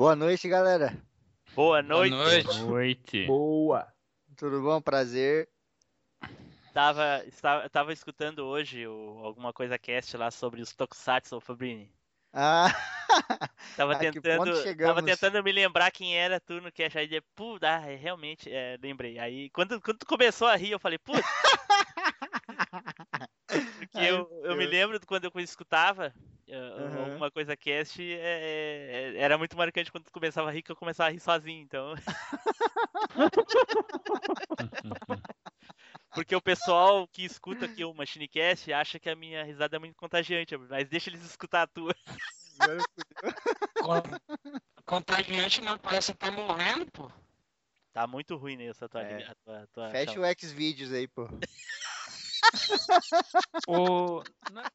Boa noite, galera. Boa noite. Boa noite. Noite. Boa. Tudo bom? Prazer. Tava, estava, tava escutando hoje o, alguma coisa cast lá sobre os Tokusatsu, Fabrini. Ah, Tava A que tentando, tava tentando me lembrar quem era tu no cast. Aí, de- pô, ah, é, realmente, é, lembrei. Aí, quando, quando tu começou a rir, eu falei, putz. Porque Ai, eu, eu me lembro de quando eu escutava Aham. alguma coisa cast, é, é, era muito marcante quando tu começava a rir, que eu começava a rir sozinho, então. Porque o pessoal que escuta aqui o Machinecast acha que a minha risada é muito contagiante, mas deixa eles escutar a tua. Contagiante não parece que tá morrendo, pô. Tá muito ruim nessa tua, É. a tua, a tua Fecha o X-Videos aí, pô. O... na-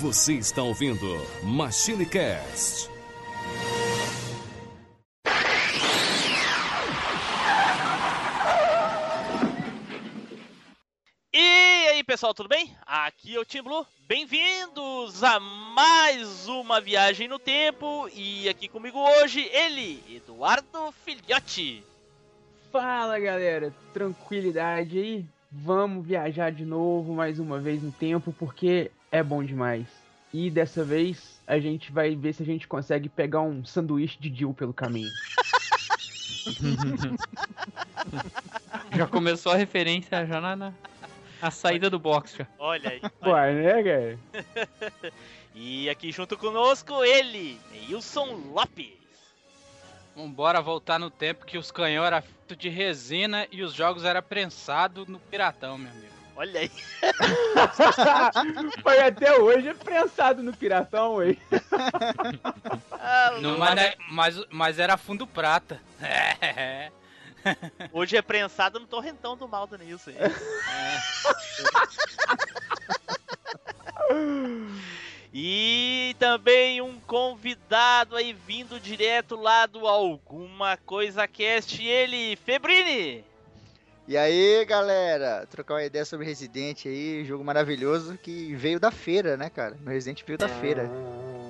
Você está ouvindo Machine Cast. E aí, pessoal, tudo bem? Aqui é o Tim Blue. Bem-vindos a mais uma viagem no tempo. E aqui comigo hoje, ele, Eduardo Filhote. Fala galera, tranquilidade aí? Vamos viajar de novo mais uma vez no tempo porque é bom demais. E dessa vez a gente vai ver se a gente consegue pegar um sanduíche de Jill pelo caminho. Já começou a referência já na, na a saída do box já. Olha aí. Vai, né, cara? E aqui junto conosco, ele, Neilson Lopes. Vambora voltar no tempo que os canhões eram feitos de resina e os jogos eram prensados no piratão, meu amigo. Olha aí. Foi até hoje é prensado no piratão, ué. Ah, Não, mas, é- mas, mas era fundo prata. É. Hoje é prensado no torrentão do mal do Nilson. E também um convidado aí vindo direto lá do Alguma Coisa Cast, ele, Febrini. E aí, galera? Trocar uma ideia sobre Resident aí, jogo maravilhoso que veio da feira, né, cara? No Resident veio da feira.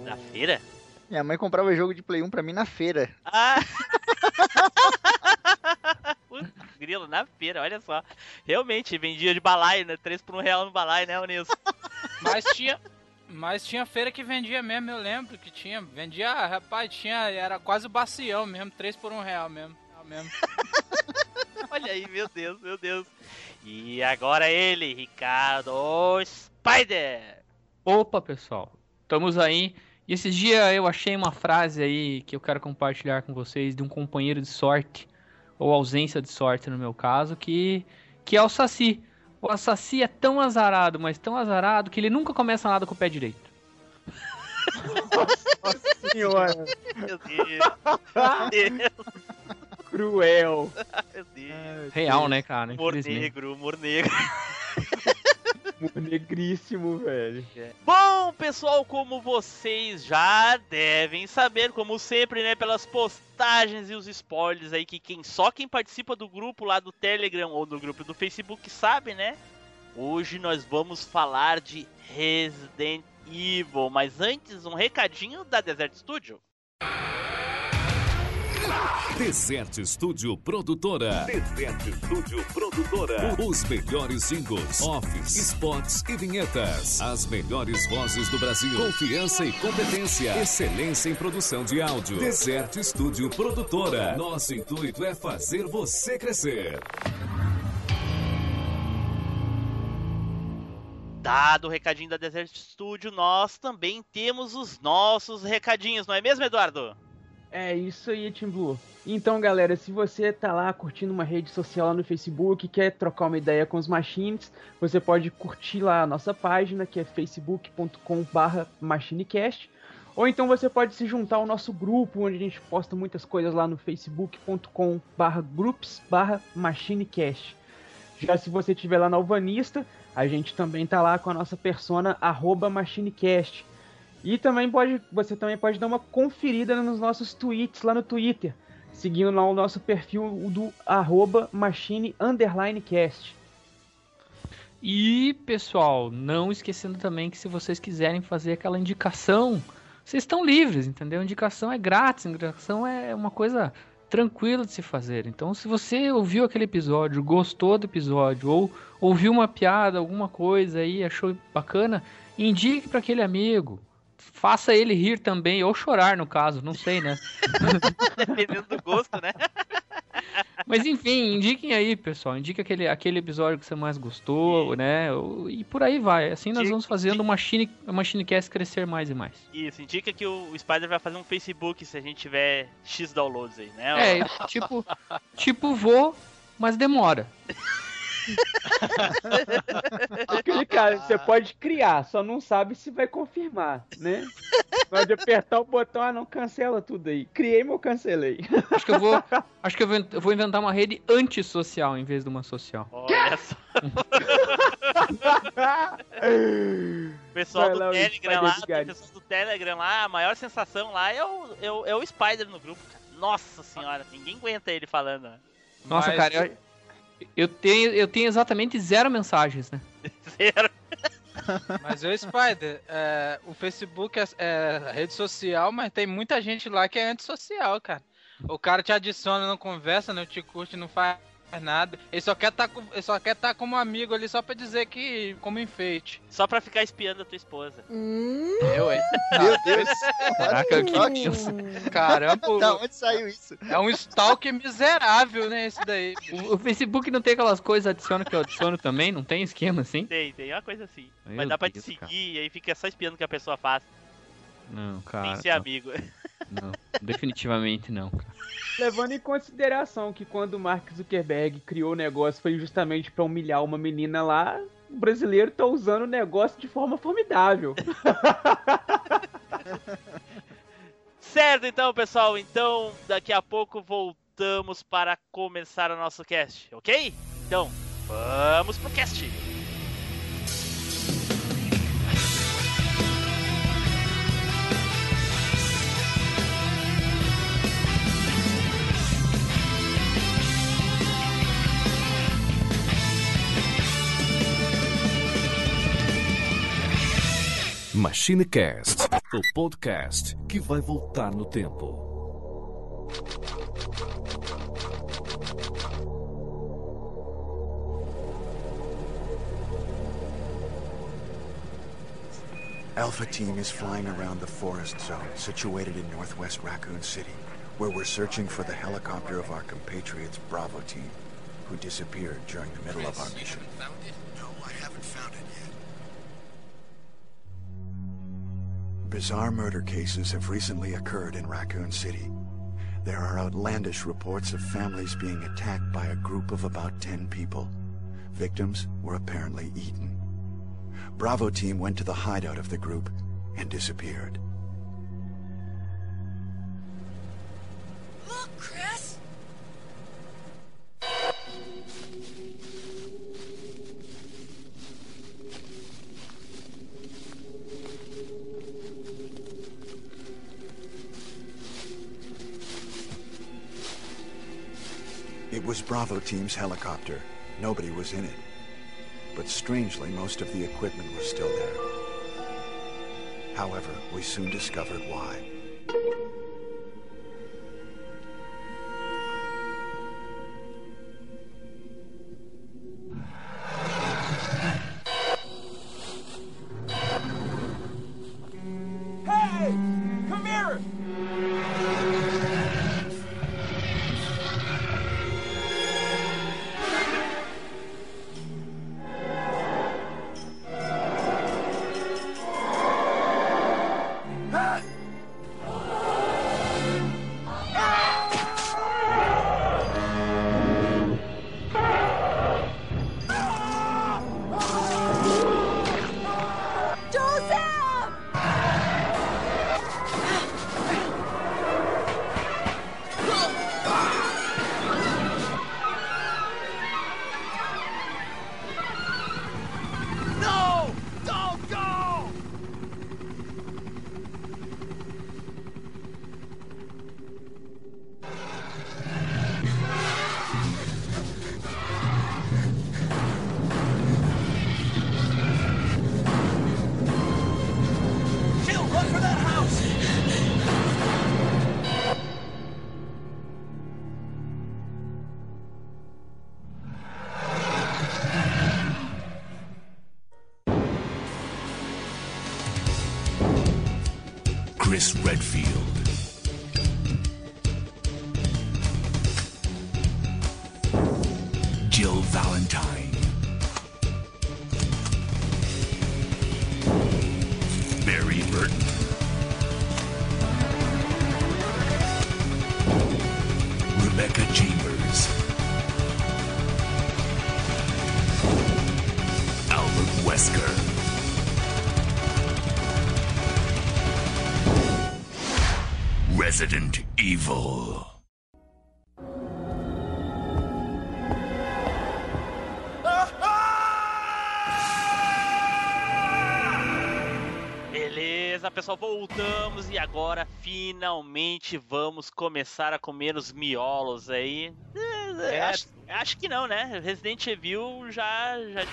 Da feira? Minha mãe comprava jogo de Play 1 pra mim na feira. Ah! Putz, Grilo, na feira, olha só. Realmente, vendia de balaio, né? 3 por 1 real no balaio, né, Nilson? Mas tinha. Mas tinha feira que vendia mesmo, eu lembro que tinha. Vendia, rapaz, tinha. Era quase o bacião mesmo, 3 por 1 real mesmo. real mesmo. Olha aí, meu Deus, meu Deus. E agora ele, Ricardo Spider. Opa, pessoal. Estamos aí. E esses dias eu achei uma frase aí que eu quero compartilhar com vocês de um companheiro de sorte, ou ausência de sorte no meu caso, que, que é o Saci. O Saci é tão azarado, mas tão azarado, que ele nunca começa nada com o pé direito. Senhora, Meu Deus. Meu Deus, cruel. meu Deus. Real, né, cara? Humor negro, humor negro. Negríssimo, velho. Bom, pessoal, como vocês já devem saber, como sempre, né, pelas postagens e os spoilers aí, que quem só quem participa do grupo lá do Telegram ou do grupo do Facebook sabe, né? Hoje nós vamos falar de Resident Evil, mas antes um recadinho da Desert Studio. Desert Studio Produtora. Desert Studio Produtora. Os melhores singles, offs, spots e vinhetas. As melhores vozes do Brasil. Confiança e competência. Excelência em produção de áudio. Desert Studio Produtora. Nosso intuito é fazer você crescer. Dado o recadinho da Desert Studio, nós também temos os nossos recadinhos, não é mesmo, Eduardo? É isso aí, Team Blue. Então, galera, se você tá lá curtindo uma rede social lá no Facebook, quer trocar uma ideia com os machines, você pode curtir lá a nossa página, que é facebook.com/machinecast, ou então você pode se juntar ao nosso grupo, onde a gente posta muitas coisas lá no facebook.com/groups/machinecast. Já se você estiver lá na Alvanista, a gente também tá lá com a nossa persona machinecast. E também pode, você também pode dar uma conferida nos nossos tweets lá no Twitter, seguindo lá o nosso perfil do arroba machine cast. E, pessoal, não esquecendo também que se vocês quiserem fazer aquela indicação, vocês estão livres, entendeu? Indicação é grátis, indicação é uma coisa tranquila de se fazer. Então, se você ouviu aquele episódio, gostou do episódio, ou ouviu uma piada, alguma coisa aí, achou bacana, indique para aquele amigo. Faça ele rir também, ou chorar no caso, não sei, né? Dependendo do gosto, né? Mas enfim, indiquem aí, pessoal. Indique aquele, aquele episódio que você mais gostou, né? E por aí vai. Assim nós vamos fazendo uma Machine, uma Machinecast crescer mais e mais. Isso, indica que o Spider vai fazer um Facebook se a gente tiver X downloads aí, né? É, tipo, tipo vou, mas demora. Aquele cara, você pode criar, só não sabe se vai confirmar, né? Pode apertar o botão, ah, não, cancela tudo aí. Criei, mas eu cancelei. Acho que eu vou, acho que eu vou, eu vou inventar uma rede antissocial em vez de uma social. Olha só. pessoal do Telegram lá, pessoal do Telegram lá, a maior sensação lá é o, é o, é o Spider no grupo. Nossa senhora, ninguém aguenta ele falando. Né? Nossa, Mas... cara, eu, eu tenho, eu tenho exatamente zero mensagens, né? Zero. Mas o Spider, é, o Facebook é, é, rede social, mas tem muita gente lá que é antissocial, cara. O cara te adiciona, não conversa, não te curte, não faz nada. Ele só quer tá com, ele só quer estar tá como amigo ali só pra dizer que como enfeite. Só pra ficar espiando a tua esposa. Hum. Eu, hein? Meu Deus. Caraca, que Deus. Caramba. Da onde saiu isso? É um stalk miserável, né, esse daí. O, o, Facebook não tem aquelas coisas adiciona que eu adiciono também? Não tem esquema assim? Tem, tem uma coisa assim. Meu Mas dá Deus, pra te seguir cara. e aí fica só espiando o que a pessoa faz. Não, cara. Sem ser amigo. Não, definitivamente não. Levando em consideração que quando o Mark Zuckerberg criou o negócio foi justamente para humilhar uma menina lá, o brasileiro tá usando o negócio de forma formidável. certo, então, pessoal. Então, daqui a pouco voltamos para começar o nosso cast, ok? Então, vamos pro cast. MachineCast, o podcast que vai voltar no tempo. Alpha Team is flying around the forest zone situated in northwest Raccoon City, where we're searching for the helicopter of our compatriots Bravo Team, who disappeared during the middle of our mission. Bizarre murder cases have recently occurred in Raccoon City. There are outlandish reports of families being attacked by a group of about 10 people. Victims were apparently eaten. Bravo team went to the hideout of the group and disappeared. Look, Chris! It was Bravo Team's helicopter. Nobody was in it. But strangely, most of the equipment was still there. However, we soon discovered why. Vamos começar a comer os miolos aí. É, É. Acho, acho que não, né? Resident Evil já, já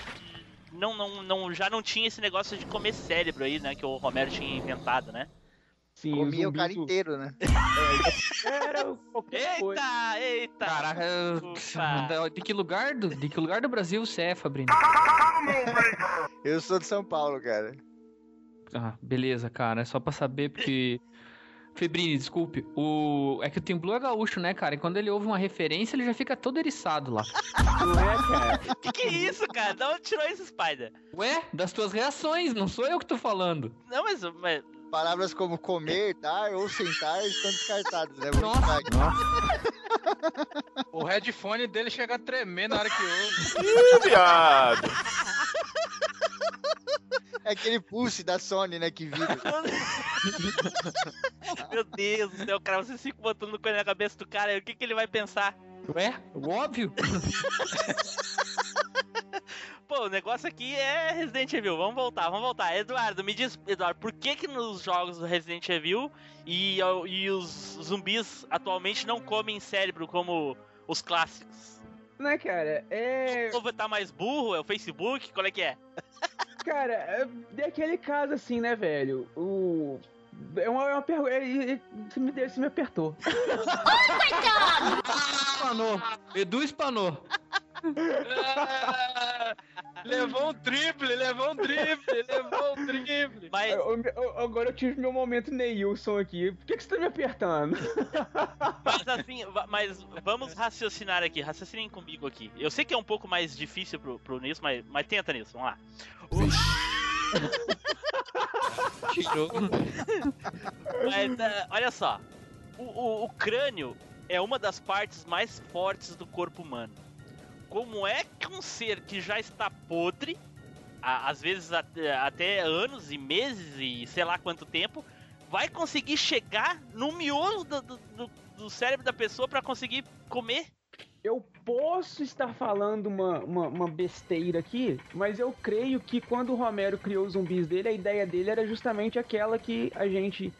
não, não, não, já não tinha esse negócio de comer cérebro aí, né? Que o Romero tinha inventado, né? Sim, Comia o zumbi cara inteiro, né? Era qualquer coisa. Eita, eita! Caraca, Ufa. de que lugar do, de que lugar do Brasil você é, Fabrini? Eu sou de São Paulo, cara. Ah, beleza, cara. É só pra saber porque. Febrini, desculpe. O... É que o Tim Blue é gaúcho, né, cara? E quando ele ouve uma referência, ele já fica todo eriçado lá. Não é, cara? Que que é isso, cara? Da onde tirou esse Spider? Ué, das tuas reações, não sou eu que tô falando. Não, mas, mas Palavras como comer, dar ou sentar estão descartadas, né? Nossa. O headphone dele chega a tremer na hora que ouve. É aquele pulse da Sony, né? Que vira. Meu Deus do céu, cara, você fica botando coisa na cabeça do cara, aí o que, que ele vai pensar? Ué, óbvio. Pô, o negócio aqui é Resident Evil, vamos voltar, vamos voltar. Eduardo, me diz, Eduardo, por que que nos jogos do Resident Evil e, e os zumbis atualmente não comem cérebro como os clássicos? Não é, cara? É. O povo tá mais burro? É o Facebook? Qual é que é? Cara, é é aquele caso assim, né, velho? O. É uma, é uma pergunta. Você me, deu- você me apertou. Espanou. Edu espanou. Levou um triple, levou um triple, levou um triple. Mas, Eu- eu- agora eu tive meu momento Neilson aqui. Por que, que você tá me apertando? mas assim, mas vamos raciocinar aqui, raciocinem comigo aqui. Eu sei que é um pouco mais difícil pro, pro nisso, mas, mas tenta nisso, vamos lá. Tirou. Mas, ah, olha só, o, o- o crânio é uma das partes mais fortes do corpo humano. Como é que um ser que já está podre, às vezes até, anos e meses e sei lá quanto tempo, vai conseguir chegar no miolo do, do- do- do cérebro da pessoa para conseguir comer? Eu posso estar falando uma, uma, uma besteira aqui, mas eu creio que quando o Romero criou os zumbis dele, a ideia dele era justamente aquela que a gente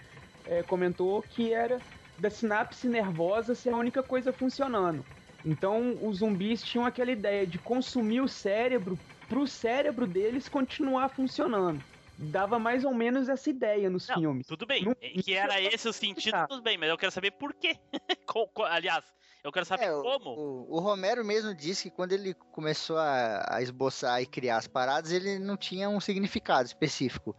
é, comentou, que era da sinapse nervosa ser a única coisa funcionando. Então os zumbis tinham aquela ideia de consumir o cérebro pro cérebro deles continuar funcionando. Dava mais ou menos essa ideia nos Não, filmes. Tudo bem, Não- que era esse o sentido, tudo bem, mas eu quero saber por quê. Aliás, eu quero saber É, o- como. O, o Romero mesmo disse que quando ele começou a, a esboçar e criar as paradas, ele não tinha um significado específico.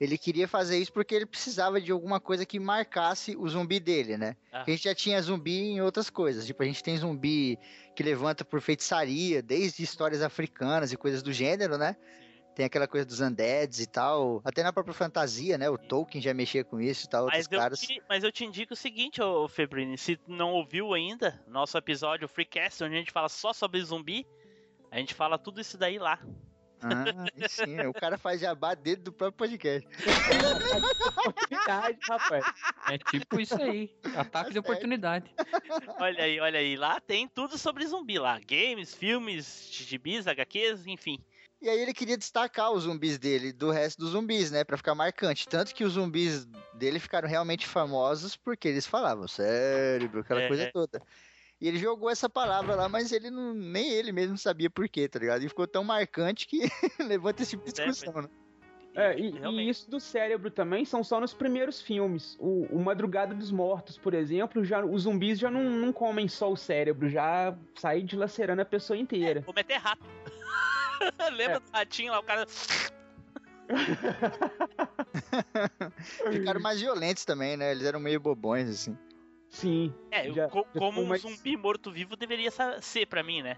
Ele queria fazer isso porque ele precisava de alguma coisa que marcasse o zumbi dele, né? Ah. A gente já tinha zumbi em outras coisas. Tipo, a gente tem zumbi que levanta por feitiçaria, desde histórias africanas e coisas do gênero, né? Tem aquela coisa dos undeads e tal. Até na própria fantasia, né? O Tolkien já mexia com isso e tal, Mas eu, caras. te, mas eu te indico o seguinte, ô Febrini, se não ouviu ainda, nosso episódio Freecast, onde a gente fala só sobre zumbi, a gente fala tudo isso daí lá. Ah, sim, o cara faz jabá dentro do próprio podcast. Oportunidade, rapaz. É tipo isso aí. Ataque de certo. oportunidade. Olha aí, olha aí, lá tem tudo sobre zumbi lá, games, filmes, gibis, HQs, enfim. E aí ele queria destacar os zumbis dele do resto dos zumbis, né? Pra ficar marcante. Tanto que os zumbis dele ficaram realmente famosos porque eles falavam cérebro, aquela É, coisa é. toda. E ele jogou essa palavra lá, mas ele não, nem ele mesmo sabia por quê, tá ligado? E ficou tão marcante que levanta esse tipo de é, discussão, né? É, e, e isso do cérebro também são só nos primeiros filmes. O, o Madrugada dos Mortos, por exemplo, já os zumbis já não, não comem só o cérebro, já saem dilacerando a pessoa inteira. Vou meter rato. Lembra É. do ratinho lá, o cara. Ficaram mais violentos também, né? Eles eram meio bobões, assim. Sim. É, Já- co- já como um mais- zumbi morto-vivo deveria ser pra mim, né?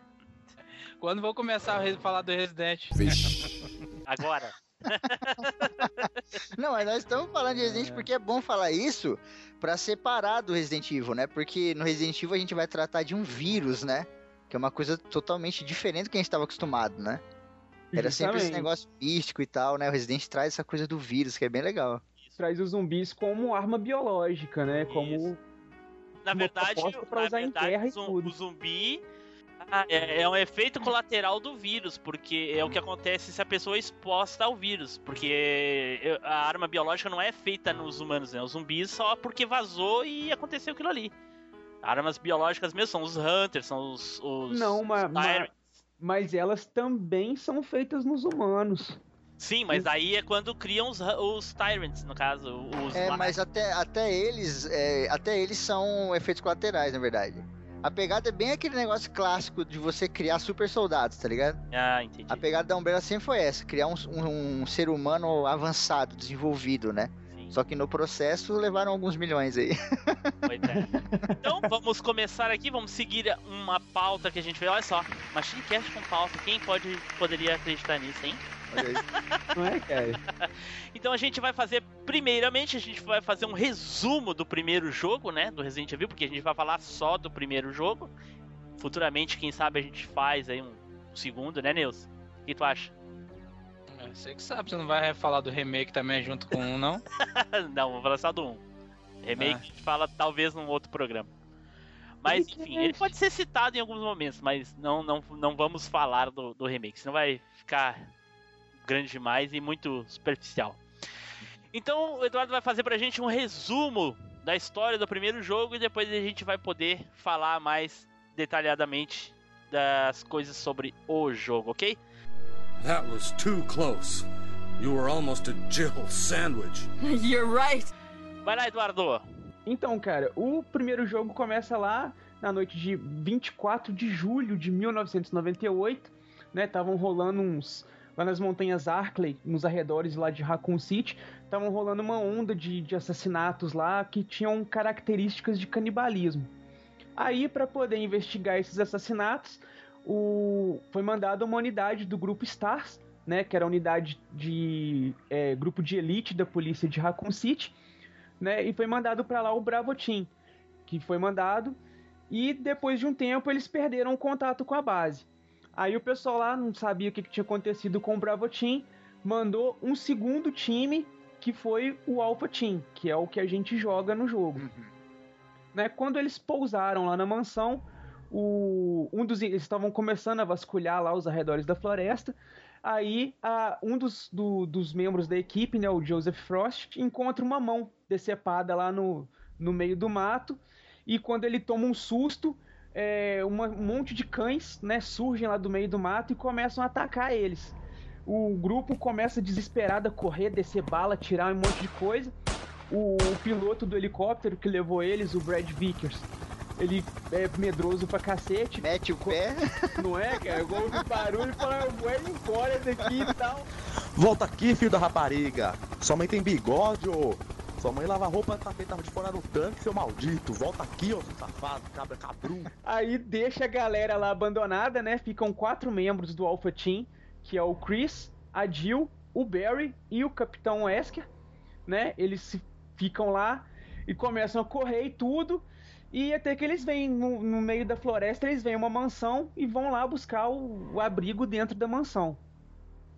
Quando vou começar a falar do Resident? Agora. Não, mas nós estamos falando de Resident porque é bom falar isso pra separar do Resident Evil, né? Porque no Resident Evil a gente vai tratar de um vírus, né? Que é uma coisa totalmente diferente do que a gente estava acostumado, né? Era sempre esse negócio místico e tal, né? O Resident traz essa coisa do vírus, que é bem legal. Traz os zumbis como arma biológica, né? Isso. Como. Na verdade, na verdade, o zumbi ah, é, é um efeito colateral do vírus, porque é o que acontece se a pessoa é exposta ao vírus. Porque a arma biológica não é feita nos humanos, né? Os zumbis só porque vazou e aconteceu aquilo ali. Armas biológicas mesmo são os Hunters, são os. os Não, os ma- Tyrants. Mas elas também são feitas nos humanos. Sim, mas aí é quando criam os, os Tyrants, no caso. Os É, mas até, até eles. é, até eles são efeitos colaterais, na verdade. A pegada é bem aquele negócio clássico de você criar super soldados, tá ligado? Ah, entendi. A pegada da Umbrella sempre foi essa, criar um, um- um ser humano avançado, desenvolvido, né? Sim. Só que no processo levaram alguns milhões aí. Pois é. Então vamos começar aqui, vamos seguir uma pauta que a gente fez. Olha só, Machine Cast com pauta. Quem pode poderia acreditar nisso, hein? Não é, cara? Então a gente vai fazer, primeiramente, a gente vai fazer um resumo do primeiro jogo, né? Do Resident Evil, porque a gente vai falar só do primeiro jogo. Futuramente, quem sabe a gente faz aí um segundo, né, Nilson? O que tu acha? É, Você que sabe, você não vai falar do remake também junto com um, não? Não, vamos falar só do 1. Remake Ah. a gente fala talvez num outro programa. Mas enfim, ele pode ser citado em alguns momentos, mas não, não, não vamos falar do, do remake, senão vai ficar grande demais e muito superficial. Então o Eduardo vai fazer pra gente um resumo da história do primeiro jogo e depois a gente vai poder falar mais detalhadamente das coisas sobre o jogo, ok? That was too close. You were almost a Jill sandwich. You're right. Vai lá, Eduardo! Então, cara, o primeiro jogo começa lá na noite de 24 de julho de 1998, né? Estavam rolando uns lá nas montanhas Arkley, nos arredores lá de Raccoon City, estavam rolando uma onda de, de assassinatos lá que tinham características de canibalismo. Aí, para poder investigar esses assassinatos, o... foi mandada uma unidade do grupo Stars, né? Que era a unidade de é, grupo de elite da polícia de Raccoon City né? E foi mandado para lá o Bravo Team, que foi mandado e depois de um tempo eles perderam o contato com a base. Aí o pessoal lá não sabia o que, que tinha acontecido com o Bravo Team, mandou um segundo time que foi o Alpha Team, que é o que a gente joga no jogo. Né? Quando eles pousaram lá na mansão, o, um dos eles estavam começando a vasculhar lá os arredores da floresta. Aí a, um dos, do- dos membros da equipe, né, o Joseph Frost, encontra uma mão decepada lá no, no meio do mato. E quando ele toma um susto, é, uma- um monte de cães né, surgem lá do meio do mato e começam a atacar eles. O grupo começa desesperado a correr, descer bala, tirar um monte de coisa. O, o piloto do helicóptero que levou eles, o Brad Vickers, ele é medroso pra cacete, Mete o pé. não é, cara? Eu ouvi barulho e fala, eu vou embora daqui e tal. Volta aqui, filho da rapariga. Sua mãe tem bigode, ô. Sua mãe lava roupa tá feita de fora do tanque, seu maldito. Volta aqui, ô seu safado, cabra cabrum. Aí deixa a galera lá abandonada, né? Ficam quatro membros do Alpha Team, que é o Chris, a Jill, o Barry e o Capitão Wesker, né? Eles ficam lá e começam a correr e tudo. E até que eles vêm no, no meio da floresta, eles veem uma mansão e vão lá buscar o, o abrigo dentro da mansão.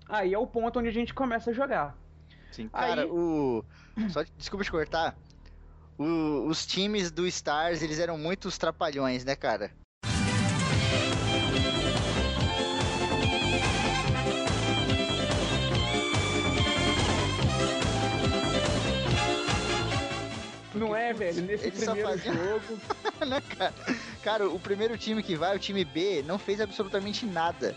Aí é o ponto onde a gente começa a jogar. Sim, cara, Aí- o. Só desculpa te cortar. O- os times do Stars, eles eram muito os trapalhões, né, cara? Não é, velho? Nesse Eles só primeiro faziam- jogo. né, cara? Cara, o primeiro time que vai, o time B, não fez absolutamente nada.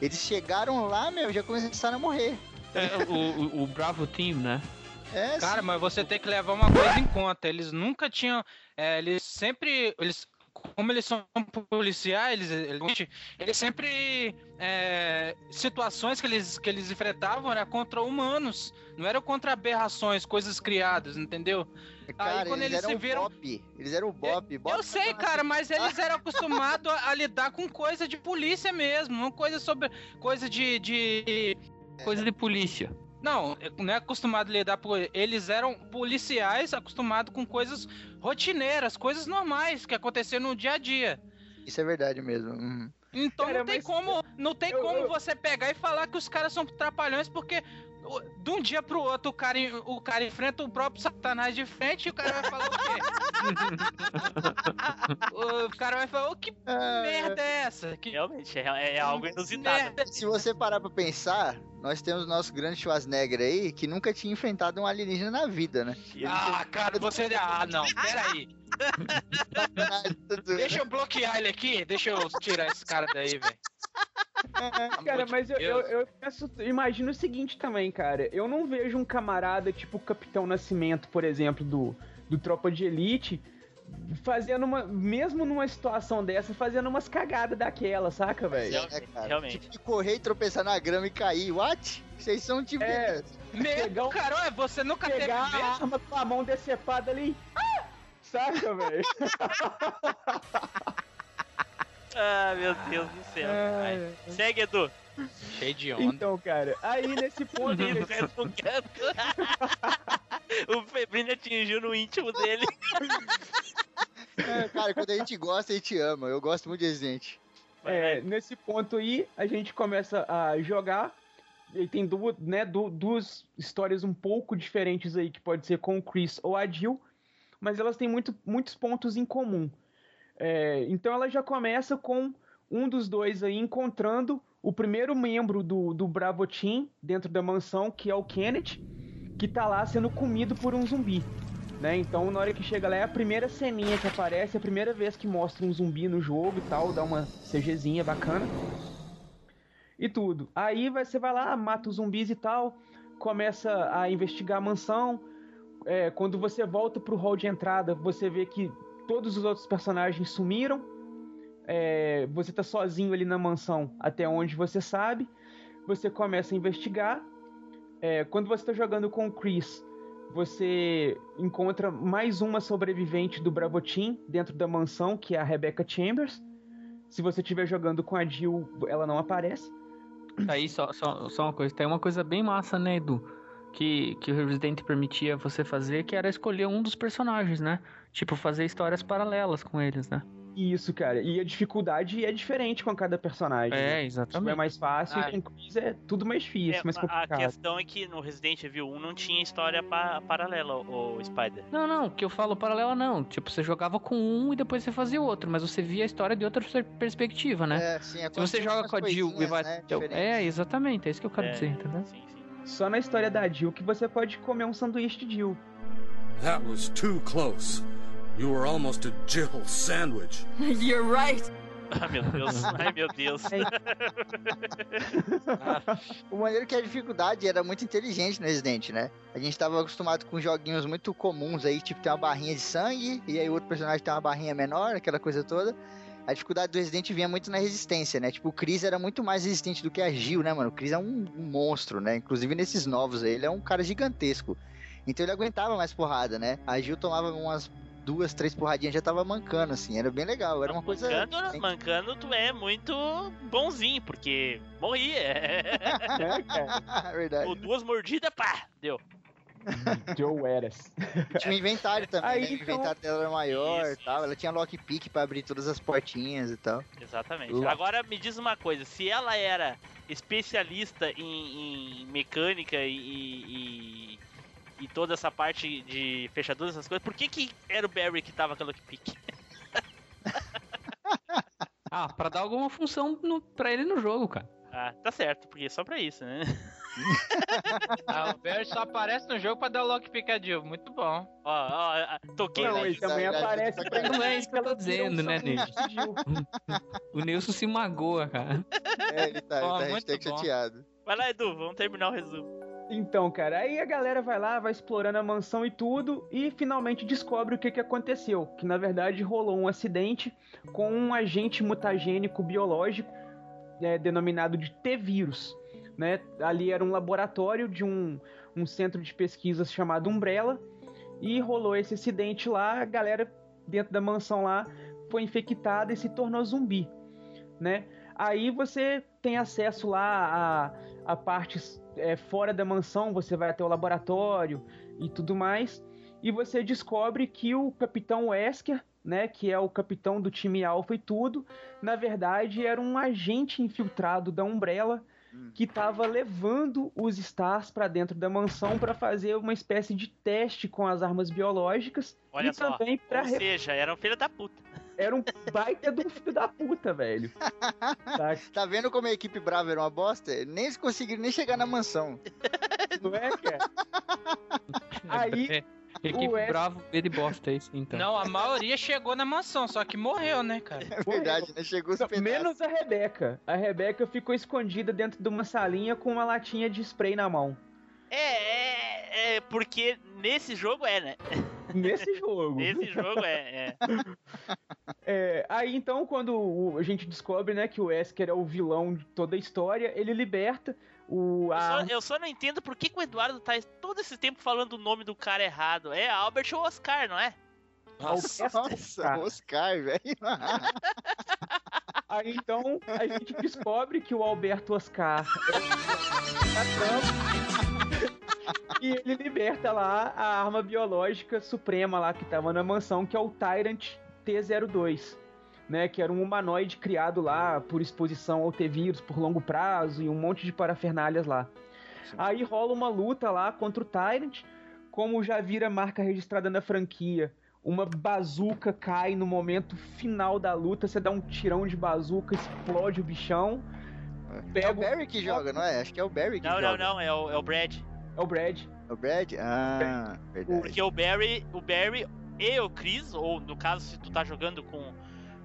Eles chegaram lá, meu, já começaram a morrer. É, o, o- o Bravo Team, né? É, Cara, mas você tem que levar uma coisa em conta. Eles nunca tinham. é, eles sempre. Eles como eles são policiais, eles, eles sempre. É, situações que eles, que eles enfrentavam era contra humanos, não era contra aberrações, coisas criadas, entendeu? Cara, Aí quando eles, eles eram se viram. Bop. Eles eram o Bop. Eu, Bop eu sei, cara, mas eles eram acostumados a, a lidar com coisa de polícia mesmo, não coisa sobre. coisa de. de... Coisa de polícia. Não, não é acostumado a lidar por. Eles eram policiais acostumados com coisas rotineiras, coisas normais que aconteciam no dia a dia. Isso é verdade mesmo. Uhum. Então Cara, não tem como, não tem eu- como eu- você pegar e falar que os caras são trapalhões, porque de um dia pro outro o cara, o cara enfrenta o próprio Satanás de frente e o cara vai falar o quê? o cara vai falar, "Ô, que merda é essa? Que Realmente, é, é algo inusitado. merda Se você parar pra pensar, nós temos o nosso grande Schwarzenegger aí, que nunca tinha enfrentado um alienígena na vida, né? Ah, cara, você. Ah, não, peraí. Deixa eu bloquear ele aqui, deixa eu tirar esse cara daí, velho. Cara, Amor de mas eu, eu, eu penso, imagino o seguinte também, cara. Eu não vejo um camarada tipo o Capitão Nascimento, por exemplo, do, do Tropa de Elite, fazendo uma. Mesmo numa situação dessa, fazendo umas cagadas daquela, saca, velho? É, cara. Realmente. Tipo de correr e tropeçar na grama e cair. What? Vocês são tipo. É. Um- cara, você nunca teve Pegar a medo? arma com a mão decepada ali. Ah! Saca, velho? Ah, meu Deus do céu. É. Vai. Segue, Edu. Cheio de onda. Então, cara, aí nesse ponto. Ele resmungando. o Febrino atingiu no íntimo dele. É, cara, quando a gente gosta, a gente ama. Eu gosto muito de Resident. É, nesse ponto aí, a gente começa a jogar. E tem duas, né, du- duas histórias um pouco diferentes aí, que pode ser com o Chris ou a Jill, mas elas têm muito, muitos pontos em comum. É, então ela já começa com um dos dois aí encontrando o primeiro membro do, do Bravo Team dentro da mansão, que é o Kenneth, que tá lá sendo comido por um zumbi. Né? Então, na hora que chega lá, é a primeira ceninha que aparece, é a primeira vez que mostra um zumbi no jogo e tal, dá uma CGzinha bacana. E tudo. Aí você vai lá, mata os zumbis e tal, começa a investigar a mansão. É, quando você volta pro hall de entrada, você vê que todos os outros personagens sumiram. É, você tá sozinho ali na mansão, até onde você sabe. Você começa a investigar. É, quando você tá jogando com o Chris, você encontra mais uma sobrevivente do Bravo Team dentro da mansão, que é a Rebecca Chambers. Se você estiver jogando com a Jill, ela não aparece. Aí, só, só, só uma coisa. Tem uma coisa bem massa, né, Edu? Que, que o Resident permitia você fazer, que era escolher um dos personagens, né? Tipo, fazer histórias paralelas com eles, né? Isso, cara. E a dificuldade é diferente com cada personagem. É, Tipo, é exatamente. mais fácil Ah, e com o Chris é tudo mais difícil, É, mais a complicado. questão é que no Resident Evil 1 não tinha história pa- paralela, o Spider. Não, não, que eu falo paralela não. Tipo, você jogava com um e depois você fazia outro, mas você via a história de outra per- perspectiva, né? É, sim, Se você joga com a Jill e vai. Né, é, exatamente, é isso que eu quero É. dizer, entendeu? Sim, sim. Só na história da Jill que você pode comer um sanduíche de Jill. That was too close. You were almost a Jill sandwich. You're right. Ah, meu Deus. Ai, meu Deus. O maneiro é que a dificuldade era muito inteligente no Resident, né? A gente tava acostumado com joguinhos muito comuns aí, tipo, tem uma barrinha de sangue, e aí o outro personagem tem uma barrinha menor, aquela coisa toda. A dificuldade do Resident vinha muito na resistência, né? Tipo, o Chris era muito mais resistente do que a Jill, né, mano? O Chris é um, um monstro, né? Inclusive nesses novos aí, ele é um cara gigantesco. Então ele aguentava mais porrada, né? A Jill tomava umas duas, três porradinhas já tava mancando, assim. Era bem legal, era uma coisa... Mancando, mancando, tu é muito bonzinho, porque morria. É, cara. Verdade. Ou duas mordidas, pá, deu. Joe Eras. Tinha um inventário também, Aí, né? O então- inventário dela era maior e Isso, tal. Ela tinha lockpick pra abrir todas as portinhas e tal. Exatamente. Lá. Agora me diz uma coisa, se ela era especialista em, em mecânica e, e, e toda essa parte de fechaduras, essas coisas, por que que era o Barry que tava com a lockpick? Ah, pra dar alguma função no, pra ele no jogo, cara. Ah, tá certo, porque é só pra isso, né? Ah, o Barry só aparece no jogo pra dar o lockpick a Jill. Muito bom. Ó, ó, ah, toquei Não, ele também aparece pra. Não é isso que eu tô dizendo, né, Jill. O Nilson se magoa, cara. É, ele tá, Ó, ele tá muito hashtag bom. chateado. Vai lá, Edu, vamos terminar o resumo. Então, cara, aí a galera vai lá, vai explorando a mansão e tudo, e finalmente descobre o que, que aconteceu. Que na verdade rolou um acidente com um agente mutagênico biológico é, denominado de T-vírus. Né? Ali era um laboratório de um, um centro de pesquisas chamado Umbrella, e rolou esse acidente lá, a galera dentro da mansão lá foi infectada e se tornou zumbi, né? Aí você tem acesso lá a, a partes é, fora da mansão, você vai até o laboratório e tudo mais, e você descobre que o Capitão Wesker, né, que é o capitão do time Alpha e tudo, na verdade era um agente infiltrado da Umbrella que estava levando os Stars para dentro da mansão para fazer uma espécie de teste com as armas biológicas Olha e só. também para Ou seja, era um filho da puta. Era um baita de um filho da puta, velho. Tá? Tá vendo como a equipe brava era uma bosta? Nem conseguiram nem chegar na mansão. Não é, cara? Aí, É, Equipe o Wes- bravo, ele bosta isso, então. Não, a maioria chegou na mansão, só que morreu, né, cara? É verdade, né? Chegou os pedaços. menos a Rebeca. A Rebeca ficou escondida dentro de uma salinha com uma latinha de spray na mão. É, é, é, porque nesse jogo é, né? Nesse jogo. Nesse jogo é, é. É, aí então, quando o- a gente descobre, né, que o Wesker é o vilão de toda a história, ele liberta o. Eu só, A... eu só não entendo por que, que o Eduardo tá todo esse tempo falando o nome do cara errado. É Albert ou Oscar, não é? Nossa, Nossa, Oscar, velho. Aí então a gente descobre que o Alberto Oscar é e ele liberta lá a arma biológica suprema lá que tava na mansão, que é o Tyrant T02, né, que era um humanoide criado lá por exposição ao T-vírus por longo prazo e um monte de parafernálias lá. Aí rola uma luta lá contra o Tyrant, como já vira marca registrada na franquia. Uma bazuca cai no momento final da luta, você dá um tirão de bazuca, explode o bichão. É o Pega o... Barry que joga, não é? Acho que é o Barry que Não, não, joga. não, é o, é o Brad. É o Brad. É o Brad? Ah, verdade. Porque o Barry, o Barry e o Chris, ou no caso, se tu tá jogando com,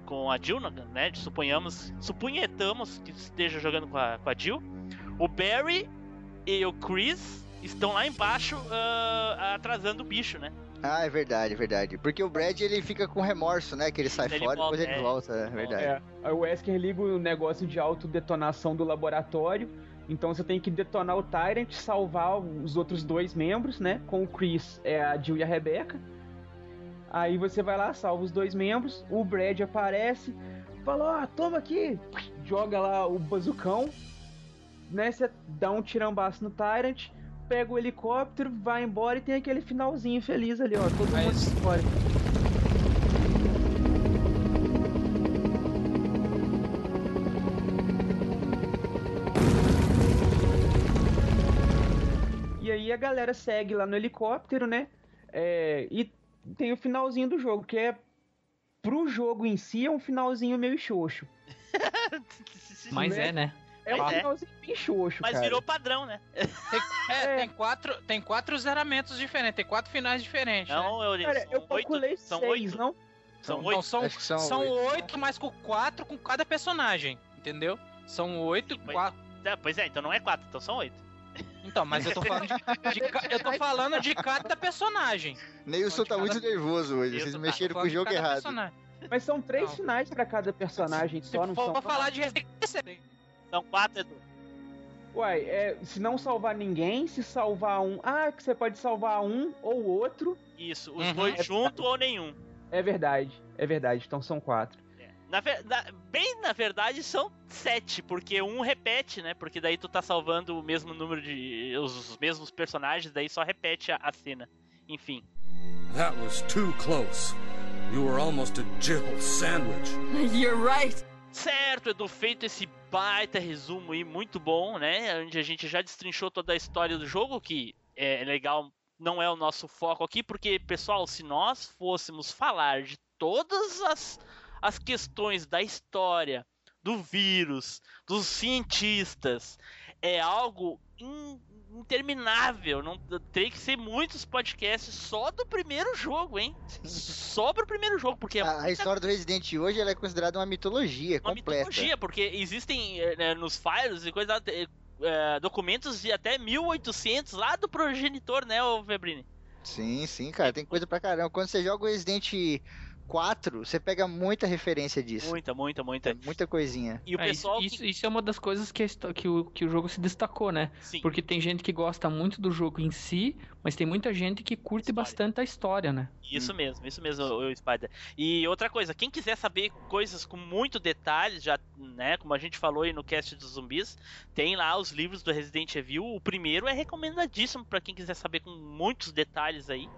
com a Jill, né? Suponhamos, supunhetamos que esteja jogando com a, com a Jill. O Barry e o Chris estão lá embaixo ah, atrasando o bicho, né? Ah, é verdade, é verdade. Porque o Brad ele fica com remorso, né? Que ele sai Ele fora e depois ele é. volta, é verdade. É, aí o Wesker liga o negócio de autodetonação do laboratório. Então você tem que detonar o Tyrant, salvar os outros dois membros, né? Com o Chris, é a Jill e a Rebecca. Aí você vai lá, salva os dois membros. O Brad aparece, fala: Ó, toma aqui! Joga lá o bazucão. Né? Você dá um tirambaço no Tyrant, pega o helicóptero, vai embora e tem aquele finalzinho feliz ali, ó. Todo mundo Mas- embora. E a galera segue lá no helicóptero, né? É, e tem o finalzinho do jogo, que é pro jogo em si é um finalzinho meio xoxo. Mas é, né? É um Mas é. finalzinho bem xoxo, Mas cara. virou padrão, né? É, É. Tem, quatro, tem quatro zeramentos diferentes, tem quatro finais diferentes. né? Não, eu, Cara, são eu oito. calculei São seis, oito. não? São Então oito. são, são são oito. oito, mas com quatro com cada personagem, entendeu? São oito, Mas- quatro. É, pois é, então não é quatro, então são oito. Então, mas eu tô falando de, de eu tô falando de cada personagem. Neilson tá cada- muito nervoso hoje. Eu Vocês tô- mexeram com o jogo errado. personagem. Mas são três Não. finais pra cada personagem Se só, não for são? pra falar de São quatro, Edu. Uai, é, se não salvar ninguém, se salvar um. Ah, que você pode salvar um ou outro. Isso, os Uhum. dois junto ou nenhum. É verdade, é verdade. Então são quatro. Na na- bem na verdade são sete, porque um repete, né? Porque daí tu tá salvando o mesmo número de. os mesmos personagens, daí só repete a, a cena. Enfim. That was too close. You were almost a Jill sandwich. You're right. Certo, Edu, feito esse baita resumo aí, muito bom, né? Onde a gente já destrinchou toda a história do jogo, que é legal, não é o nosso foco aqui, porque, pessoal, se nós fôssemos falar de todas as, as questões da história, do vírus, dos cientistas, é algo in- interminável. Não, teria que ser muitos podcasts só do primeiro jogo, hein? Só pro primeiro jogo, porque é A, a história do Resident hoje ela é considerada uma mitologia uma completa. mitologia, porque existem eh, né, nos files e coisa eh, é, documentos de até 1800 lá do progenitor, né, ô Febrini? Sim, sim, cara, tem coisa pra caramba. Quando você joga o Resident 4, você pega muita referência disso. Muita, muita, muita. Muita coisinha. E o É, pessoal isso, que... isso, é uma das coisas que, que, o, que o jogo se destacou, né? Sim. Porque tem gente que gosta muito do jogo em si, mas tem muita gente que curte História. bastante a história, né? Isso mesmo, isso mesmo, o Spider. E outra coisa, quem quiser saber coisas com muito detalhes, já, né, como a gente falou aí no cast dos zumbis, tem lá os livros do Resident Evil. O primeiro é recomendadíssimo pra quem quiser saber com muitos detalhes aí.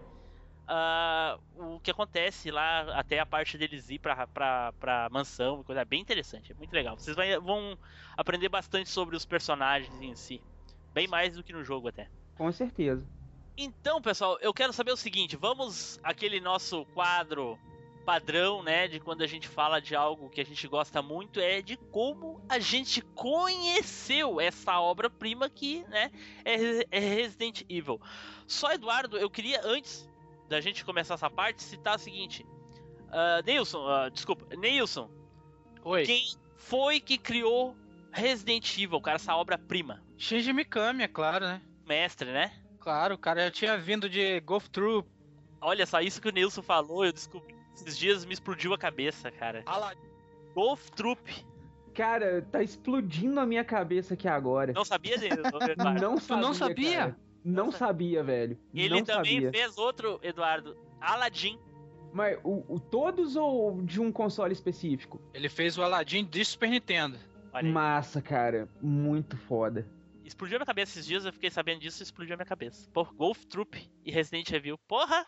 Ah, o que acontece lá, até a parte deles ir pra, pra, pra mansão, coisa bem interessante, é muito legal. Vocês vai- vão aprender bastante sobre os personagens em si. Bem mais do que no jogo até. Com certeza. Então, pessoal, eu quero saber o seguinte: vamos aquele nosso quadro padrão, né, de quando a gente fala de algo que a gente gosta muito, é de como a gente conheceu essa obra-prima que, né, é, é Resident Evil. Só, Eduardo, eu queria, antes da gente começar essa parte, citar o seguinte: ah, Neilson, ah, desculpa, Neilson, Oi. quem foi que criou Resident Evil, cara, essa obra-prima? Shinji Mikami, é claro, né? Mestre, né? Claro, cara já tinha vindo de Golf Troop. Olha só, isso que o Nilson falou, eu descobri. Esses dias me explodiu a cabeça, cara. Golf Troop. Cara, tá explodindo a minha cabeça aqui agora. Não sabia, Nilson? Não Tu sabia. não sabia? cara. Não Não sa- sabia, velho. Ele não também sabia. fez outro, Eduardo. Aladdin. Mas o, o- todos ou de um console específico? Ele fez o Aladdin de Super Nintendo. Massa, cara. Muito foda. Explodiu a minha cabeça esses dias, eu fiquei sabendo disso e explodiu a minha cabeça. Pô, Golf Troop e Resident Evil. Porra!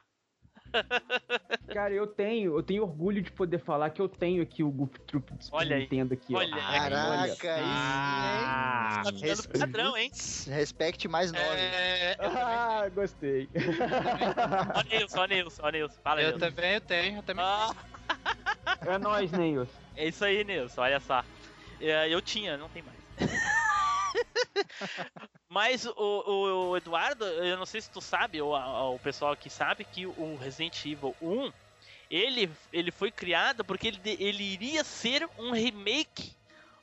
Cara, eu tenho, eu tenho orgulho de poder falar que eu tenho aqui o Goof Troop do Super Olha aí. Nintendo aqui, Olha ó. Caraca, aí Ah, tá ficando padrão, hein? Respect mais nove. É, Ah, gostei. Ó, Nilson, ó, Nilson, ó, Nilson. Fala, eu Nilson. também eu tenho, eu também Ah, É nóis, Neils. é isso aí, Nilson, olha só. É, Eu tinha, não tem mais. Mas o, o- o Eduardo, eu não sei se tu sabe, ou a- o pessoal aqui sabe, que o Resident Evil 1, ele, ele foi criado porque ele, ele iria ser um remake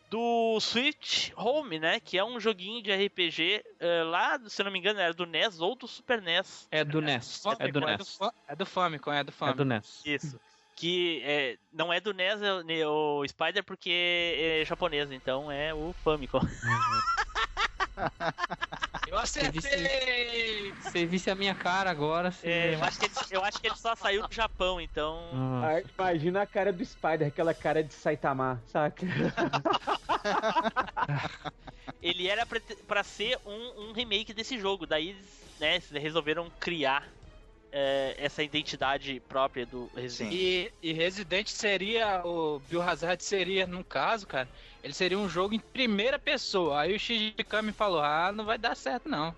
do Switch Home, né? Que é um joguinho de RPG eh, lá, se eu não me engano, era do NES ou do Super NES. É do NES. É do é, do, NES. É do Famicom, é do É Famicom. do NES. Isso. Que é, não é do NES, é o, Spider, porque é japonês, então é o Famicom. Eu acertei! Você visse a minha cara agora. É, eu, acho que ele, eu acho que ele só saiu do Japão, então. Ah, imagina a cara do Spider, aquela cara de Saitama, saca? Ele era pra, pra ser um, um remake desse jogo. Daí, eles, né, resolveram criar é, essa identidade própria do Resident Evil. E, e Resident seria, o Biohazard seria, no caso, cara, ele seria um jogo em primeira pessoa. Aí o Shinji Mikami falou, ah, não vai dar certo não.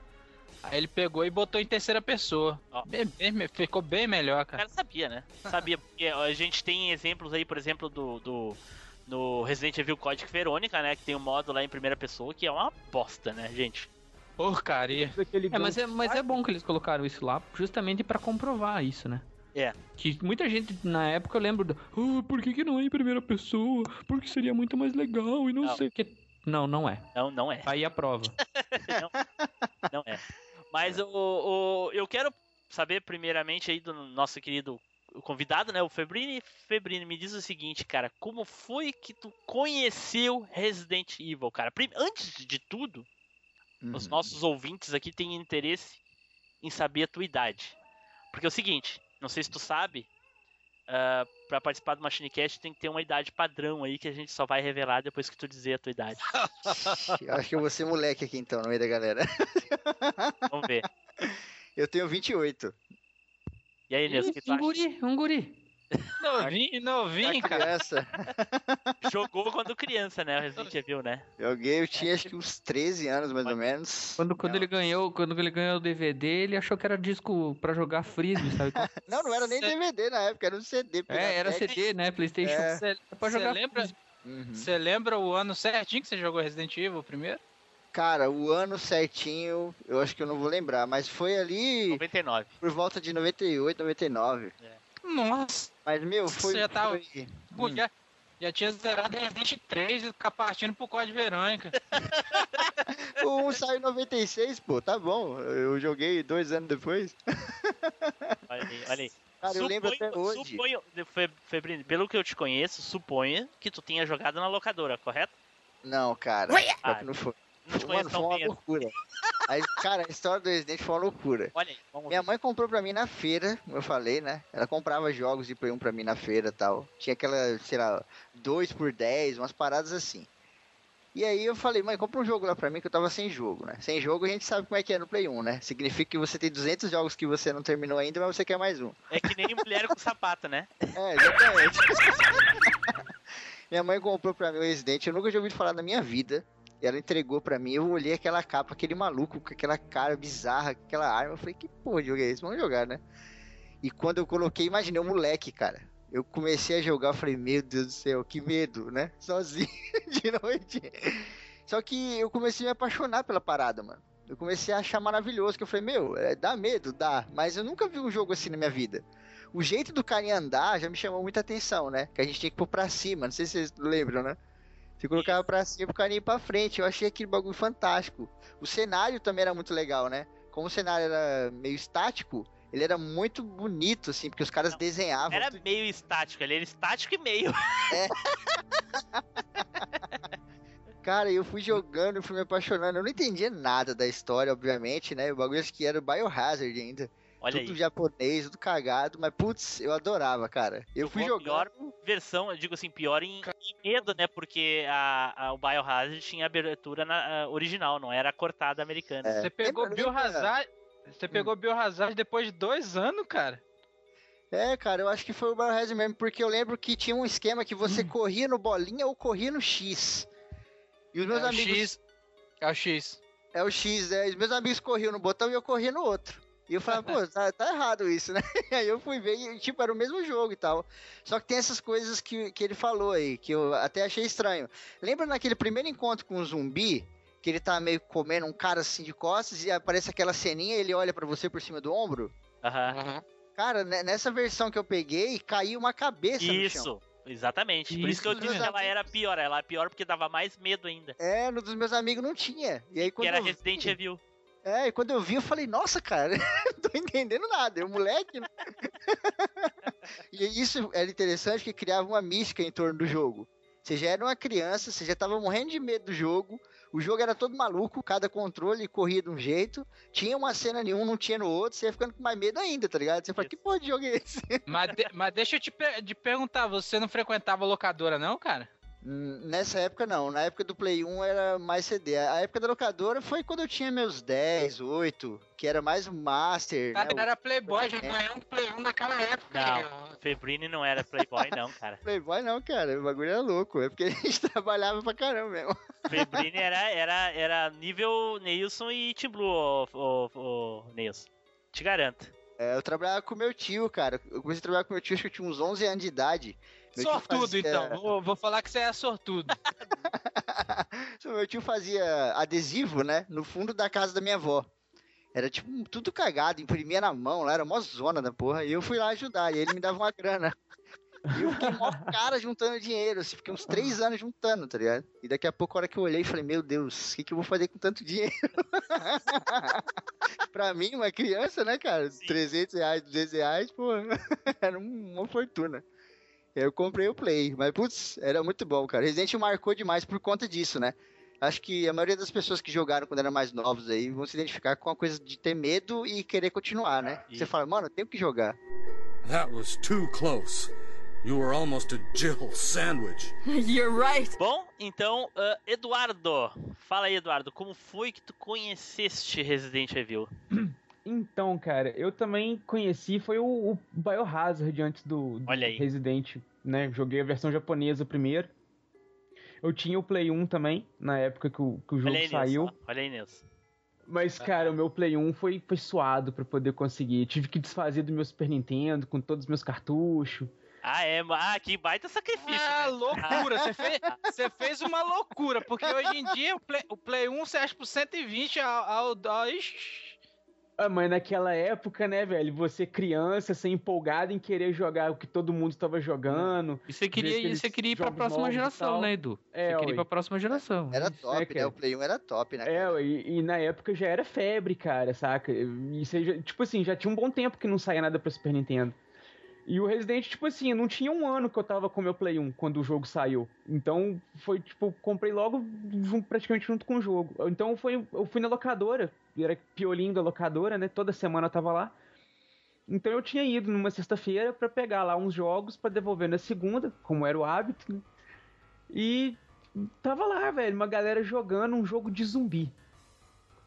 Aí ele pegou e botou em terceira pessoa. Bem- bem- ficou bem melhor, O cara. cara sabia, né? Sabia, porque a gente tem exemplos aí, por exemplo, do. do no Resident Evil Código Verônica, né? Que tem um modo lá em primeira pessoa que é uma bosta, né, gente? Porcaria. Aquele É, mas é, mas é bom que eles colocaram isso lá, justamente pra comprovar isso, né? É. Que muita gente, na época, eu lembro do, "Ah, por que, que não é em primeira pessoa? Porque seria muito mais legal e não, Não. sei o que. Não, não é. Não, não é. Aí a prova. Não é. Mas o, o- eu quero saber primeiramente aí do nosso querido convidado, né, o Febrini. Febrini, me diz o seguinte, cara, como foi que tu conheceu Resident Evil, cara? Antes de tudo, os Uhum. nossos ouvintes aqui têm interesse em saber a tua idade. Porque é o seguinte, não sei se tu sabe, ah, pra participar do MachineCast tem que ter uma idade padrão aí que a gente só vai revelar depois que tu dizer a tua idade. Eu acho que eu vou ser moleque aqui então, no meio da galera. Vamos ver. Eu tenho 28. E aí, Nilson, o que tu um acha? guri, um guri. Novinho, novinho, cara. criança. Jogou quando criança, né? O Resident Evil, né? Joguei, eu tinha acho que uns 13 anos mais ou menos. Quando, quando Não. ele ganhou, quando ele ganhou o DVD, ele achou que era disco pra jogar frisbee, sabe? Não, não era nem DVD na época, era um CD. é, era. CD, né? PlayStation. É. Você É pra você jogar lembra, frisbee. Uhum. você lembra o ano certinho que você jogou Resident Evil primeiro? Cara, o ano certinho, eu acho que eu não vou lembrar, mas foi ali 99. por volta de 98, 99. Nossa, Mas, meu, foi. Você já tava- foi- já, Já tinha zerado Resident 3 e ficar partindo pro Código Verônica. O 1 saiu em 96, pô, tá bom. Eu joguei dois anos depois. Olha aí, olha aí. Cara, eu lembro até hoje. Suponho, Fe- Febrino, pelo que eu te conheço, suponha que tu tenha jogado na locadora, correto? Não, cara. Ah, não foi. Não te Mano, conheço foi tão uma bem. loucura. Aí, cara, a história do Resident foi uma loucura. Olha aí, Minha mãe comprou pra mim na feira, como eu falei, né? Ela comprava jogos de Play 1 pra mim na feira e tal. Tinha aquela, sei lá, 2 por 10, umas paradas assim. E aí eu falei, mãe, compra um jogo lá pra mim que eu tava sem jogo, né? Sem jogo a gente sabe como é que é no Play 1, né? Significa que você tem 200 jogos que você não terminou ainda, mas você quer mais um. É que nem mulher com sapato, né? É, exatamente. minha mãe comprou pra mim o Resident, eu nunca tinha ouvido falar na minha vida. Ela entregou pra mim, eu olhei aquela capa, aquele maluco com aquela cara bizarra, aquela arma, eu falei, que porra de jogo é esse? Vamos jogar, né? E quando eu coloquei, imaginei um moleque, cara. Eu comecei a jogar, eu falei, meu Deus do céu, que medo, né? Sozinho de noite. Só que eu comecei a me apaixonar pela parada, mano. Eu comecei a achar maravilhoso, que eu falei, meu, é, dá medo, dá. Mas eu nunca vi um jogo assim na minha vida. O jeito do carinha andar já me chamou muita atenção, né? Que a gente tinha que pôr pra cima, não sei se vocês lembram, né? Você colocava pra cima pro carinha ir pra frente. Eu achei aquele bagulho fantástico. O cenário também era muito legal, né? Como o cenário era meio estático, ele era muito bonito, assim, porque os caras desenhavam. Era meio estático, ele era estático e meio. Cara, eu fui jogando, fui me apaixonando. Eu não entendia nada da história, obviamente, né? O bagulho acho que era Biohazard ainda. Olha tudo aí. japonês, tudo cagado, mas putz, eu adorava, cara. Eu fui jogando. pior versão, eu digo assim, pior em medo, né? Porque a, a- o Biohazard tinha abertura na, a original, não era cortada americana. É. Você pegou Biohazard. Você pegou Biohazard depois de dois anos, cara. É, cara, eu acho que foi o Biohazard mesmo, porque eu lembro que tinha um esquema que você Hum. corria no bolinha ou corria no X. E os meus é o amigos. X. É o X. É o X, é. Os meus amigos corriam no botão e eu corria no outro. E eu falava, pô, tá, tá errado isso, né? Aí eu fui ver e, tipo, era o mesmo jogo e tal. Só que tem essas coisas que, que ele falou aí, que eu até achei estranho. Lembra naquele primeiro encontro com o zumbi? Que ele tá meio comendo um cara assim de costas e aparece aquela ceninha e ele olha pra você por cima do ombro? Aham. Cara, ne- nessa versão que eu peguei, caiu uma cabeça no chão. Isso, exatamente. Por isso que eu Isso. disse que ela era pior. Ela é pior porque dava mais medo ainda. É, no dos meus amigos não tinha. E aí Que quando era eu vi- Resident Evil. É, e quando eu vi, eu falei, nossa, cara, não tô entendendo nada. Eu, moleque. né? e isso era interessante que criava uma mística em torno do jogo. Você já era uma criança, você já tava morrendo de medo do jogo. O jogo era todo maluco, cada controle corria de um jeito. Tinha uma cena nenhum, não tinha no outro. Você ia ficando com mais medo ainda, tá ligado? Você fala, que porra de jogo é esse? Mas, de- mas deixa eu te, per- te perguntar, você não frequentava locadora, não, cara? Nessa época não, na época do Play 1 era mais CD. A época da locadora foi quando eu tinha meus 10, 8, que era mais o Master. Cara, né? era Playboy, já ganhou um Play 1 naquela época. Não, Febrini não era Playboy, não, cara. Playboy não, cara, o bagulho era louco. É porque a gente trabalhava pra caramba mesmo. Febrini era, era, era nível Neilson e Team Blue, ô, ô, ô, Neilson. Te garanto. É, eu trabalhava com meu tio, cara. Eu comecei a trabalhar com meu tio, acho que eu tinha uns 11 anos de idade. Sortudo, fazia- então. Vou, vou falar que você é sortudo. meu tio fazia adesivo, né? No fundo da casa da minha avó. Era tipo tudo cagado, imprimia na mão lá, era mó zona da porra. E eu fui lá ajudar, e ele me dava uma grana. E eu fiquei mó cara juntando dinheiro, assim, fiquei uns três anos juntando, tá ligado? E daqui a pouco, a hora que eu olhei, falei, meu Deus, o que, que eu vou fazer com tanto dinheiro? pra mim, uma criança, né, cara? 300 reais, 200 reais, pô, era um- uma fortuna. Eu comprei o Play, mas putz, era muito bom, cara. Resident Evil marcou demais por conta disso, né? Acho que a maioria das pessoas que jogaram quando eram mais novos aí vão se identificar com a coisa de ter medo e querer continuar, né? Você fala, mano, eu tenho que jogar. That was too close. You were almost a Jill sandwich. You're right. Bom, então, ah, Eduardo. Fala aí, Eduardo, como foi que tu conheceste Resident Evil? Então, cara, eu também conheci, foi o, o Biohazard antes do, do Olha aí. Resident, né? Joguei a versão japonesa primeiro. Eu tinha o Play 1 também, na época que o, que o jogo Olha aí, saiu. Nilson. Olha aí, Nilson. Mas, cara, o meu Play 1 foi, foi suado pra poder conseguir. Tive que desfazer do meu Super Nintendo com todos os meus cartuchos. Ah, é? Ah, que baita sacrifício. Ah, né? loucura! Você fez, você fez uma loucura, porque hoje em dia o Play, o Play 1 você acha por 120 ao. ao, ao ixi, Ah, mas naquela época, né, velho? Você criança, ser empolgado em querer jogar o que todo mundo estava jogando. E você queria, você queria ir pra próxima geração, né, Edu? É, você queria ir pra próxima geração. Era Isso, top, né, né? O Play 1 era top, né? É, cara? ué, e, e na época já era febre, cara, saca? E seja, tipo assim, já tinha um bom tempo que não saía nada pra Super Nintendo. E o Resident, tipo assim, não tinha um ano que eu tava com o meu Play 1 quando o jogo saiu. Então foi, tipo, comprei logo praticamente junto com o jogo. Então foi, eu fui na locadora, era piolinho da locadora, né? Toda semana eu tava lá. Então eu tinha ido numa sexta-feira pra pegar lá uns jogos pra devolver na segunda, como era o hábito. né? E tava lá, velho, uma galera jogando um jogo de zumbi.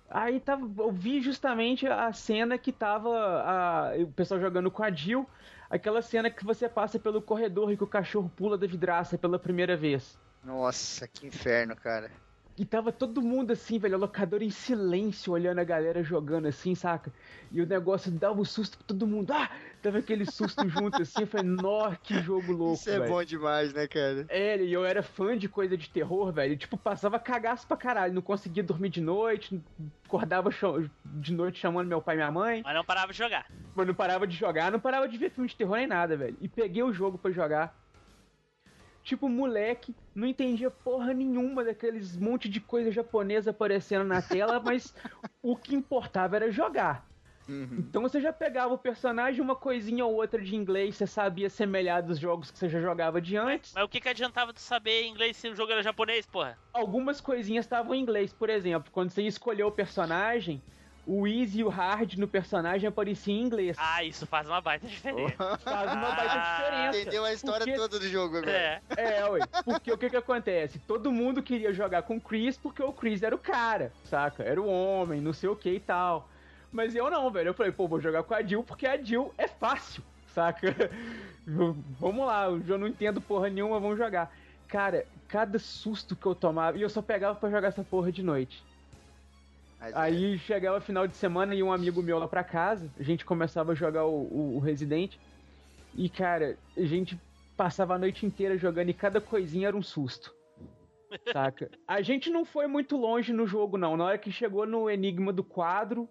Aí tava, eu vi justamente a cena que tava a- o pessoal jogando com a Jill, aquela cena que você passa pelo corredor e que o cachorro pula da vidraça pela primeira vez. Nossa, que inferno, cara. E tava todo mundo assim, velho, a locadora em silêncio, olhando a galera jogando assim, saca? E o negócio dava um susto pra todo mundo. Ah! Tava aquele susto junto assim, eu falei, nó, que jogo louco, Isso é bom demais, né, cara? É, e eu era fã de coisa de terror, velho. Tipo, passava cagaço pra caralho. Não conseguia dormir de noite, acordava de noite chamando meu pai e minha mãe. Mas não parava de jogar. Mas não parava de jogar, não parava de ver filme de terror nem nada, velho. E peguei o jogo pra jogar. Tipo, moleque, não entendia porra nenhuma daqueles monte de coisa japonesa aparecendo na tela, mas o que importava era jogar. Uhum. Então você já pegava o personagem, uma coisinha ou outra de inglês, você sabia semelhar dos jogos que você já jogava de antes. Mas o que, que adiantava tu saber inglês se o jogo era japonês, porra? Algumas coisinhas estavam em inglês, por exemplo, quando você escolheu o personagem, o easy e o hard no personagem apareciam em inglês. Ah, isso faz uma baita diferença. Faz uma baita Ah, diferença. Entendeu a história Porque- toda do jogo agora. É. É, ué. Porque o que que acontece? Todo mundo queria jogar com o Chris porque o Chris era o cara, saca? Era o homem, não sei o que e tal. Mas eu não, velho. Eu falei, pô, vou jogar com a Jill porque a Jill é fácil, saca? vamos lá, eu não entendo porra nenhuma, vamos jogar. Cara, cada susto que eu tomava, e eu só pegava pra jogar essa porra de noite. Mas, Aí chegava final de semana e um amigo meu lá pra casa, a gente começava a jogar o, o, o Resident. E, cara, a gente passava a noite inteira jogando e cada coisinha era um susto. Saca? A gente não foi muito longe no jogo, não. Na hora que chegou no enigma do quadro,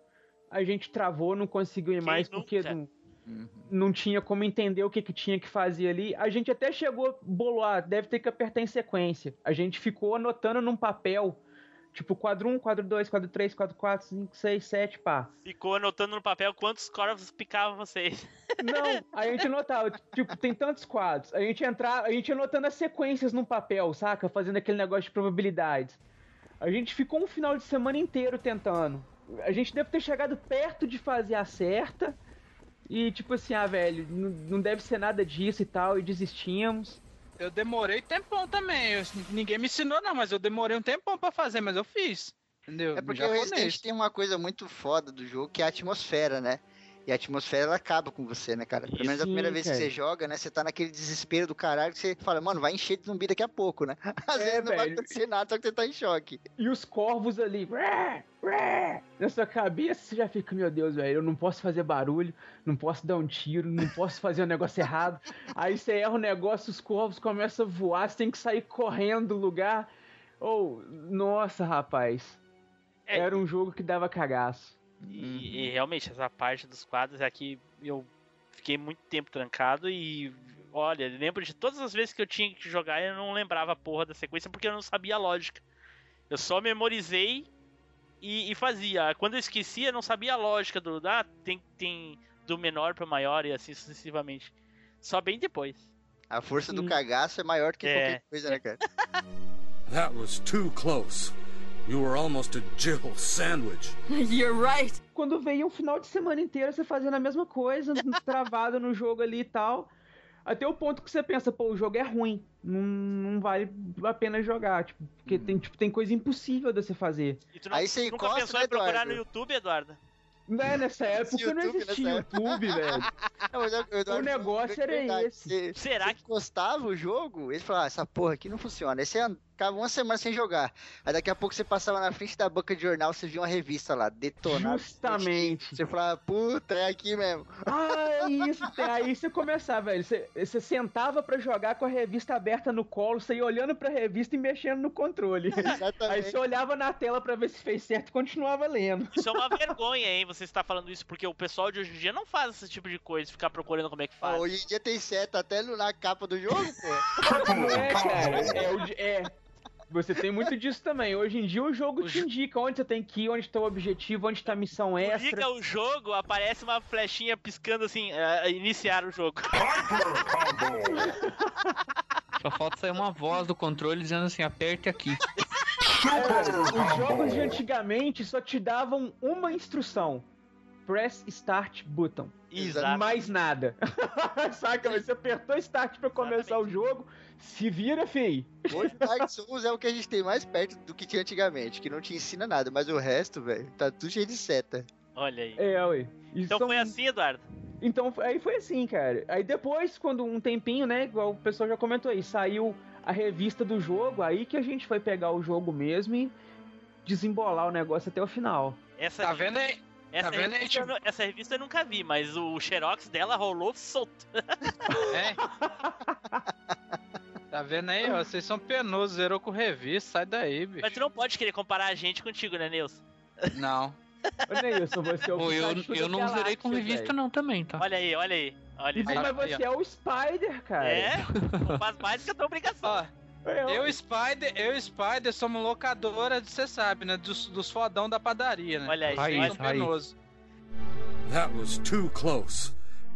a gente travou, não conseguiu ir Quem mais porque não, Uhum. não tinha como entender o que, que tinha que fazer ali. A gente até chegou, bolou, ah, deve ter que apertar em sequência. A gente ficou anotando num papel, tipo quadro 1, quadro 2, quadro 3, quadro 4, 5, 6, 7, pá. Ficou anotando no papel quantos corvos picavam vocês. Não, a gente anotava, tipo, tem tantos quadros. A gente entrar, a gente anotando as sequências num papel, saca? Fazendo aquele negócio de probabilidades. A gente ficou um final de semana inteiro tentando. A gente deve ter chegado perto de fazer a certa. E tipo assim, ah, velho, não não deve ser nada disso e tal, e desistimos. Eu demorei tempão também. eu- ninguém me ensinou, não, mas eu demorei um tempão pra fazer, mas eu fiz. Entendeu? É porque o. Resident tem uma coisa muito foda do jogo, que é a atmosfera, né? E a atmosfera, ela acaba com você, né, cara? Pelo menos a primeira vez que você joga, né? Você tá naquele desespero do caralho que você fala, mano, vai encher de zumbi daqui a pouco, né? Às É, vezes não vai acontecer nada, só que você tá em choque. E os corvos ali, na sua cabeça, você já fica, meu Deus, velho, eu não posso fazer barulho, não posso dar um tiro, não posso fazer um negócio errado. Aí você erra o negócio, os corvos começam a voar, você tem que sair correndo do lugar. Ou, nossa, rapaz, É. era um jogo que dava cagaço. E, e realmente, essa parte dos quadros é que eu fiquei muito tempo trancado e. Olha, lembro de todas as vezes que eu tinha que jogar eu não lembrava a porra da sequência porque eu não sabia a lógica. Eu só memorizei e, e fazia. Quando eu esquecia, eu não sabia a lógica do. Ah, tem, tem do menor pro maior e assim sucessivamente. Só bem depois. A força do cagaço é maior do que É. qualquer coisa, né, cara? That was too close. You were almost a Jill sandwich. You're right. Quando veio um final de semana inteiro você fazendo a mesma coisa, travado no jogo ali e tal. Até o ponto que você pensa, pô, o jogo é ruim. Não, não vale a pena jogar. Tipo, porque tem, tipo, tem coisa impossível de você fazer. E tu não, Aí você nunca encosta, pensou né, em procurar Eduardo? no YouTube, Eduardo? Né, nessa época não YouTube existia nessa YouTube, velho. Não, eu- eu- O negócio é era verdade. esse. Você, Será você que. encostava o jogo, ele falava, ah, essa porra aqui não funciona. Aí você an- ficava uma semana sem jogar. Aí daqui a pouco você passava na frente da banca de jornal, você via uma revista lá, detonada. Justamente. Você falava, puta, é aqui mesmo. Ah, é isso. Aí você começava, velho. Você, você sentava pra jogar com a revista aberta no colo, você ia olhando pra revista e mexendo no controle. Aí Exatamente. você olhava na tela pra ver se fez certo e continuava lendo. Isso é uma vergonha, hein? Você está falando isso porque o pessoal de hoje em dia não faz esse tipo de coisa, ficar procurando como é que faz. hoje em dia tem seta até na capa do jogo, pô. Não é, cara. É, é. Você tem muito disso também. Hoje em dia o jogo O te jo- indica onde você tem que ir, onde tá o objetivo, onde tá a missão extra. Liga o jogo, aparece uma flechinha piscando assim, é, iniciar o jogo. Só falta sair uma voz do controle dizendo assim, aperte aqui. Os jogos de antigamente só te davam uma instrução. Press Start Button. Exato. Mais nada. Saca? Você apertou Start pra começar o jogo, se vira, fei. Hoje Dark Souls é o que a gente tem mais perto do que tinha antigamente, que não te ensina nada, mas o resto, velho, tá tudo cheio de seta. Olha aí. É, ué. E Então são- foi assim, Eduardo. Então, aí foi assim, cara. Aí depois, quando um tempinho, né, igual o pessoal já comentou aí, saiu a revista do jogo, aí que a gente foi pegar o jogo mesmo e desembolar o negócio até o final. Essa, Tá vendo aí? essa, tá vendo aí, revista, eu nu- essa revista eu nunca vi, mas o xerox dela rolou solto. É. Tá vendo aí, ó? Vocês são penosos, zerou com revista, sai daí, bicho. Mas tu não pode querer comparar a gente contigo, né, Nilson? Não. Ô, Neilson, você é o Pô, eu, eu não zerei com galáxia, revista velho. não também, tá? Olha aí, olha aí. Olha aí. mas você é o Spider, cara. É, faz mais que a tua obrigação. Ó, eu e Spider, eu e Spider somos locadora, você sabe, né? Dos, dos fodão da padaria, né? Olha aí, Raiz, raiz. That was too close.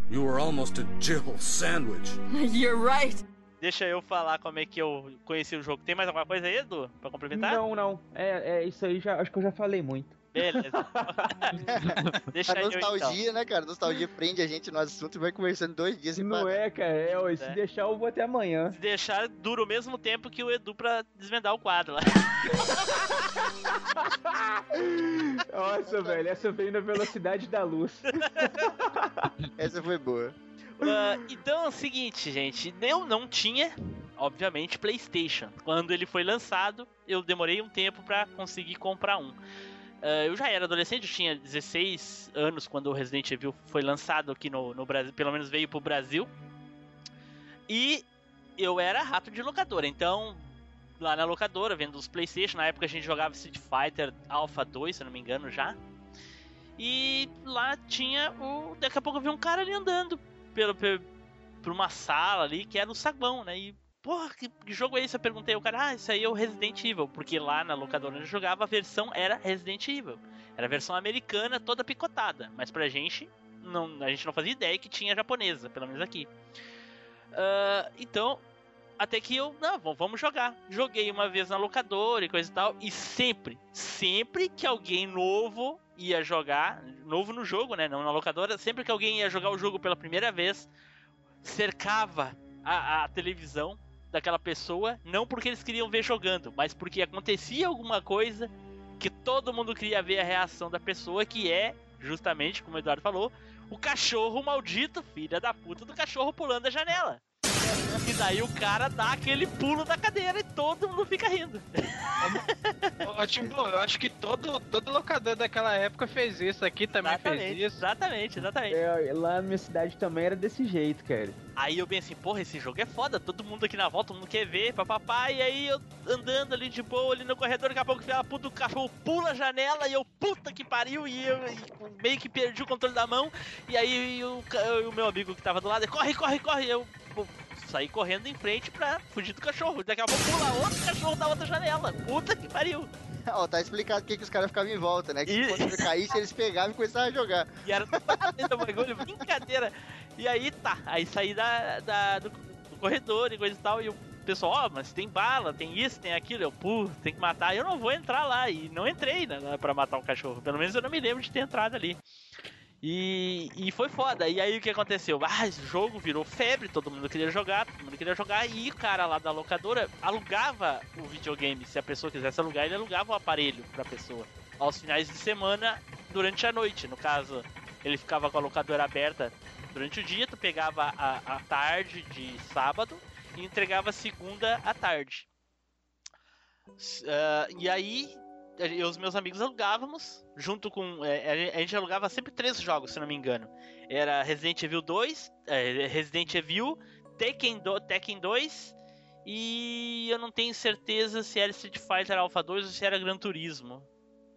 You were almost a Jill sandwich. You're right. Deixa eu falar como é que eu conheci o jogo. Tem mais alguma coisa aí, Edu? Pra complementar? Não, não. É, é isso aí, já, acho que eu já falei muito. Beleza. Deixa A eu então. nostalgia, né, cara? Nostalgia prende a gente no assunto e vai conversando dois dias sem Não é, cara. É, ué, se É. deixar eu vou até amanhã. Se deixar, dura o mesmo tempo que o Edu pra desvendar o quadro lá. Nossa, velho, essa veio na velocidade da luz. Essa foi boa. Ah, então é o seguinte, gente. Eu não tinha, obviamente, PlayStation. Quando ele foi lançado, eu demorei um tempo pra conseguir comprar um. Ah, eu já era adolescente, eu tinha 16 anos quando o Resident Evil foi lançado aqui no, no Brasil, pelo menos veio pro Brasil. E eu era rato de locadora, então lá na locadora, vendo os PlayStation, na época a gente jogava Street Fighter Alpha 2, se eu não me engano já. E lá tinha o. Daqui a pouco eu vi um cara ali andando pelo, pelo, por uma sala ali que era o saguão, né? E, porra, que, que jogo é esse? Eu perguntei ao cara, ah, isso aí é o Resident Evil, porque lá na locadora onde eu jogava a versão era Resident Evil. Era a versão americana toda picotada, mas pra gente, não, a gente não fazia ideia que tinha japonesa, pelo menos aqui. Ah, então, até que eu, não, vamos jogar. Joguei uma vez na locadora e coisa e tal, e sempre, sempre que alguém novo ia jogar, novo no jogo, né, não na locadora, sempre que alguém ia jogar o jogo pela primeira vez, cercava a, a televisão daquela pessoa, não porque eles queriam ver jogando, mas porque acontecia alguma coisa que todo mundo queria ver a reação da pessoa, que é, justamente, como o Eduardo falou, o cachorro maldito, filha da puta do cachorro pulando a janela. E daí o cara dá aquele pulo da cadeira e todo mundo fica rindo. Ô, Timbu, eu acho que todo, todo locador daquela época fez isso, aqui também fez Exatamente, isso. exatamente, exatamente. É, lá na minha cidade também era desse jeito, cara. Aí eu bem assim, porra, esse jogo é foda, todo mundo aqui na volta, todo mundo quer ver, papapá, e aí eu andando ali de boa, ali no corredor, daqui a pouco a puta do cachorro pula a janela e eu, puta que pariu, e eu e meio que perdi o controle da mão, e aí o, meu amigo que tava do lado, corre, corre, corre, e eu saí correndo em frente pra fugir do cachorro, daqui a pouco pula outro cachorro da outra janela, puta que pariu. Ó, tá explicado por que que os caras ficavam em volta, né? Que E- quando caísse, eles pegavam e começavam a jogar. E era esse bagulho, brincadeira. E aí tá, aí saí da, da- do, do corredor e coisa e tal, e o pessoal, ó, mas tem bala, tem isso, tem aquilo, eu, pô, tem que matar, eu não vou entrar lá, e não entrei né, pra matar o cachorro, pelo menos eu não me lembro de ter entrado ali. E, e foi foda, e aí o que aconteceu? Ah, esse jogo virou febre, todo mundo queria jogar, todo mundo queria jogar, e o cara lá da locadora alugava o videogame, se a pessoa quisesse alugar, ele alugava o aparelho pra pessoa. Aos finais de semana, durante a noite, no caso, ele ficava com a locadora aberta durante o dia, tu pegava a, a tarde de sábado e entregava segunda à tarde. Ah, e aí, eu e os meus amigos alugávamos, junto com. é, a gente alugava sempre três jogos, se não me engano. Era Resident Evil 2, é, Resident Evil, Tekken, do, Tekken 2 e eu não tenho certeza se era Street Fighter Alpha 2 ou se era Gran Turismo.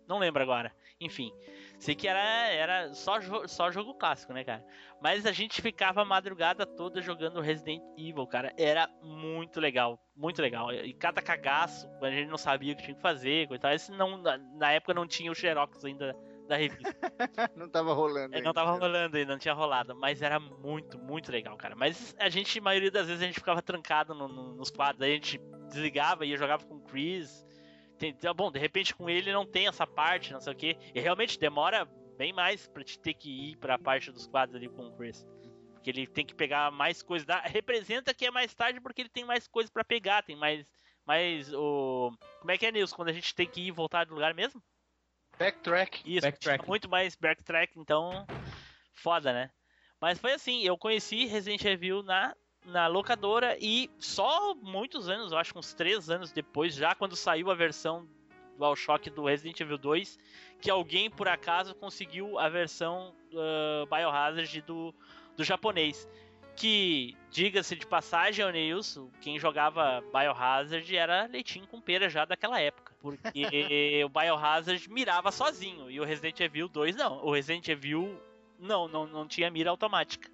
Não lembro agora. Enfim, sei que era, era só, jo- só jogo clássico, né, cara? Mas a gente ficava a madrugada toda jogando Resident Evil, cara. Era muito legal, muito legal. E cada cagaço, a gente não sabia o que tinha que fazer, tal. Esse não, na, na época não tinha o Xerox ainda da revista. não tava rolando. É, não ainda. tava rolando ainda, não tinha rolado. Mas era muito, muito legal, cara. Mas a gente, a maioria das vezes, a gente ficava trancado no- no- nos quadros. Aí a gente desligava e ia jogava com o Chris. Tem- tá bom, de repente com ele não tem essa parte, não sei o que. E realmente demora bem mais pra te ter que ir pra parte dos quadros ali com o Chris. Porque ele tem que pegar mais coisas. Da... Representa que é mais tarde porque ele tem mais coisas pra pegar. Tem mais. Mais o. Como é que é, Nilson? Quando a gente tem que ir e voltar do lugar mesmo? Backtrack. Isso, Backtrack. muito mais backtrack, então. Foda, né? Mas foi assim, eu conheci Resident Evil na, na locadora e só muitos anos, eu acho que uns 3 anos depois, já quando saiu a versão do DualShock do Resident Evil 2, que alguém por acaso conseguiu a versão uh, Biohazard do, do japonês. Que, diga-se de passagem, ô Nilson, quem jogava Biohazard era leitinho com pera já daquela época. Porque o Biohazard mirava sozinho e o Resident Evil 2 não. O Resident Evil não, não, não tinha mira automática.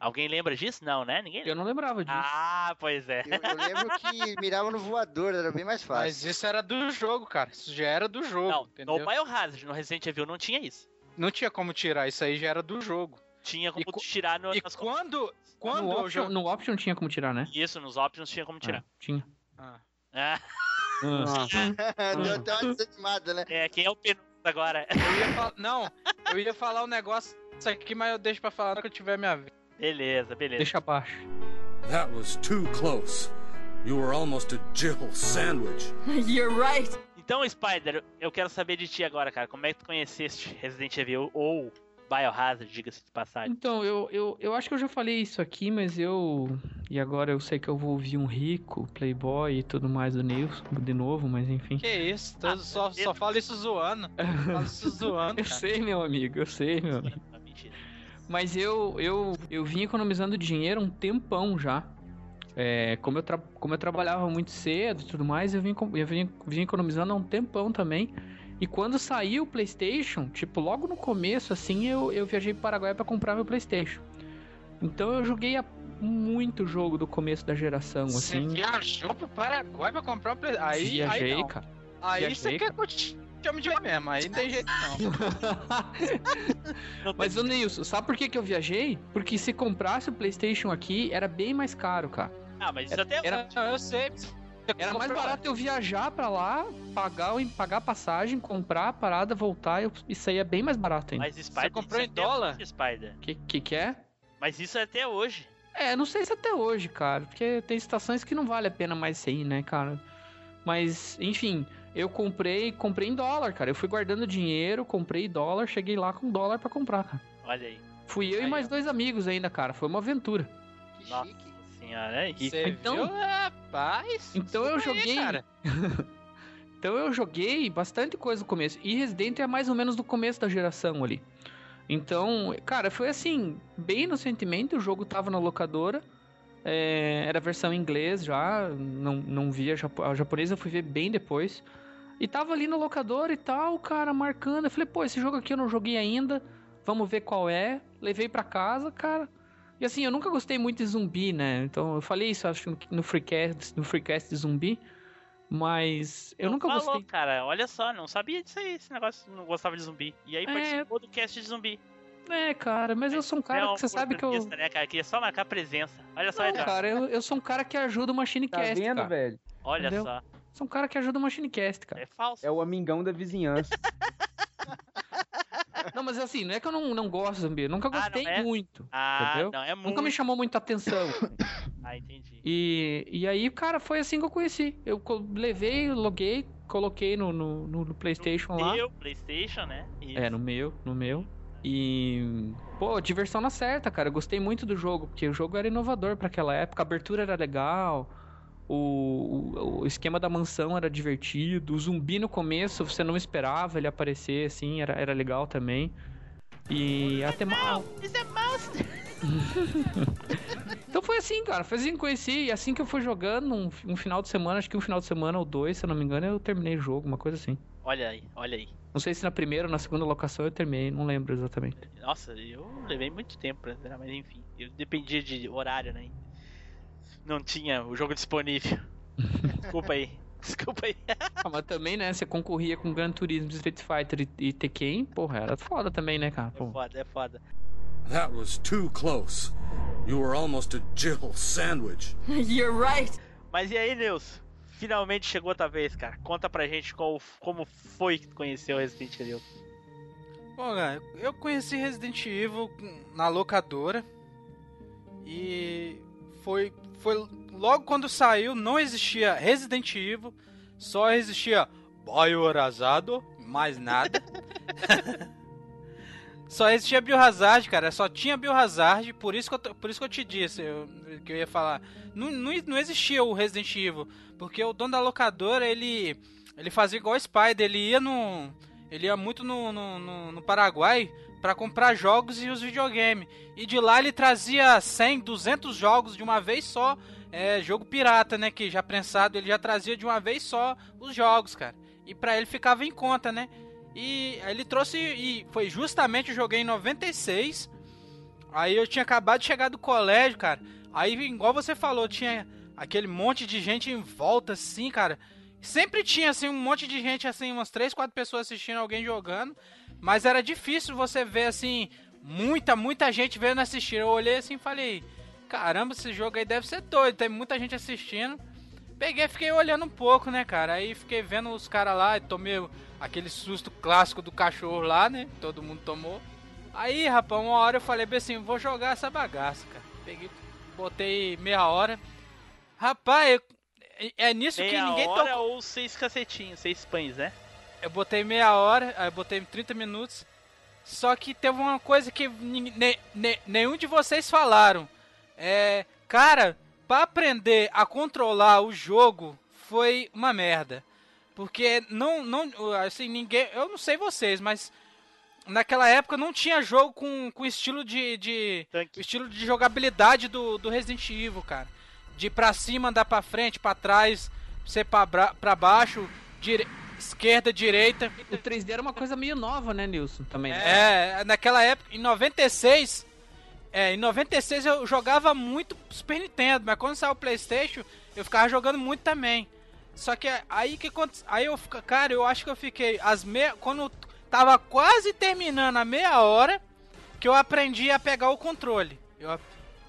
Alguém lembra disso? Não, né? Ninguém lembra. Eu não lembrava disso. Ah, pois é. Eu, eu lembro que mirava no voador, era bem mais Mas fácil. isso era do jogo, cara. Isso já era do jogo, Não, entendeu? no Biohazard, no Resident Evil não tinha isso. Não tinha como tirar, isso aí já era do jogo. Tinha como E tirar no, E nas quando, quando no, option, jogo... no option tinha como tirar, né? Isso, nos options tinha como tirar. Ah, tinha. Ah. Ah, Ah. Deu até uma desanimada, né? é, quem é o penúltimo agora? Eu ia falar... Não, eu ia falar um negócio isso aqui, mas eu deixo pra falar quando eu tiver minha vez. Beleza, beleza. Deixa abaixo. That was too close. You were almost a Jill sandwich. You're right. Então, Spider, eu quero saber de ti agora, cara. Como é que tu conheceste Resident Evil ou Biohazard, diga-se de passagem? Então, eu, eu, eu acho que eu já falei isso aqui, mas eu. E agora eu sei que eu vou ouvir um rico, playboy e tudo mais do Nilson de novo, mas enfim. Que isso, Ah, só, só fala isso zoando. Fala isso zoando, Eu sei, meu amigo, eu sei, meu amigo. Ah, mentira. Mas eu, eu, eu vim economizando dinheiro um tempão já. É, como, eu como eu trabalhava muito cedo e tudo mais, eu vim, eu vim, vim economizando há um tempão também. E quando saiu o PlayStation, tipo, logo no começo, assim, eu, eu viajei para o Paraguai para comprar meu PlayStation. Então eu joguei a- muito jogo do começo da geração, Você assim. viajou pro Paraguai pra comprar um Play... Aí, viajei, aí não. cara. Aí Viajei, você quer que eu chame de mesmo, aí não tem jeito não. Mas, ô Nilson, sabe por que, que eu viajei? Porque se comprasse o PlayStation aqui, era bem mais caro, cara. Ah, mas isso até. Era, Não, eu sei. Você Era mais comprou- barato eu viajar pra lá, pagar, o- pagar a passagem, comprar a parada, voltar. Eu, isso aí é bem mais barato ainda. Mas Spider, comprou isso em é dólar? hoje, Spider. Que, que que é? Mas isso é até hoje. É, não sei se até hoje, cara. Porque tem situações que não vale a pena mais ser, né, cara? Mas, enfim, eu comprei, comprei em dólar, cara. Eu fui guardando dinheiro, comprei dólar, cheguei lá com dólar pra comprar, cara. Olha aí. Fui eu Aí, e mais ó. dois amigos ainda, cara. Foi uma aventura. Que Nossa chique. senhora, é rico. Você Então- viu? Rapaz. Então eu aí, joguei- cara. Então eu joguei bastante coisa no começo. E Resident é mais ou menos do começo da geração ali. Então, cara, foi assim, bem inocentemente, o jogo tava na locadora. É, era a versão em inglês já, não, não via a japonesa, eu fui ver bem depois. E tava ali na locadora e tal, cara, marcando. Eu falei, pô, esse jogo aqui eu não joguei ainda, vamos ver qual é. Levei pra casa, cara. E assim, eu nunca gostei muito de zumbi, né? Então eu falei isso, acho, que no freecast, no freecast de zumbi. Mas eu nunca Falou, gostei. cara, olha só, não sabia disso aí, esse negócio, não gostava de zumbi. E aí É. participou do cast de zumbi. É, cara, mas eu sou um cara É que você sabe que eu. Né, cara? Queria só marcar presença. Olha só, Não, Eduardo. cara, eu, eu sou um cara que ajuda o Machine Tá Cast, vendo, cara. velho? Olha entendeu? só. Sou um cara que ajuda o Machine Cast, cara. É falso. É o amigão da vizinhança. Não, mas assim, não é que eu não, não gosto zumbi, eu nunca Ah, não gostei é? muito. Ah, entendeu? não, é muito. Nunca me chamou muita atenção. Ah, entendi. E, e aí, cara, foi assim que eu conheci. Eu levei, loguei, coloquei no, no, no- no PlayStation lá. Meu Playstation, né? Isso. É, no meu, no meu. E. Pô, diversão na certa, cara. Eu gostei muito do jogo, porque o jogo era inovador pra aquela época, a abertura era legal. O, o, o esquema da mansão era divertido. O zumbi no começo você não esperava ele aparecer, assim, era, era legal também. E até mal. Isso é monster! então foi assim, cara. Foi assim que eu conheci. E assim que eu fui jogando, um, um, final de semana, acho que um final de semana ou dois, se eu não me engano, eu terminei o jogo, uma coisa assim. Olha aí, olha aí. Não sei se na primeira ou na segunda locação eu terminei, não lembro exatamente. Nossa, eu levei muito tempo pra entrar, mas enfim. Eu dependia de horário, né? Não tinha o jogo disponível. Desculpa aí. Desculpa aí. ah, mas também, né? Você concorria com Gran Turismo, Street Fighter e, e Tekken, porra, era foda também, né, cara? É foda, é foda. That was too close. You were almost a Jill sandwich. You're right. Mas e aí, Nilson? Finalmente chegou outra vez, cara. Conta pra gente qual, como foi que conheceu Resident Evil. Bom, cara, eu conheci Resident Evil na locadora. E foi, foi logo quando saiu, não existia Resident Evil, só existia Biorazado, mais nada. só existia Biohazard, cara, só tinha Biohazard, por isso que eu, por isso que eu te disse eu, que eu ia falar. Não, não, não existia o Resident Evil, porque o dono da locadora, ele ele fazia igual o Spider, ele ia no ele ia muito no, no, no, no Paraguai para comprar jogos e os videogames. E de lá ele trazia 100, 200 jogos de uma vez só. É, jogo pirata, né? Que já prensado, ele já trazia de uma vez só os jogos, cara. E pra ele ficava em conta, né? E ele trouxe. E foi justamente, eu joguei em 96. Aí eu tinha acabado de chegar do colégio, cara. Aí, igual você falou, tinha aquele monte de gente em volta, assim, cara. Sempre tinha, assim, um monte de gente, assim, umas 3, 4 pessoas assistindo alguém jogando. Mas era difícil você ver, assim, muita, muita gente vendo assistir. Eu olhei assim e falei, caramba, esse jogo aí deve ser doido, tem muita gente assistindo. Peguei fiquei olhando um pouco, né, cara? Aí fiquei vendo os caras lá tomei aquele susto clássico do cachorro lá, né? Todo mundo tomou. Aí, rapaz, uma hora eu falei bem assim, vou jogar essa bagaça, cara. Peguei, botei meia hora. Rapaz, eu, é, é nisso meia que ninguém hora tocou. ou seis cacetinhos, seis pães, né? Eu botei meia hora, aí eu botei 30 minutos. Só que teve uma coisa que ne, ne, nenhum de vocês falaram. É, cara, para aprender a controlar o jogo foi uma merda. Porque não, não, assim, ninguém, eu não sei vocês, mas naquela época não tinha jogo com, com estilo de, de estilo de jogabilidade do, do Resident Evil, cara. De pra cima, andar pra frente, pra trás, ser pra, pra baixo, dire esquerda, direita. O 3D era uma coisa meio nova, né, Nilson? Também. É, naquela época, em 96, é, em 96 eu jogava muito Super Nintendo, mas quando saiu o PlayStation, eu ficava jogando muito também. Só que aí que aí eu cara, eu acho que eu fiquei as me... quando tava quase terminando a meia hora que eu aprendi a pegar o controle. Eu...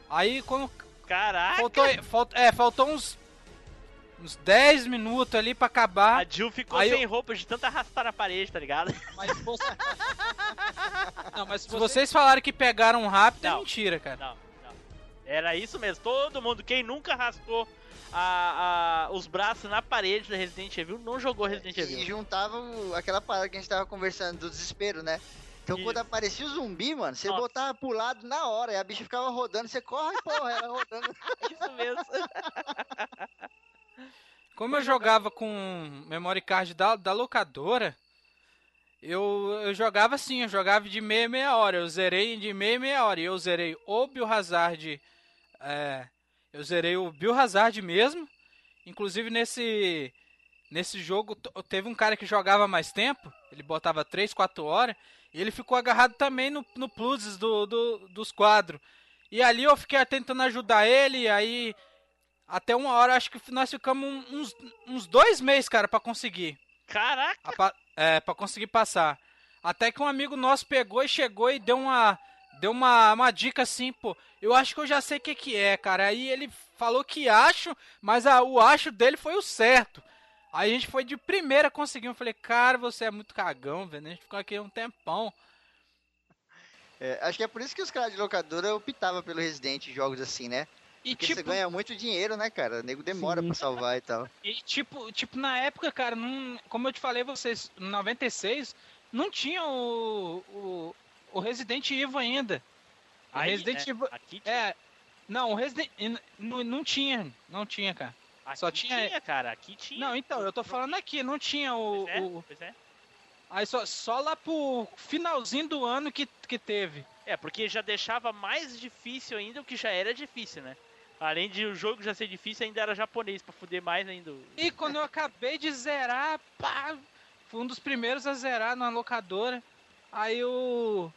Aí quando Caraca! Faltou, falt... é, faltou uns uns 10 minutos ali pra acabar. A Jill ficou aí sem eu... roupa de tanto arrastar na parede, tá ligado? Mas, você... não, mas se vocês falaram que pegaram rápido, é não, é mentira, cara. Não, não. Era isso mesmo. Todo mundo, quem nunca arrastou a, a, os braços na parede da Resident Evil não jogou Resident Evil. E juntava aquela parada que a gente tava conversando do desespero, né? Então Isso. quando aparecia o zumbi, mano, você Nossa. botava pro lado na hora, e a bicha ficava rodando, você corre, porra, ela rodando. Isso mesmo. Como eu jogava com memory card da, da locadora, eu, eu jogava assim, eu jogava de meia meia hora. Eu zerei de meia meia hora. E eu zerei o Biohazard. É, eu zerei o Biohazard mesmo. Inclusive nesse nesse jogo teve um cara que jogava mais tempo. Ele botava 3, 4 horas. E ele ficou agarrado também no, no pluses do, do, dos quadros. E ali eu fiquei tentando ajudar ele. Aí até uma hora, acho que nós ficamos uns, uns dois meses, cara, para conseguir. Caraca! A, é, pra conseguir passar. Até que um amigo nosso pegou e chegou e deu uma. Deu uma, uma dica assim, pô. Eu acho que eu já sei o que, que é, cara. Aí ele falou que acho, mas a, o acho dele foi o certo. Aí a gente foi de primeira conseguiu. Eu falei, cara, você é muito cagão, velho. A gente ficou aqui um tempão. É, acho que é por isso que os caras de locadora optavam pelo Resident em jogos assim, né? E Porque tipo, você ganha muito dinheiro, né, cara? O nego demora Sim. pra salvar e tal. E tipo, tipo, na época, cara, não, como eu te falei, vocês, em 96, não tinha o, o, o Resident Evil ainda. O Aí, Resident é, Evil. Aqui É. Não, o Resident. Não, não tinha. Não tinha, cara. Aqui Só tinha- cara, aqui tinha. Não, então, eu tô falando aqui, não tinha o. Pois é, o- pois é. Aí só, só lá pro finalzinho do ano que, que teve. É, porque já deixava mais difícil ainda o que já era difícil, né? Além de o jogo já ser difícil, ainda era japonês, pra fuder mais ainda. E quando eu acabei de zerar, pá, fui um dos primeiros a zerar na locadora. Aí o.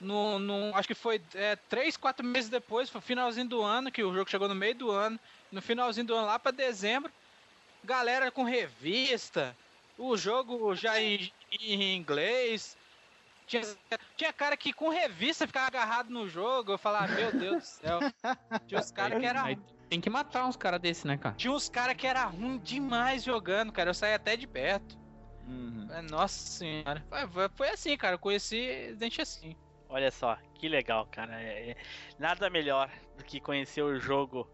No, no, acho que foi é, três, quatro meses depois, foi finalzinho do ano, que o jogo chegou no meio do ano. No finalzinho do ano, lá pra dezembro, galera com revista, o jogo já em, em inglês. Tinha, tinha cara que com revista ficava agarrado no jogo. Eu falava, meu Deus do céu. Tinha os caras que era Tem que matar uns caras desses, né, cara? tinha uns caras que era ruim demais jogando, cara. Eu saí até de perto. É, Nossa senhora. Foi, foi- foi assim, cara. Eu conheci gente assim. Olha só, que legal, cara. É- é- nada melhor do que conhecer o jogo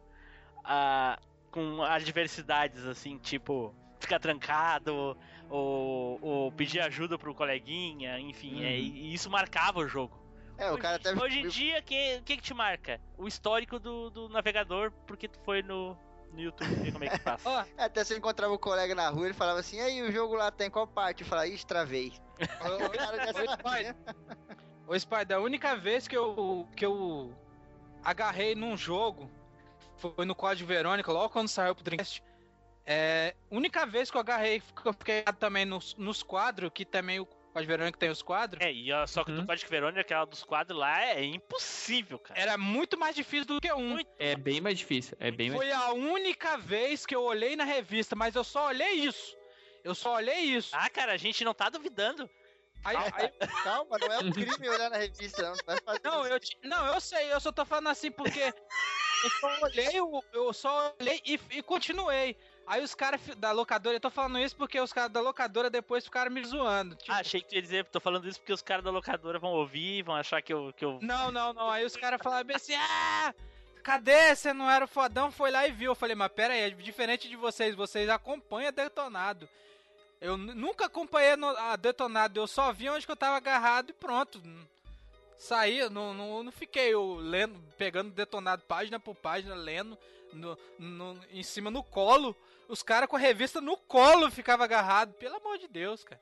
ah, com adversidades, assim, tipo, ficar trancado, ou, ou pedir ajuda pro coleguinha, enfim, é, e isso marcava o jogo. É, o cara até. Hoje em dia, o que, que, que te marca? O histórico do, do navegador, porque tu foi no, no YouTube ver como é que passa. Ó, Até se eu encontrava o colega na rua, ele falava assim, aí, o jogo lá tem qual parte? Eu falava, ixi, travei. O cara já Oi, sabia. Ô, Spider, a única vez que eu, que eu agarrei num jogo foi no Código Verônica, logo quando saiu pro Dreamcast. É, única vez que eu agarrei, que eu fiquei ligado também nos, nos quadros, que também o Código Verônica tem os quadros. É, e ó, só que do Uhum. Código Verônica, aquela dos quadros lá, é impossível, cara. Era muito mais difícil do que um. Muito. É bem mais difícil. É bem mais Foi a única vez que eu olhei na revista, mas eu só olhei isso. Eu só olhei isso. Ah, cara, a gente não tá duvidando. Aí, aí- Calma, não é um crime olhar na revista, não. Não vai fazer não, isso. eu, te- não, eu sei, eu só tô falando assim porque eu só olhei, eu só olhei e, e continuei. Aí os caras da locadora, eu tô falando isso porque os caras da locadora depois ficaram me zoando. Tipo, Ah, achei que tu ia dizer, tô falando isso porque os caras da locadora vão ouvir, vão achar que eu. Que eu... Não, não, não. Aí os caras falaram bem assim: ah, cadê? Você não era o fodão? Foi lá e viu. Eu falei, mas pera aí, é diferente de vocês, vocês acompanham Detonado. Eu nunca acompanhei no- a Detonado, eu só vi onde que eu tava agarrado e pronto. Saí, não, não, não fiquei eu, lendo, pegando Detonado página por página, lendo no, no- em cima no colo. Os caras com a revista no colo ficavam agarrados. Pelo amor de Deus, cara.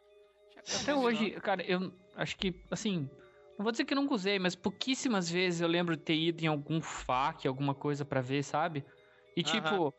Até hoje, cara, eu acho que, assim, não vou dizer que nunca usei, mas pouquíssimas vezes eu lembro de ter ido em algum FAQ, alguma coisa pra ver, sabe? E Aham. tipo,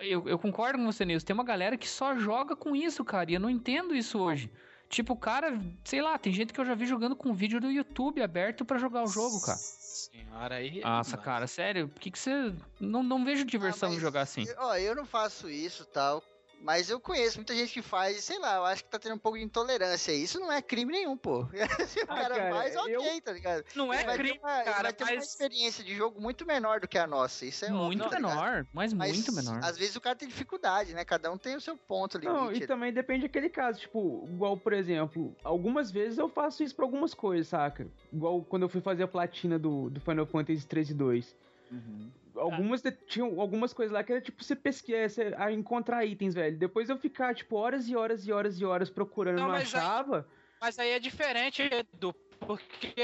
eu, eu concordo com você, Nilson, tem uma galera que só joga com isso, cara, e eu não entendo isso hoje. Tipo, o cara, sei lá, tem gente que eu já vi jogando com vídeo do YouTube aberto pra jogar o jogo, cara. Senhora, aí. é Nossa, cara, sério, por que que você... Não, não vejo diversão Ah, em jogar assim. eu- Ó, eu não faço isso tal. Mas eu conheço muita gente que faz, e sei lá, eu acho que tá tendo um pouco de intolerância. Isso não é crime nenhum, pô. Se o Ah, cara, cara, faz, ok, eu- tá ligado? Não é Ele crime, uma, ele cara, vai ter uma mas- experiência de jogo muito menor do que a nossa. Isso é muito óbvio, tá menor, mas, Mas muito menor. às vezes o cara tem dificuldade, né? Cada um tem o seu ponto limite. Não, e também depende daquele caso, tipo, igual, por exemplo, algumas vezes eu faço isso pra algumas coisas, saca? Igual quando eu fui fazer a platina do, do Final Fantasy 13 e 2. Uhum. Algumas de- tinham algumas coisas lá que era tipo você pesquisar, você, a encontrar itens, velho. Depois eu ficar, tipo, horas e horas e horas e horas procurando, Não, não, mas aí- achava. Mas aí é diferente, Edu, porque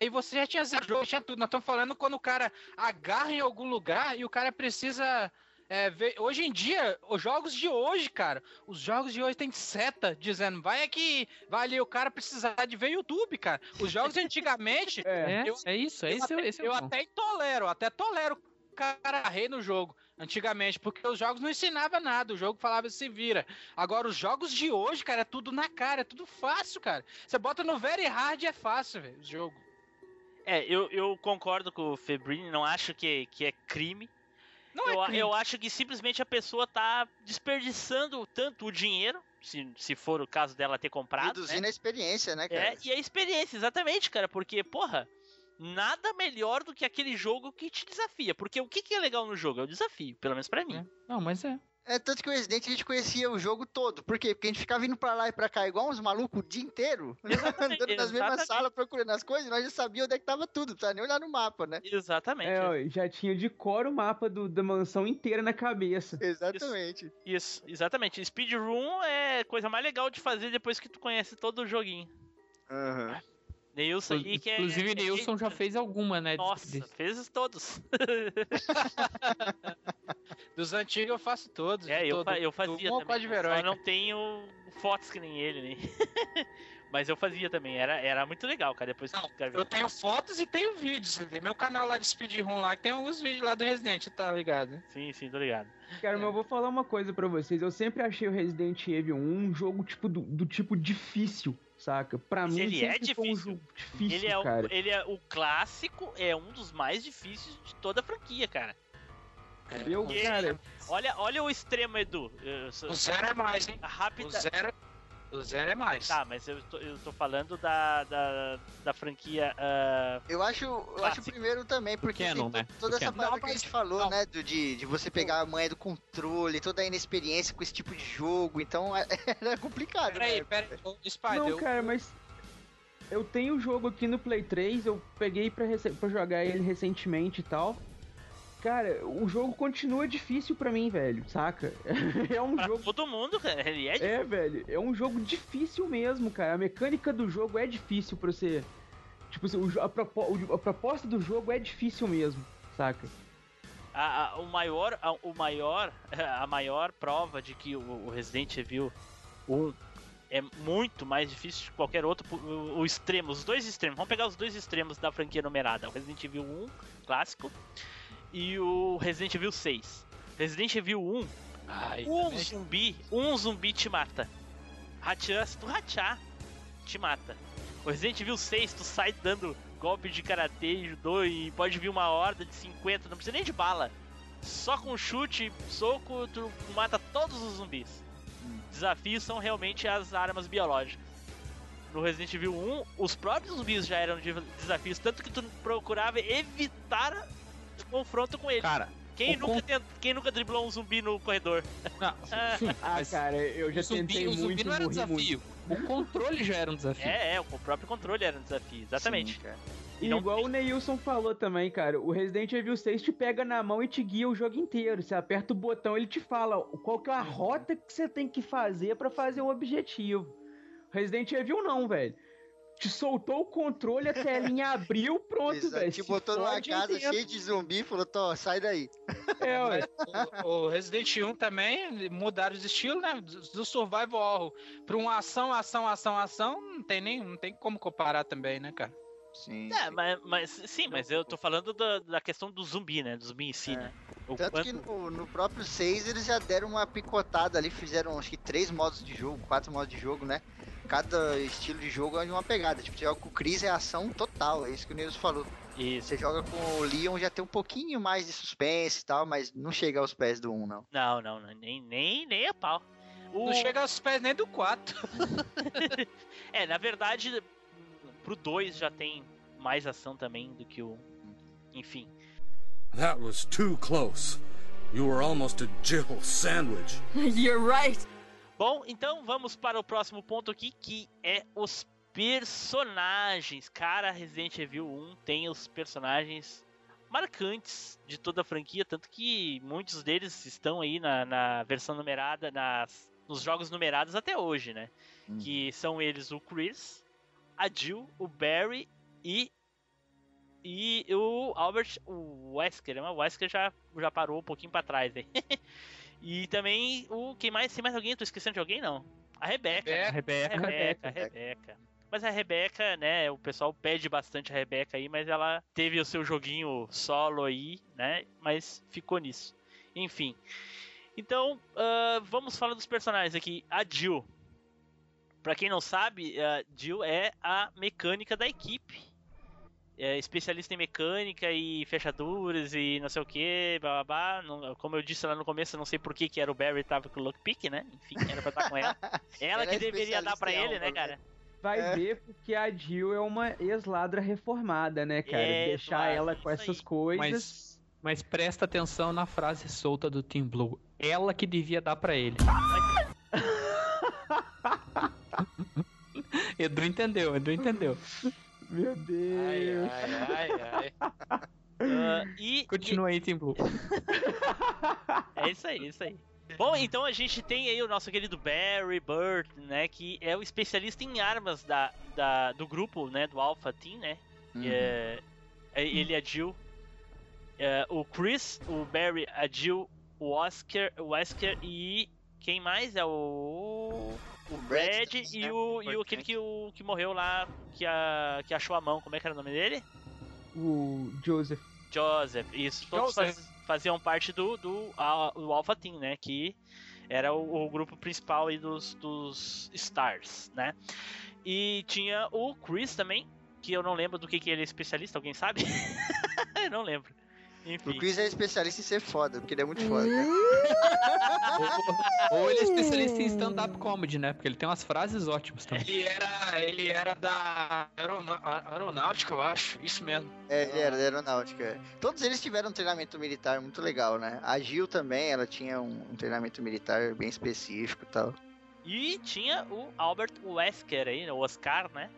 aí você já tinha zero jogo, tinha tudo. Nós estamos falando quando o cara agarra em algum lugar e o cara precisa é, ver. Hoje em dia, os jogos de hoje, cara, os jogos de hoje tem seta dizendo, vai aqui, vai ali, o cara precisar de ver YouTube, cara. Os jogos de antigamente, É. É, eu- é isso, é eu esse, até, esse é eu até tolero, até tolero cara rei no jogo, antigamente, porque os jogos não ensinavam nada, o jogo falava se vira. Agora, os jogos de hoje, cara, é tudo na cara, é tudo fácil, cara. Você bota no Very Hard é fácil, velho, o jogo. É, eu, eu concordo com o Febrini, não acho que, que é crime. Não eu, é crime. eu acho que simplesmente a pessoa tá desperdiçando tanto o dinheiro, se, se for o caso dela ter comprado. Reduzindo né? a experiência, né, cara? É, e a experiência, exatamente, cara, porque, porra, nada melhor do que aquele jogo que te desafia. Porque o que, que é legal no jogo? É o desafio, pelo menos pra mim. Não, mas é. É, tanto que o Resident a gente conhecia o jogo todo. Por quê? Porque a gente ficava indo pra lá e pra cá igual uns malucos o dia inteiro, andando nas mesmas salas procurando as coisas, e nós já sabíamos onde é que tava tudo, não precisava nem olhar no mapa, né? Exatamente. É, ó, já tinha de cor o mapa do- da mansão inteira na cabeça. Exatamente. Isso, exatamente. Speedrun é a coisa mais legal de fazer depois que tu conhece todo o joguinho. Aham. Neilson que é. Inclusive, é- Nilson já fez alguma, né? Nossa, fez todos. Dos antigos eu faço todos. É, eu, todo- eu do fazia um ao também. Eu Só não tenho fotos que nem ele, né? Mas eu fazia também, era, era muito legal, cara. Depois que Não, eu tenho fotos e tenho vídeos. Tem meu canal lá de speedrun lá, que tem alguns vídeos lá do Resident, tá ligado? Sim, sim, tô ligado. Cara, mas eu vou falar uma coisa pra vocês. Eu sempre achei o Resident Evil 1 um jogo tipo do, do tipo difícil, saca? Pra Mas mim ele é foi um difícil. jogo difícil, ele, é o, cara. ele é o clássico, é um dos mais difíceis de toda a franquia, cara. Eu, Ele- cara, Olha, olha o extremo, Edu. Eu O zero é mais, hein? O rápida. zero, o zero é mais. Tá, mas eu tô, eu tô falando da, da, da franquia. ah, Eu acho, eu acho o primeiro também, porque Canon, tem né? toda essa Canon. parada que a gente falou, não. né? Do, de, de você pegar a manha do controle, toda a inexperiência com esse tipo de jogo, então é, era complicado, Peraí, né? peraí. Ô, Spider, não, eu- cara, mas eu tenho o jogo aqui no Play 3, eu peguei pra, pra jogar ele recentemente e tal. Cara, o jogo continua difícil pra mim, velho, saca? É um pra jogo todo mundo, cara. Ele é, É, velho, é um jogo difícil mesmo, cara. A mecânica do jogo é difícil pra você. Tipo, assim, a, propo- a proposta do jogo é difícil mesmo, saca? a- a- o maior, a, o maior, a maior prova de que o, o Resident Evil 1 é muito mais difícil que qualquer outro, o, o extremo, os dois extremos. Vamos pegar os dois extremos da franquia numerada, o Resident Evil 1 clássico e o Resident Evil 6. Resident Evil 1, Ai, um também- zumbi, um zumbi te mata. Ratear, se tu ratear, te mata. O Resident Evil 6, tu sai dando golpe de karatê e judô e pode vir uma horda de 50, não precisa nem de bala. Só com chute, soco, tu mata todos os zumbis. Desafios são realmente as armas biológicas. No Resident Evil 1, os próprios zumbis já eram de- desafios, tanto que tu procurava evitar confronto com eles. Cara, Quem o nunca, con- tent- quem nunca driblou um zumbi no corredor? não, Ah, cara, eu já o zumbi, tentei o zumbi muito não era morri desafio. O controle já era um desafio. É, é, o próprio controle era um desafio, exatamente. Sim, cara. E Não igual o Neilson falou também, cara, o Resident Evil 6 te pega na mão e te guia o jogo inteiro. Você aperta o botão, ele te fala qual que é a rota que você tem que fazer pra fazer o objetivo. Resident Evil não, velho. Te soltou o controle, a telinha abriu, pronto, velho. Te botou numa casa dentro. cheia de zumbi e falou, Tó, sai daí. É, ué. o, o Resident 1 também mudaram os estilos, né? Do survival horror pra uma ação, ação, ação, ação, não tem nem, não tem como comparar também, né, cara? Sim. É, mas, mas sim, mas eu tô falando da, da questão do zumbi, né? Do zumbi em si, É. né? O Tanto quanto- que no, no próprio 6 eles já deram uma picotada ali, fizeram acho que três modos de jogo, quatro modos de jogo, né? Cada estilo de jogo é de uma pegada. Tipo, você joga com o Chris é ação total, é isso que o Nils falou. Isso. Você joga com o Leon já tem um pouquinho mais de suspense e tal, mas não chega aos pés do 1, não. Não, não, não, nem, nem, nem a pau. O- Não chega aos pés nem do 4. É, na verdade, pro 2 já tem mais ação também do que o. Enfim. That was too close. You were almost a Jill sandwich. You're right. Bom, então vamos para o próximo ponto aqui, que é os personagens. Cara, Resident Evil 1 tem os personagens marcantes de toda a franquia, tanto que muitos deles estão aí na, na versão numerada, nas, nos jogos numerados até hoje, né? Hum. Que são eles o Chris, a Jill, o Barry e e o Albert o Wesker, mas o Wesker já, já parou um pouquinho pra trás aí. e também o quem mais, tem mais alguém? Tô esquecendo de alguém não? A Rebeca. É, né? Rebeca. Rebeca, Rebeca. Mas a Rebeca, né, o pessoal pede bastante a Rebeca aí, mas ela teve o seu joguinho solo aí, né, mas ficou nisso. Enfim. Então, ah, vamos falar dos personagens aqui. A Jill. Pra quem não sabe, a Jill é a mecânica da equipe. É especialista em mecânica e fechaduras e não sei o que, babá. Como eu disse lá no começo, eu não sei por que, que era o Barry tava com o lockpick, né? Enfim, era pra estar com ela. Ela Ela que é deveria dar pra ele, né, cara? Vai É. ver porque a Jill é uma ex-ladra reformada, né, cara? É, Deixar ela com isso essas aí. coisas. Mas, mas presta atenção na frase solta do Team Blue. Ela que devia dar pra ele. Edu entendeu, Edu entendeu. Meu Ai, Deus. ai, ai, ai. Ah, e, Continua aí, Team Blue. e- é isso aí, isso aí. Bom, então a gente tem aí o nosso querido Barry Bird, né? Que é o especialista em armas da, da, do grupo, né? Do Alpha Team, né? Uhum. É, é ele e a Jill. É, o Chris, o Barry, a Jill o Oscar, o Wesker e quem mais é o o Brad também, e né? o e o aquele que, o, que morreu lá que a que achou a mão, como é que era o nome dele? O Joseph. Joseph, isso, todos Joseph. faz- faziam parte do, do, do Alpha Team, né? Que era o, o grupo principal aí dos, dos Stars, né? E tinha o Chris também, que eu não lembro do que, que ele é especialista, alguém sabe? eu não lembro. Enfim. O Chris é especialista em ser foda, porque ele é muito foda, ou, ou ele é especialista em stand-up comedy, né? Porque ele tem umas frases ótimas também. Ele era, ele era da aeronáutica, eu acho. Isso mesmo. É, ele era da aeronáutica. é. Todos eles tiveram um treinamento militar muito legal, né? A Gil também, ela tinha um, um treinamento militar bem específico e tal. E tinha o Albert Wesker aí, né, o Oscar, né?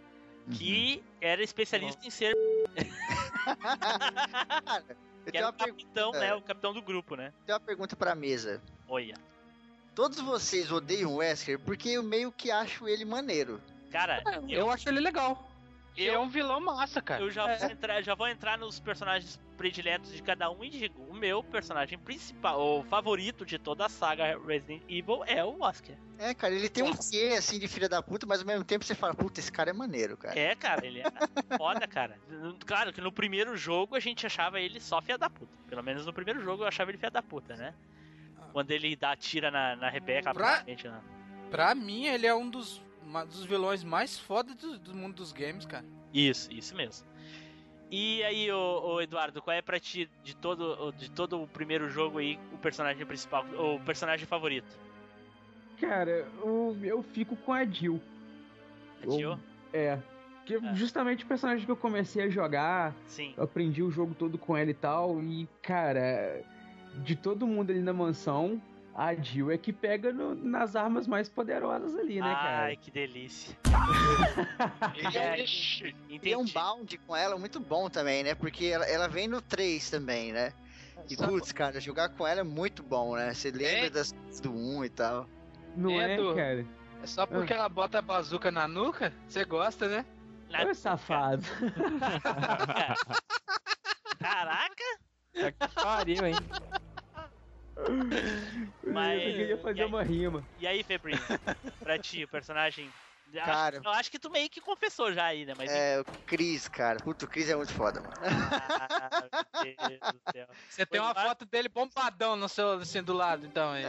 Que era especialista em ser. Eu que era o per- capitão, é. né? O capitão do grupo, né? tenho uma pergunta pra mesa. Olha. Todos vocês odeiam o Wesker porque eu meio que acho ele maneiro. Cara, eu, Eu acho ele legal. Ele é um vilão massa, cara. eu já, vou entrar, já vou entrar nos personagens prediletos de cada um e digo: o meu personagem principal, o favorito de toda a saga Resident Evil é o Wesker. É, cara, ele tem um quê, assim, de filha da puta, mas ao mesmo tempo você fala, puta, esse cara é maneiro, cara. É, cara, ele é foda, cara. Claro que no primeiro jogo a gente achava ele só filha da puta. Pelo menos no primeiro jogo eu achava ele filha da puta, né? Quando ele dá tira na, na Rebeca, Pra- né? Pra mim, ele é um dos, uma- dos vilões mais fodas do, do mundo dos games, cara. Isso, isso mesmo. E aí, ô, ô, Eduardo, qual é pra ti de todo, de todo o primeiro jogo aí o personagem principal, o personagem favorito? Cara, o, eu fico com a Jill. A Jill? É. Que Ah. justamente o personagem que eu comecei a jogar, Sim. eu aprendi o jogo todo com ela e tal. E, cara, de todo mundo ali na mansão, a Jill é que pega no- nas armas mais poderosas ali, né, cara? Ai, que delícia. Ele é, Entendi. tem um bound com ela muito bom também, né? Porque ela, ela vem no 3 também, né? E, putz, cara, jogar com ela é muito bom, né? Você lembra É. das do 1 e tal. Não é, É, do- cara? É só porque ela bota a bazuca na nuca? Você gosta, né? Na- Ô, safado. Caraca! Tá que pariu, hein? Mas- Eu queria fazer e aí? uma rima. E aí, Febrinho? Pra ti, o personagem. Cara. Eu acho que tu meio que confessou já aí, né? Mas. É, o Chris, cara. Puta, o Chris é muito foda, mano. Ah, meu Deus do céu. Você tem Ô, uma Eduardo- foto dele bombadão no seu, assim, do lado, então. aí.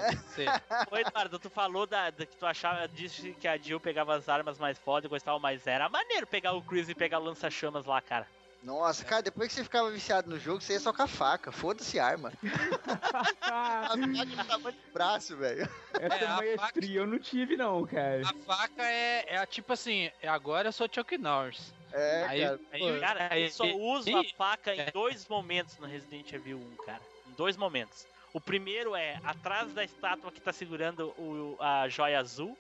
Ô, Eduardo, tu falou da, da que tu achava, disse que a Jill pegava as armas mais fodas e gostava mais. Era maneiro pegar o Chris e pegar o lança-chamas lá, cara. Nossa, cara, depois que você ficava viciado no jogo, você ia só com a faca. Foda-se a arma. A faca tamanho do braço, velho. Essa É, a maestria eu não tive, não, cara. A faca é, é a tipo assim, é agora eu sou Chuck Norris. É, Aí- cara. aí-. Cara, Aí- eu só uso e- a faca em é. dois momentos no Resident Evil 1, cara. Em dois momentos. O primeiro é atrás da estátua que tá segurando o, a joia azul.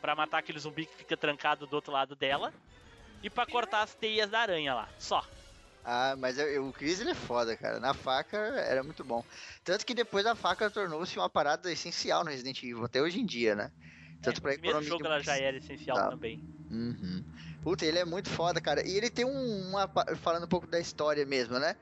Pra matar aquele zumbi que fica trancado do outro lado dela. E pra cortar as teias da aranha lá. Só. Ah, mas eu- eu- o Chris ele é foda, cara. Na faca era muito bom. Tanto que depois a faca tornou-se uma parada essencial no Resident Evil, até hoje em dia, né? Tanto É, pra primeiro jogo ela já era essencial Tá. também. Uhum. Puta, ele é muito foda, cara. E ele tem um, uma. Falando um pouco da história mesmo, né?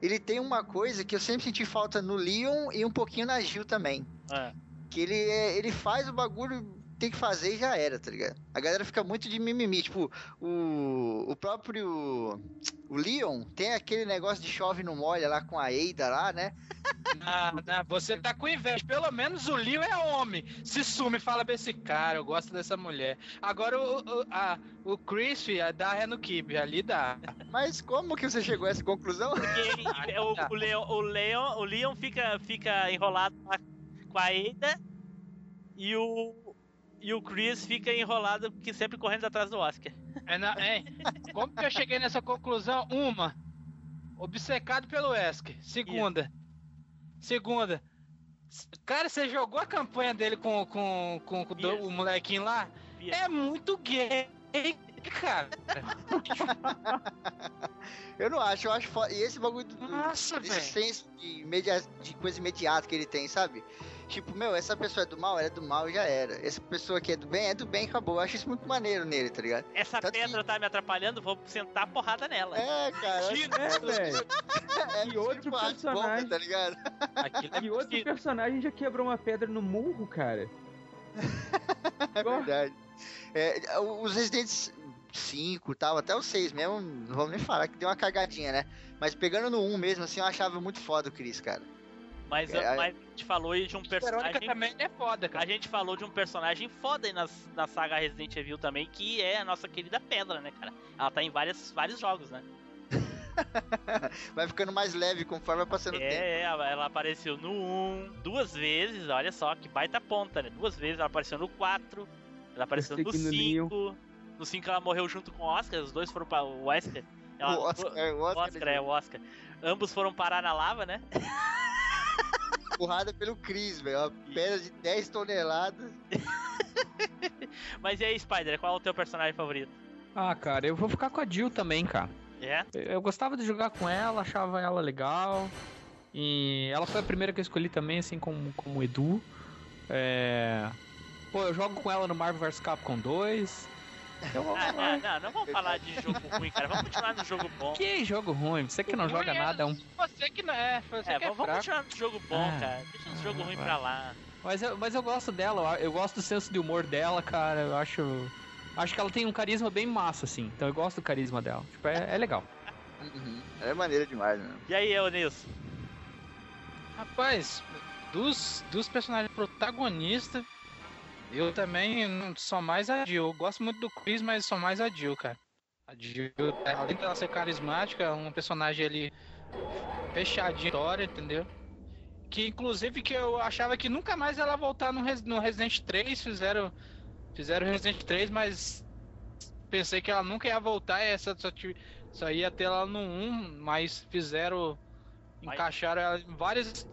Ele tem uma coisa que eu sempre senti falta no Leon e um pouquinho na Jill também. Ah, Que ele, é, ele faz o bagulho, tem que fazer e já era, tá ligado? A galera fica muito de mimimi. Tipo, o, o próprio. O Leon tem aquele negócio de chove no molha lá com a Eida lá, né? Ah, não, você tá com inveja. Pelo menos o Leo é homem. Se sume e fala pra esse cara, eu gosto dessa mulher. Agora o, o, a, o Chris, filho, dá ré no Kib, ali dá. Mas como que você chegou a essa conclusão? porque o, o, Leon, o, Leon, o Leon fica, fica enrolado lá com a Ada. E o. E o Chris fica enrolado porque sempre correndo atrás do Oscar. É, na- é. Como que eu cheguei nessa conclusão? Uma, obcecado pelo Wesker. Segunda, segunda. Cara, você jogou a campanha dele com, com, com, com o do- Yes. o molequinho lá? Yes. É muito gay, cara. Eu não acho, eu acho foda. E esse bagulho do, Nossa, senso de, imedia- de coisa imediata que ele tem, sabe? Tipo, meu, essa pessoa é do mal, ela é do mal e já era. Essa pessoa aqui é do bem, é do bem, acabou. Eu acho isso muito maneiro nele, tá ligado? Essa Tanto pedra que- tá me atrapalhando, vou sentar a porrada nela. É, cara. É, velho. É, E outro tipo personagem. bombas, tá ligado? Aquilo é E outro personagem já quebrou uma pedra no murro, cara. É verdade. É, os Resident 5 e tal, até o 6 mesmo, não vamos nem falar que deu uma cagadinha, né? Mas pegando no 1 mesmo, assim, eu achava muito foda o Chris, cara. Mas, É, mas a gente falou aí de um Verônica personagem. também é foda, A cara. gente falou de um personagem foda aí nas, na saga Resident Evil também, que é a nossa querida Pedra, né, cara? Ela tá em várias, vários jogos, né? Vai ficando mais leve conforme vai passando o tempo. É, ela, apareceu no 1 duas vezes, olha só, que baita ponta, né? Duas vezes, ela apareceu no 4, ela apareceu no Esse aqui no 5. No 5 ela morreu junto com o Oscar, os dois foram para o Wesker. Ela- O Oscar, o o Oscar, Oscar, é, o Oscar. Ambos foram parar na lava, né? empurrada pelo Chris, velho. Uma pedra de 10 toneladas. Mas e aí, Spider, qual é o teu personagem favorito? Ah, cara, eu vou ficar com a Jill também, cara. É? Eu eu gostava de jogar com ela, achava ela legal. E ela foi a primeira que eu escolhi também, assim como, como o Edu. É... Pô, eu jogo com ela no Marvel vs Capcom 2. Eu... Ah, não, não, não vamos falar de jogo ruim, cara. Vamos continuar no jogo bom. Que jogo ruim, você que não joga Ruim é nada é um. Você que não é, você É, que é vamos, vamos fraco. continuar no jogo bom, Ah, cara. Deixa os jogos ah, vai. pra lá. Mas eu, mas eu gosto dela, eu gosto do senso de humor dela, cara. Eu acho. Acho que ela tem um carisma bem massa, assim. Então eu gosto do carisma dela. Tipo, é, é legal. Uhum. É maneira demais, né? E aí, ô Nilson? Rapaz, dos, dos personagens protagonistas, eu também sou mais a Jill. Eu gosto muito do Chris, mas sou mais a Jill, cara. A Jill, além dela ser carismática, é um personagem ali fechadinho história, entendeu? Que inclusive que eu achava que nunca mais ela ia voltar no, Res- no Resident 3, fizeram fizeram Resident 3, mas pensei que ela nunca ia voltar, essa só, só ia ter ela no 1, mas fizeram Mas- encaixaram ela em várias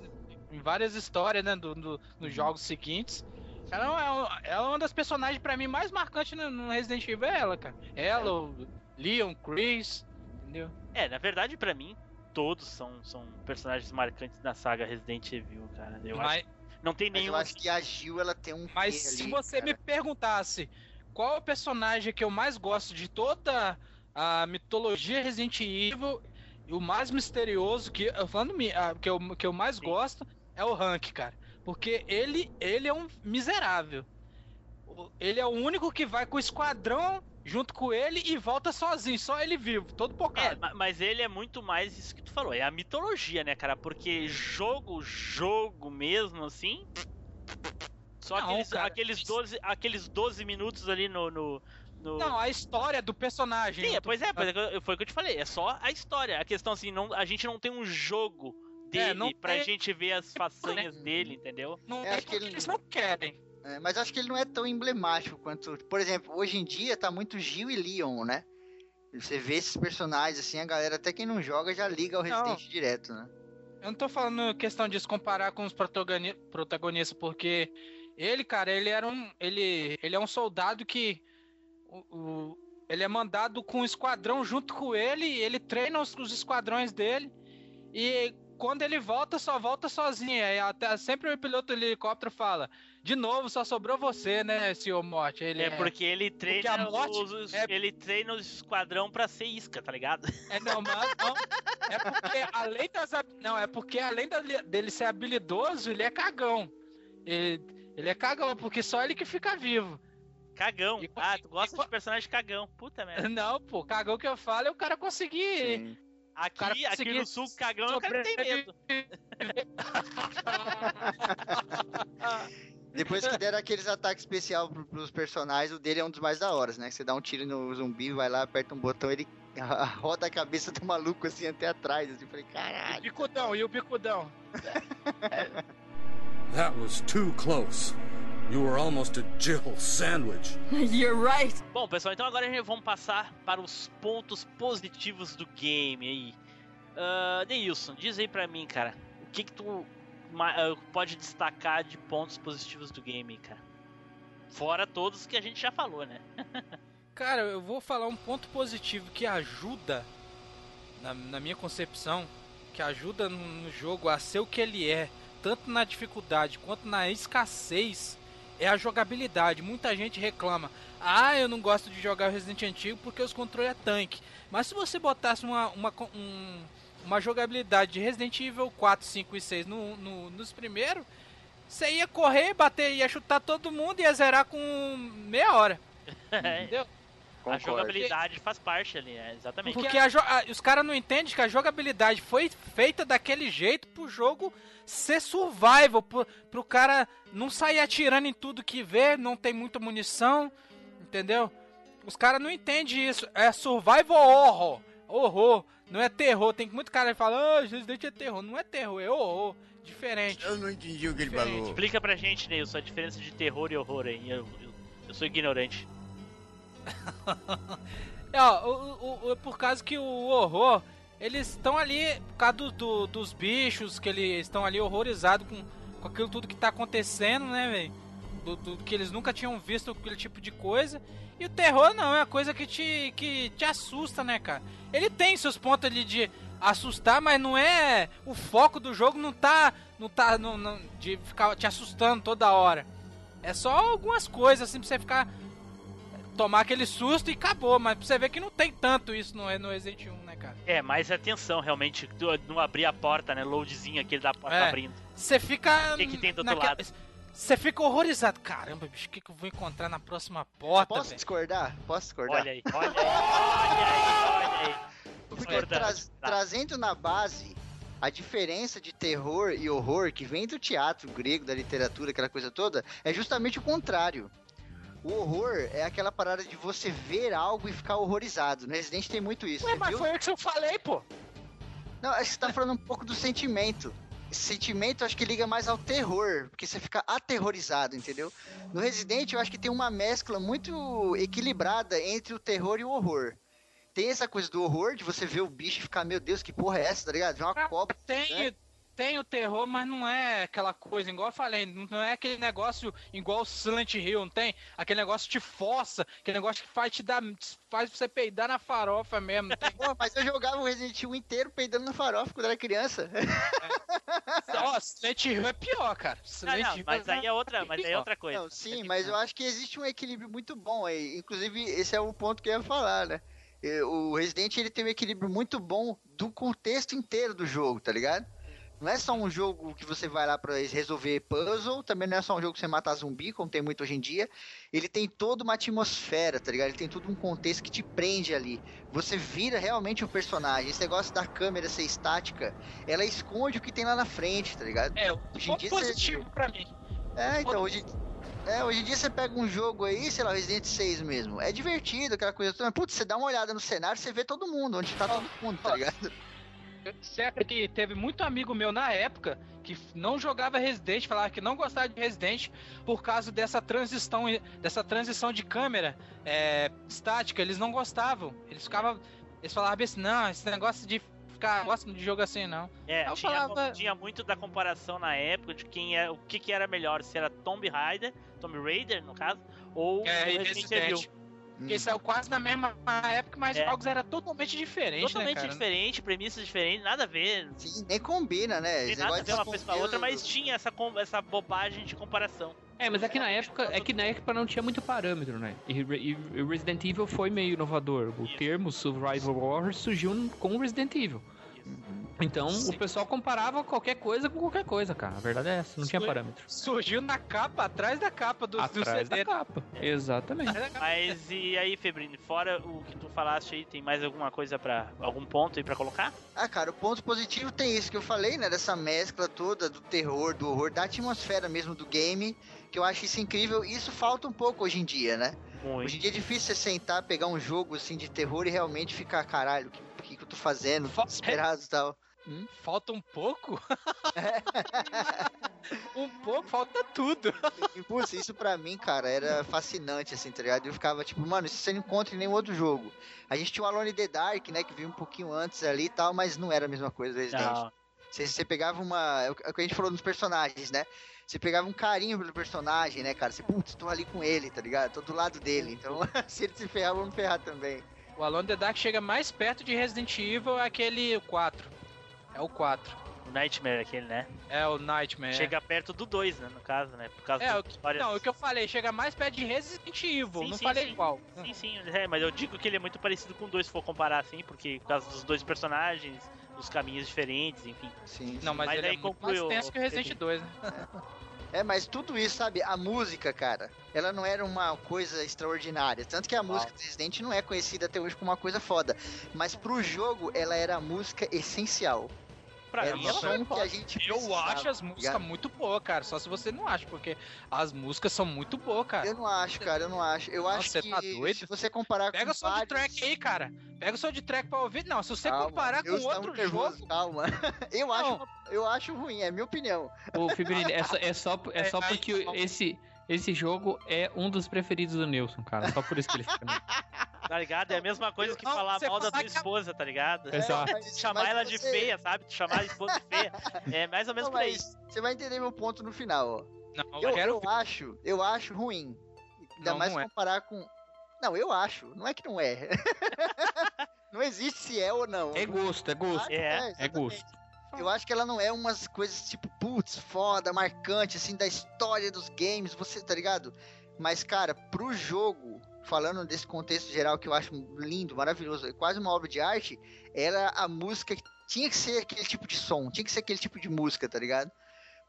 em várias histórias, né, do, do- nos jogos seguintes. Ela é, uma, ela é uma das personagens pra mim mais marcantes no, no Resident Evil, é ela, cara. Ela, o Leon, Chris, entendeu? É, na verdade, pra mim, todos são, são personagens marcantes da saga Resident Evil, cara. Eu acho Mas, que não tem Mas nenhum. eu acho que a Gil, ela tem um mas se ali, você cara. me perguntasse qual é o personagem que eu mais gosto de toda a mitologia Resident Evil, e o mais misterioso que eu falando ah, que eu, que eu mais Sim. gosto é o Hank, cara. Porque ele ele é um miserável. Ele é o único que vai com o esquadrão junto com ele e volta sozinho, só ele vivo, todo É, pocado. ma- mas ele é muito mais isso que tu falou, é a mitologia, né, cara? Porque jogo, jogo mesmo, assim. Só Não, aqueles, cara. aqueles, 12, aqueles 12 minutos ali no. no, no- Não, a história do personagem. Sim, eu é, tô- pois é, pois é, foi o que eu te falei, é só a história. A questão assim, não, a gente não tem um jogo dele É, não pra tem- gente ver as façanhas dele, entendeu? Não É, acho que ele- eles não querem. É, mas acho que ele não é tão emblemático quanto. Por exemplo, hoje em dia tá muito Gil e Leon, né? Você vê esses personagens assim, a galera, até quem não joga, já liga ao Não. Resident direto, né? Eu não tô falando questão de se comparar com os protagoni- protagonistas, porque ele, cara, ele era um. Ele, ele é um soldado que. o- o- ele é mandado com um esquadrão junto com ele, e ele treina os, os esquadrões dele. E quando ele volta, só volta sozinho. Aí até, sempre o piloto do helicóptero fala: De novo, só sobrou você, né, senhor Morte? Ele É porque ele treina a morte os, os- é- ele treina os esquadrão pra ser isca, tá ligado? É, não, mas não. É porque além das. Não, é porque além da- dele ser habilidoso, ele é cagão. Ele, ele é cagão, porque só ele que fica vivo. Cagão. E- Ah, tu gosta e- de personagem cagão. Puta merda. Não, pô, cagão que eu falo é o cara conseguir. Sim. Aqui, cara aqui no sul, cagão o cara tem medo. Depois que deram aqueles ataques especial pro, pros personagens, o dele é um dos mais da horas, né? Que Você dá um tiro no zumbi, vai lá, aperta um botão, ele roda a cabeça do maluco assim até atrás. Assim, eu falei, E o caralho. bicudão, e o bicudão. That was too close. You were almost a Jill sandwich. You're right. Bom, pessoal, então agora a gente vamos passar para os pontos positivos do game aí. Uh, Neilson, diz aí pra mim, cara, o que que tu ah, pode destacar de pontos positivos do game, cara? Fora todos que a gente já falou, né? Cara, eu vou falar um ponto positivo que ajuda, na, na minha concepção, que ajuda no, no jogo a ser o que ele é, tanto na dificuldade quanto na escassez, é a jogabilidade. Muita gente reclama: ah, eu não gosto de jogar o Resident antigo porque os controles é tanque. Mas se você botasse uma, uma, um, uma jogabilidade de Resident Evil 4, 5 e 6 no, no, nos primeiros, você ia correr, bater, ia chutar todo mundo e ia zerar com meia hora. Entendeu? A jogabilidade faz parte ali, é, exatamente. Porque a, a, os caras não entendem que a jogabilidade foi feita daquele jeito pro jogo ser survival, pro, pro cara não sair atirando em tudo que vê, não tem muita munição, entendeu? Os caras não entendem isso. É survival horror. Horror. Não é terror. Tem muito cara que fala, ah, Resident é terror. Não é terror, é horror. Diferente. Eu não entendi o que ele falou. Explica pra gente, Neilson, a diferença de terror e horror aí. Eu, eu, eu sou ignorante. É, ó, o, o, o, por causa que o horror, eles estão ali por causa do, do, dos bichos, que eles estão ali horrorizados com, com aquilo tudo que tá acontecendo, né, velho? Do, do, que eles nunca tinham visto aquele tipo de coisa. E o terror não, é a coisa que te, que te assusta, né, cara? Ele tem seus pontos ali de assustar, mas não é. O foco do jogo não tá. Não tá. Não, não, de ficar te assustando toda hora. É só algumas coisas, assim, pra você ficar tomar aquele susto e acabou. Mas pra você ver que não tem tanto isso no, no Resident 1, né, cara? É, mas atenção, realmente, não abrir a porta, né? Loadzinho aquele da porta é, abrindo. Você fica. O que, que tem do outro lado? Você fica horrorizado. Caramba, bicho, o que, que eu vou encontrar na próxima porta? Posso véio? discordar? Posso discordar? Olha aí, olha aí, olha aí, olha aí. Porque tra trazendo na base a diferença de terror e horror que vem do teatro grego, da literatura, aquela coisa toda, é justamente o contrário. O horror é aquela parada de você ver algo e ficar horrorizado. No Resident tem muito isso. Ué, mas viu? foi o que eu falei, pô. Não, acho que você tá falando um pouco do sentimento. Esse sentimento acho que liga mais ao terror, porque você fica aterrorizado, entendeu? No Resident eu acho que tem uma mescla muito equilibrada entre o terror e o horror. Tem essa coisa do horror, de você ver o bicho e ficar, meu Deus, que porra é essa, tá ligado? Uma ah, cobra. Tem, né? Tem o terror, mas não é aquela coisa, igual eu falei, não é aquele negócio igual o Silent Hill, não tem? Aquele negócio te força, aquele negócio que faz te dar. faz você peidar na farofa mesmo. Pô, mas eu jogava o Resident Evil inteiro peidando na farofa quando era criança. É. Ó, Silent Hill é pior, cara. Silent não, não, mas aí é outra, mas aí é outra coisa. Não, sim, mas eu acho que existe um equilíbrio muito bom aí. Inclusive, esse é o ponto que eu ia falar, né? O Resident ele tem um equilíbrio muito bom do contexto inteiro do jogo, tá ligado? Não é só um jogo que você vai lá para resolver puzzle, também não é só um jogo que você mata zumbi, como tem muito hoje em dia. Ele tem toda uma atmosfera, tá ligado? Ele tem todo um contexto que te prende ali. Você vira realmente um personagem. Esse negócio da câmera ser estática, ela esconde o que tem lá na frente, tá ligado? É, hoje em dia positivo você... pra mim. É, então, hoje, é, hoje em dia você pega um jogo aí, sei lá, Resident 6 mesmo. É divertido, aquela coisa toda. Putz, você dá uma olhada no cenário, você vê todo mundo, onde tá todo mundo, tá ligado? Certo que teve muito amigo meu na época que não jogava Resident, falava que não gostava de Resident por causa dessa transição, dessa transição de câmera é, estática. Eles não gostavam. Eles ficavam. Eles falavam assim, não, esse negócio de ficar gosto de jogo assim, não. É, tinha, falava... tinha, muito da comparação na época de quem é, o que, que era melhor, se era Tomb Raider, Tomb Raider, no caso, ou é, Resident Evil. Porque hum. saiu quase na mesma época, mas é. jogos eram totalmente diferentes, né, Totalmente né, diferente, premissas diferentes, nada a ver. Sim, nem combina, né? Tem nada a ver uma coisa com a outra, mas tinha essa, essa bobagem de comparação. É, mas é que na época, é que na época não tinha muito parâmetro, né? E, e Resident Evil foi meio inovador. O Isso. termo Survival Horror surgiu com Resident Evil. Então Sim. o pessoal comparava qualquer coisa com qualquer coisa, cara. A verdade é essa, não tinha parâmetro. Surgiu na capa, atrás da capa do, atrás do CD. da capa, exatamente. Mas e aí, Febrine, fora o que tu falaste aí, tem mais alguma coisa para algum ponto aí para colocar? Ah, cara, o ponto positivo tem isso que eu falei, né, dessa mescla toda do terror, do horror, da atmosfera mesmo do game, que eu acho isso incrível. E isso falta um pouco hoje em dia, né? Muito. Hoje em dia é difícil você sentar, pegar um jogo assim de terror e realmente ficar, caralho, o que, que, que eu tô fazendo? Tô desesperado e tal. Hum? Falta um pouco? um pouco, falta tudo. Putz, isso pra mim, cara, era fascinante, assim, tá ligado? Eu ficava tipo, mano, isso você não encontra em nenhum outro jogo. A gente tinha o Alone in the Dark, né, que veio um pouquinho antes ali e tal, mas não era a mesma coisa do Resident. Você, você pegava uma. É o que a gente falou nos personagens, né? Você pegava um carinho pelo personagem, né, cara? Você, putz, tô ali com ele, tá ligado? Tô do lado dele. Então, se ele se ferrar, vamos ferrar também. O Alone in the Dark chega mais perto de Resident Evil aquele 4. É o 4. O Nightmare aquele, né? É, o Nightmare. Chega perto do 2, né? No caso, né? Por causa É, o que, história. não, o que eu falei, chega mais perto de Resident Evil, Sim, não sim, falei sim. igual. Sim, sim, é, mas eu digo que ele é muito parecido com o 2 se for comparar assim, porque por causa dos dois personagens, os caminhos diferentes, enfim. Sim. Não, mas, Mas ele aí é concluiu mais tenso que o Resident 2, né? É, mas tudo isso, sabe? A música, cara, ela não era uma coisa extraordinária. Tanto que a música do Resident não é conhecida até hoje como uma coisa foda. Mas pro jogo, ela era a música essencial. Pra Era mim, ela que a gente Eu precisava, acho as músicas muito boas, cara. Só se você não acha, porque as músicas são muito boas, cara. Eu não acho, cara, eu não acho. Eu Nossa, acho você que tá doido? se você comparar Pega com o som de vários- track aí, cara. Pega o som de track pra ouvir. Não, se você Calma, comparar com tá outro nervoso, jogo. Calma. Eu acho, Não. eu acho ruim, é minha opinião. Ô, Fibrini, é só, é só, é só É, porque aí- esse, esse jogo é um dos preferidos do Nilson, cara. Só por isso que ele fica. Tá ligado? É a mesma coisa que Não, falar mal da tua que esposa, tá ligado? Exato. mas- Chamar mas ela de você- feia, sabe? Chamar a esposa de feia. É mais ou menos Não, por aí. mas você vai entender meu ponto no final, ó. Não, Eu, eu quero eu acho, eu acho ruim. Ainda Não, mais não é. comparar com. Não, eu acho. Não é que não é. não existe se é ou não. É gosto, é gosto. É, É exatamente. gosto. Eu acho que ela não é umas coisas tipo, putz, foda, marcante, assim, da história dos games, você tá ligado? Mas, cara, pro jogo, falando desse contexto geral que eu acho lindo, maravilhoso, é quase uma obra de arte, era a música que tinha que ser aquele tipo de som, tinha que ser aquele tipo de música, tá ligado?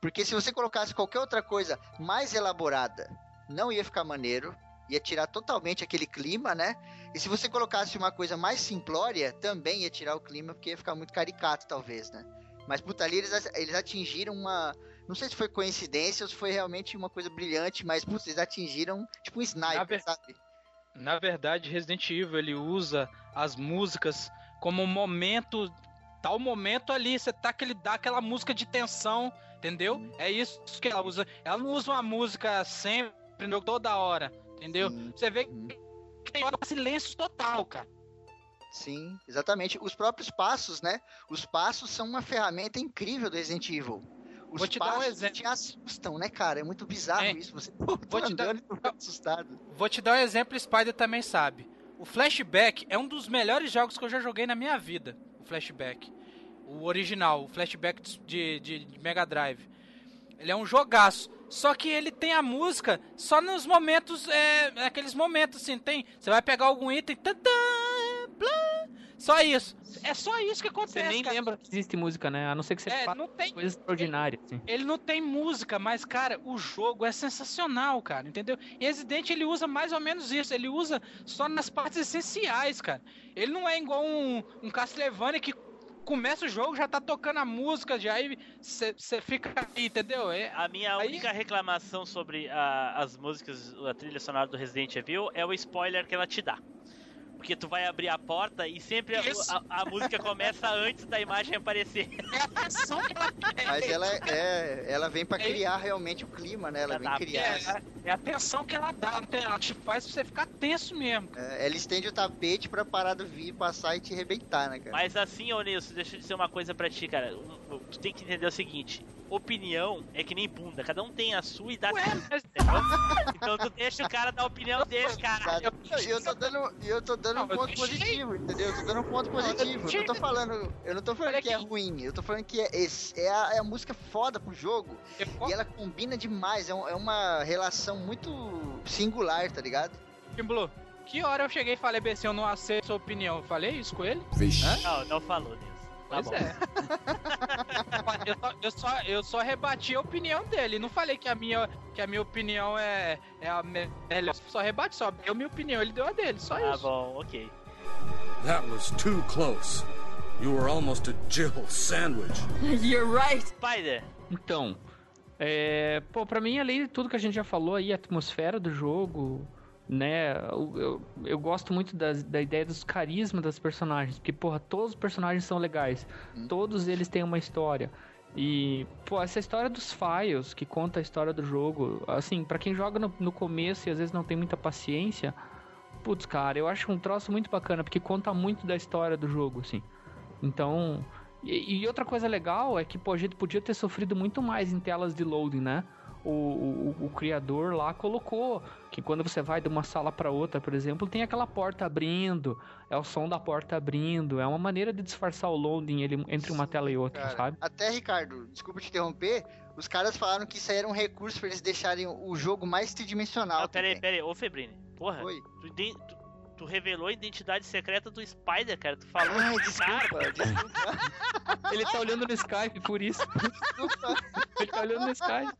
Porque se você colocasse qualquer outra coisa mais elaborada, não ia ficar maneiro, ia tirar totalmente aquele clima, né? E se você colocasse uma coisa mais simplória, também ia tirar o clima, porque ia ficar muito caricato, talvez, né? Mas, puta, ali eles, eles atingiram uma. Não sei se foi coincidência ou se foi realmente uma coisa brilhante, mas, putz, eles atingiram tipo um sniper, ver- sabe? Na verdade, Resident Evil ele usa as músicas como um momento, tal momento ali, você tá que ele dá aquela música de tensão, entendeu? É isso que ela usa. Ela não usa uma música sempre, toda hora, entendeu? Sim, Você vê Uhum. que tem hora silêncio total, cara. Sim, exatamente. Os próprios passos, né? Os passos são uma ferramenta incrível do Resident Evil. Os Vou te dar um passos exemplo. te assustam, né, cara? É muito bizarro É. isso. Você Vou te dar- andando e tô ficando assustado. Vou te dar um exemplo, Spider também sabe. O Flashback é um dos melhores jogos que eu já joguei na minha vida. O Flashback. O original, o Flashback de, de- de Mega Drive. Ele é um jogaço. Só que ele tem a música só nos momentos, é, naqueles momentos assim, tem. Você vai pegar algum item, tantã, só isso. É só isso que acontece. Você nem cara. lembra que existe música, né? A não ser que você É, faça não tem, coisa extraordinária, assim. ele não tem música, mas, cara, o jogo é sensacional, cara, entendeu? E Resident ele usa mais ou menos isso, ele usa só nas partes essenciais, cara. Ele não é igual um, um Castlevania que começa o jogo, já tá tocando a música, já aí você fica aí, entendeu? É, A minha Aí- única reclamação sobre a- as músicas, a trilha sonora do Resident Evil é o spoiler que ela te dá. Porque tu vai abrir a porta e sempre a, a- a música começa antes da imagem aparecer. é a tensão que ela Mas ela, é, ela vem pra É- criar realmente o clima, né? Ela vem tá, criar. é, é a tensão que ela dá, ela te faz você ficar tenso mesmo. É, ela estende o tapete pra parada vir, passar e te arrebentar, né, cara? Mas assim, ô Nilson, deixa eu dizer uma coisa pra ti, cara. Tu tem que entender o seguinte: opinião é que nem bunda, cada um tem a sua e dá. Ué? Então tu deixa o cara dar a opinião dele, cara. E eu tô dando, eu tô dando Não, um ponto positivo, entendeu? Eu tô dando um ponto positivo. Eu não tô falando, eu não tô falando que é ruim, eu tô falando que é, esse- é, a, é a música foda pro jogo eu e ela combina demais. É, um- é uma relação muito singular, tá ligado? Blue, que hora eu cheguei e falei assim, eu não aceito sua opinião? Eu falei isso com ele? Não, não falou, Nilson. Tá Pois bom. é. eu, só, eu, só, eu só rebati a opinião dele. Não falei que a minha, que a minha opinião é, é a me- melhor. Só rebati, só deu minha opinião. Ele deu a dele, só Tá isso. bom, ok. That was too close. You were almost a Jill sandwich. Spider, Então, é, pô, pra mim, além de tudo que a gente já falou aí, a atmosfera do jogo, né? Eu, eu, eu gosto muito das- da ideia dos carisma das personagens, porque, porra, todos os personagens são legais, todos eles têm uma história. E, pô, essa história dos files, que conta a história do jogo, assim, pra quem joga no, no começo e às vezes não tem muita paciência, putz, cara, eu acho um troço muito bacana, porque conta muito da história do jogo, assim. Então, e, e outra coisa legal é que pô, a gente podia ter sofrido muito mais em telas de loading, né? O, o, o criador lá colocou. Que quando você vai de uma sala para outra, por exemplo, tem aquela porta abrindo, é o som da porta abrindo, é uma maneira de disfarçar o loading ele, entre uma tela e outra, Cara, sabe? Até, Ricardo, desculpa te interromper, os caras falaram que isso aí era um recurso pra eles deixarem o jogo mais tridimensional. Não, pera aí, também. pera aí. Ô, Febrine. Porra. Oi. Tu, tu- tu revelou a identidade secreta do Spider, cara. Tu falou. Ai, Cara, desculpa, desculpa. Ele tá olhando no Skype, por isso. ele tá olhando no Skype.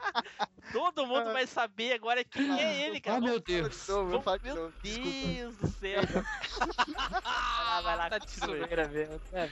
Todo mundo vai saber agora quem é ele, cara. Ah, meu Deus. Não, vou falar de Meu novo, desculpa. Deus do céu. vai lá, vai lá. Tá zoeira mesmo. É.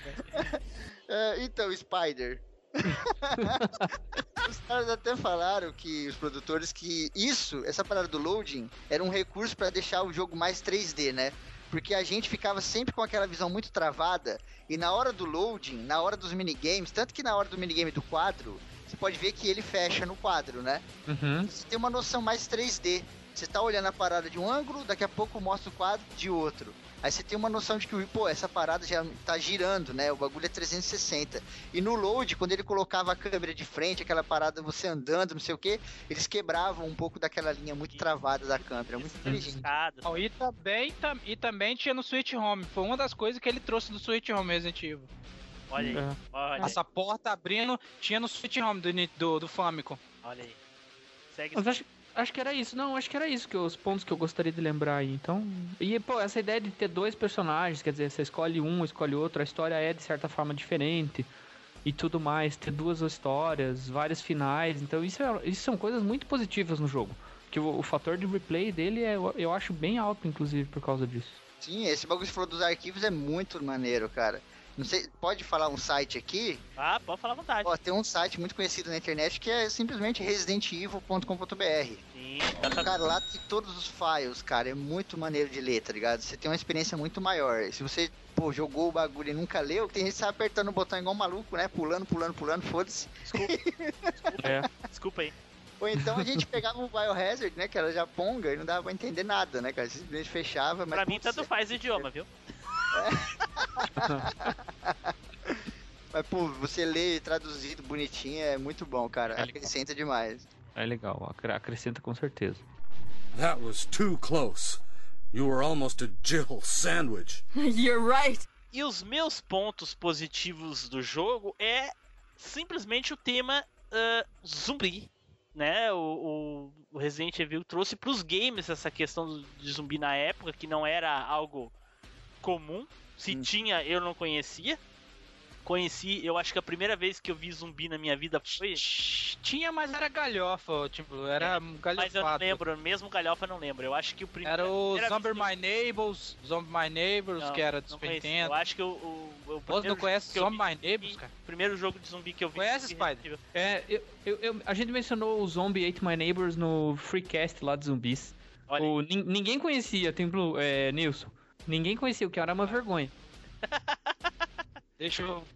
É, então, Spider. Os caras até falaram que os produtores que isso, essa parada do loading, era um recurso pra deixar o jogo mais 3D, né? Porque a gente ficava sempre com aquela visão muito travada e na hora do loading, na hora dos minigames, tanto que na hora do minigame do quadro, você pode ver que ele fecha no quadro, né? Uhum. Você tem uma noção mais 3D. Você tá olhando a parada de um ângulo, daqui a pouco mostra o quadro de outro. Aí você tem uma noção de que, pô, essa parada já tá girando, né? O bagulho é 360. E no load, quando ele colocava a câmera de frente, aquela parada você andando, não sei o que, eles quebravam um pouco daquela linha muito travada da câmera. Muito inteligente. Bom, e, também, tam- e também tinha no Switch Home. Foi uma das coisas que ele trouxe do Switch Home Resident Evil. Olha aí, É. olha aí, Essa porta abrindo tinha no Switch Home do, do, do Famicom. olha aí. Segue Mas acho, acho que era isso. Não, acho que era isso que os pontos que eu gostaria de lembrar aí. Então, e pô, essa ideia de ter dois personagens, quer dizer, você escolhe um, escolhe outro, a história é de certa forma diferente e tudo mais, ter duas histórias, vários finais. Então, isso, é- isso são coisas muito positivas no jogo. Que o, o fator de replay dele é, eu, eu acho bem alto, inclusive, por causa disso. Sim, esse bagulho que você falou dos arquivos é muito maneiro, cara. Não sei, pode falar um site aqui? Ah, pode falar à vontade. Ó, tem um site muito conhecido na internet que é simplesmente residentevil.com.br. Sim, tá, tá- Cara, lá tem todos os files, cara. É muito maneiro de ler, tá ligado? Você tem uma experiência muito maior. Se você, pô, jogou o bagulho e nunca leu, tem gente que sai apertando o botão igual um maluco, né? Pulando, pulando, pulando, foda-se. É. Desculpa aí. Ou então a gente pegava o Biohazard, né? Que era japonga e não dava pra entender nada, né, cara? Simplesmente fechava, mas. Pra mim, tanto faz o idioma, viu? Mas, pô, você lê traduzido bonitinho é muito bom, cara. É legal. Acrescenta demais. É legal, acre- acrescenta com certeza. That was too close. You were almost a Jill sandwich. You're right. E os meus pontos positivos do jogo é simplesmente o tema ah, zumbi. Né? O, o- Resident Evil trouxe para os games essa questão de zumbi na época, que não era algo comum. Se Hum. tinha, eu não conhecia. Conheci, eu acho que a primeira vez que eu vi zumbi na minha vida foi. Tinha, mas era galhofa, tipo, era galhofado. Mas eu não lembro, mesmo galhofa eu não lembro. Eu acho que o primeiro. Era o Zombie que My Neighbors, Zombie My Neighbors, Não, que era do eu-. Eu acho que o, o, o Você primeiro não conhece eu Zombie My Neighbors, cara? Primeiro jogo de zumbi que eu vi. Conhece, foi Spider? É, eu, eu- eu- a gente mencionou o Zombie Ate My Neighbors no Freecast lá de zumbis. Olha O, nin- ninguém conhecia, tem Blue, é, Nilson. Ninguém conhecia, o que era uma vergonha. Deixa eu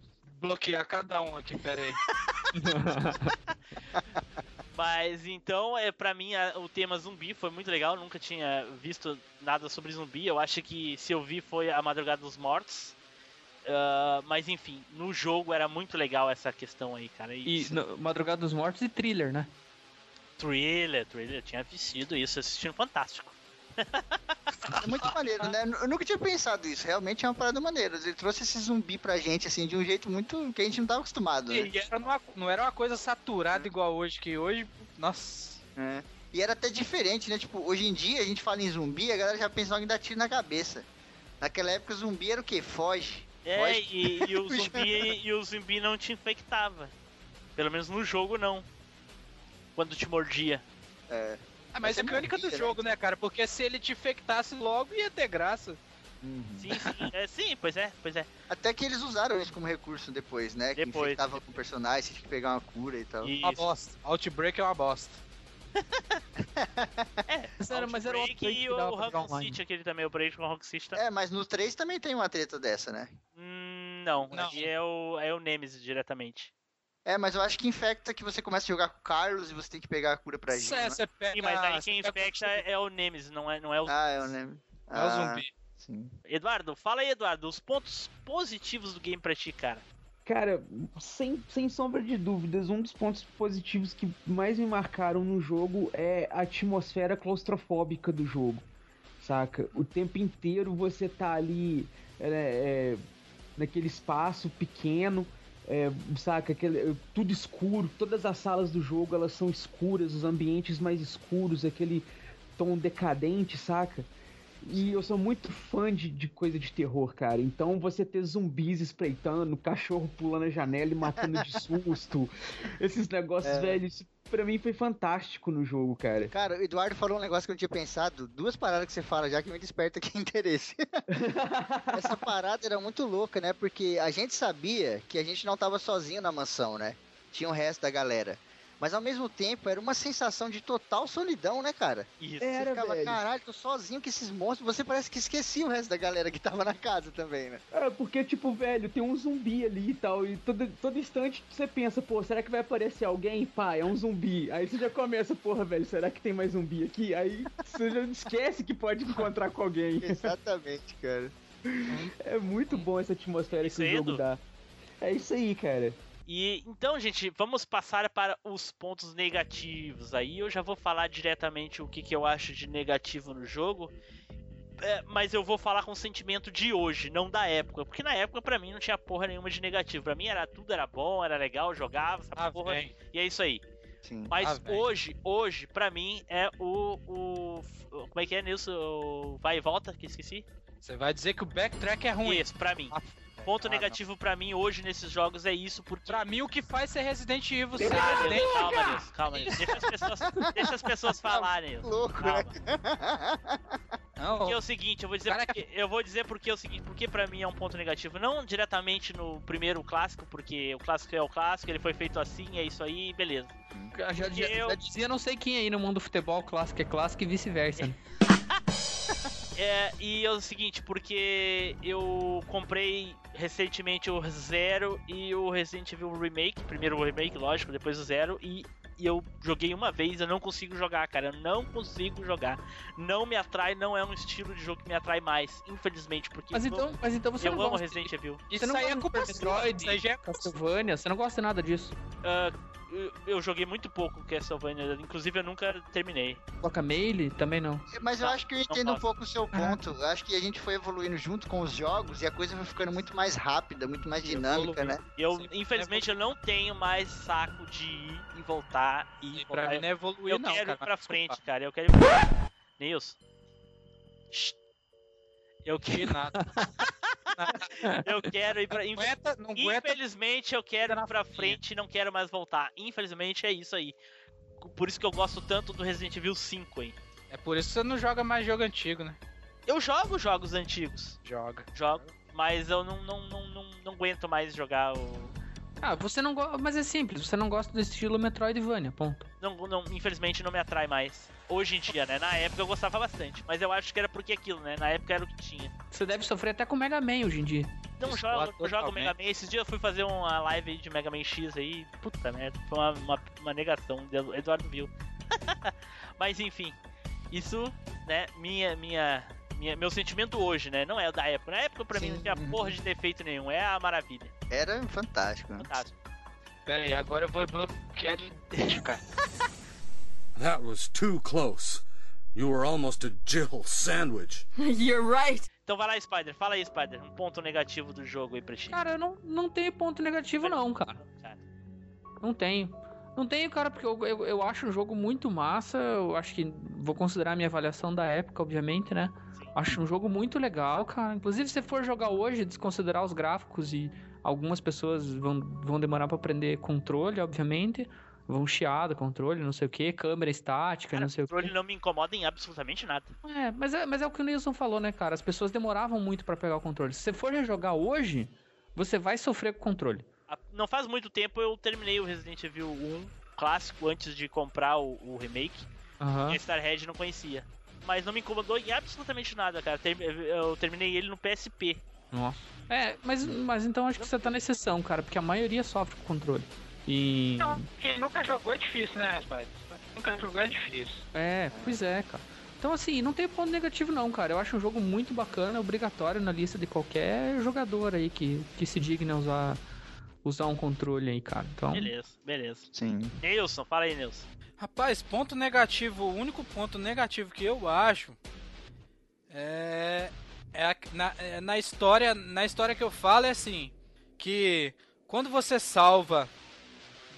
bloquear cada um aqui, pera aí. Mas então, é para mim a- o tema zumbi foi muito legal. Eu nunca tinha visto nada sobre zumbi. Eu acho que se eu vi foi a Madrugada dos Mortos. Ah, mas enfim, no jogo era muito legal essa questão aí, cara. E E, no- Madrugada dos Mortos e Thriller, né? thriller, thriller, eu tinha assistido isso, assistindo fantástico. É muito maneiro, né? Eu nunca tinha pensado isso. Realmente é uma parada maneira. Ele trouxe esse zumbi pra gente, assim, de um jeito muito. que a gente não tava acostumado, né? E era numa- não era uma coisa saturada igual hoje, que hoje, nossa. É. E era até diferente, né? Tipo, hoje em dia a gente fala em zumbi, a galera já pensa logo em dar tiro na cabeça. Naquela época o zumbi era o quê? Foge. É, Foge. e, e o zumbi e o zumbi não te infectava. Pelo menos no jogo não. Quando te mordia. É. Ah, Mas é é mecânica do jogo, né, cara? Porque se ele te infectasse logo, ia ter graça. Sim, sim, é, sim, pois é, pois é. Até que eles usaram isso como recurso depois, né? Que Depois. infectava com o personagem, você tinha que pegar uma cura e tal. Isso. Uma bosta. Outbreak é uma bosta. Mas era, mas era o Outbreak e que o Rock. City, aquele também, o Break com o Rock City. É, mas no 3 também tem uma treta dessa, né? Hum, não, Não. é o, é o Nemesis diretamente. É, mas eu acho que infecta que você começa a jogar com o Carlos e você tem que pegar a cura pra gente. É, né? você pega, Sim, mas aí quem pega- infecta é o Nemesis, não é, não é o. Ah, eu lembro. É o zumbi. Sim. Eduardo, fala aí, Eduardo, os pontos positivos do game pra ti, cara. Cara, sem, sem sombra de dúvidas, um dos pontos positivos que mais me marcaram no jogo é a atmosfera claustrofóbica do jogo, saca? O tempo inteiro você tá ali é, é, naquele espaço pequeno, é, saca? Aquele, tudo escuro, todas as salas do jogo elas são escuras, os ambientes mais escuros, aquele tom decadente, saca? E eu sou muito fã de, de coisa de terror, cara. Então você ter zumbis espreitando, cachorro pulando a janela e matando de susto, esses negócios, É. velho, isso pra mim foi fantástico no jogo, cara. Cara, o Eduardo falou um negócio que eu não tinha pensado. Duas paradas que você fala já que me desperta aqui interesse. Essa parada era muito louca, né? Porque a gente sabia que a gente não tava sozinho na mansão, né? Tinha o resto da galera. Mas ao mesmo tempo era uma sensação de total solidão, né, cara? Isso. Você Era, ficava, velho. caralho, tô sozinho com esses monstros. Você parece que esquecia o resto da galera que tava na casa também, né? É, porque, tipo, velho, tem um zumbi ali e tal, e todo, todo instante você pensa, pô, será que vai aparecer alguém? Pá, é um zumbi. Aí você já começa, porra, velho, será que tem mais zumbi aqui? Aí você já esquece que pode encontrar com alguém. Exatamente, cara. É muito bom essa atmosfera Isso que o jogo dá. É isso aí, cara. E então, gente, vamos passar para os pontos negativos. Aí eu já vou falar diretamente o que, que eu acho de negativo no jogo. É, mas eu vou falar com o sentimento de hoje, não da época. Porque na época, pra mim, não tinha porra nenhuma de negativo. Pra mim, era tudo era bom, era legal, jogava, essa Ah, porra. vem. E é isso aí. Sim. Mas Ah, hoje, hoje, pra mim, é o, o. Como é que é, Nilson? O vai e volta, que esqueci? Você vai dizer que o backtrack é ruim. Isso, pra mim. Ah, Ponto ah, negativo pra mim hoje nesses jogos é isso, porque. Pra mim, o que faz ser Resident Evil ser Calma, Resident Nilson, calma, Nilson, calma, Nilson. Deixa as pessoas, deixa as pessoas falarem. Nilson. Louco, né? Calma. Não, Porque é o seguinte, eu vou dizer porque, eu vou dizer porque é o seguinte, porque pra mim é um ponto negativo, não diretamente no primeiro clássico, porque o clássico é o clássico, ele foi feito assim, é isso aí, beleza. Já, já- Porque já eu- dizia não sei quem aí no mundo do futebol, clássico é clássico e vice-versa. né? É, e é o seguinte, porque eu comprei recentemente o Zero e o Resident Evil Remake, primeiro o Remake, lógico, depois o Zero, e, e eu joguei uma vez, eu não consigo jogar, cara, eu não consigo jogar. Não me atrai, não é um estilo de jogo que me atrai mais, infelizmente, porque Mas eu, então, mas então você eu não amo gosta Resident Evil. isso não aí é culpa. Metroid, Isso aí é Castlevania, você não gosta de nada disso. Ah, eu, eu joguei muito pouco Castlevania, inclusive eu nunca terminei. Toca Mail também não. Mas eu Não, acho que eu entendo um pouco o seu ponto. Eu acho que a gente foi evoluindo junto com os jogos e a coisa foi ficando muito mais rápida, muito mais dinâmica, né? Eu, Sim, infelizmente, eu não tenho mais saco de ir e voltar e Pra voltar. mim não é evoluir, eu não, quero cara. ir pra mas frente, desculpa. cara. Eu quero ir. Nilson. Eu nada. eu quero ir pra. Não aguenta, não aguenta. Infelizmente, eu quero ir pra frente e não quero mais voltar. Infelizmente, é isso aí. Por isso que eu gosto tanto do Resident Evil 5, hein? É por isso que você não joga mais jogo antigo, né? Eu jogo jogos antigos. Joga. Jogo. Mas eu não, não, não, não, não aguento mais jogar o. Ah, você não gosta. Mas é simples, você não gosta do estilo Metroidvania, ponto. Não, não, infelizmente não me atrai mais. Hoje em dia, né? Na época eu gostava bastante. Mas eu acho que era porque aquilo, né? Na época era o que tinha. Você deve sofrer até com Mega Man hoje em dia. Não jogo, não jogo. Mega Man. Esses dias eu fui fazer uma live aí de Mega Man X aí. Puta merda, foi uma, uma, uma negação. Eduardo viu. Mas enfim, isso, né? Minha, minha, minha, meu sentimento hoje, né? Não é o da época. Na época pra mim não tinha Sim. porra de defeito nenhum. É a maravilha. Era fantástico. né? Fantástico. Pera aí, agora eu vou bloquear de cara. That was too close. You were almost a Jill sandwich. You're right. Então vai lá, Spider. Fala aí, Spider. Um ponto negativo do jogo aí pra ti. Cara, eu não, não tenho ponto negativo, não, cara. Cara, Não tenho. Não tenho, cara, porque eu, eu, eu acho o jogo muito massa. Eu acho que vou considerar a minha avaliação da época, obviamente, né? Acho um jogo muito legal, cara. Inclusive, se você for jogar hoje, desconsiderar os gráficos e algumas pessoas vão, vão demorar pra aprender controle, obviamente. Vão chiar do controle, não sei o que, câmera estática, Cara, não sei o o controle que. não me incomoda em absolutamente nada. É, mas é, mas é o que o Nilson falou, né, cara? As pessoas demoravam muito pra pegar o controle. Se você for jogar hoje, você vai sofrer com o controle. A- Não faz muito tempo eu terminei o Resident Evil 1 clássico antes de comprar o, o remake. Aham. E a Starhead não conhecia. Mas não me incomodou em absolutamente nada, cara. Eu terminei ele no PSP. Nossa. É, mas, mas então acho que você tá na exceção, cara, porque a maioria sofre com controle. E. Não, quem nunca jogou é difícil, né, Spider? Nunca jogou é difícil. É, pois é, cara. Então, assim, não tem ponto negativo, não, cara. Eu acho um jogo muito bacana, obrigatório na lista de qualquer jogador aí que, que se digne a usar usar um controle aí, cara. Então, Beleza, beleza. Sim. Nilson, fala aí, Nilson. Rapaz, ponto negativo, o único ponto negativo que eu acho é, é a- na, é na história, na história que eu falo é assim, que quando você salva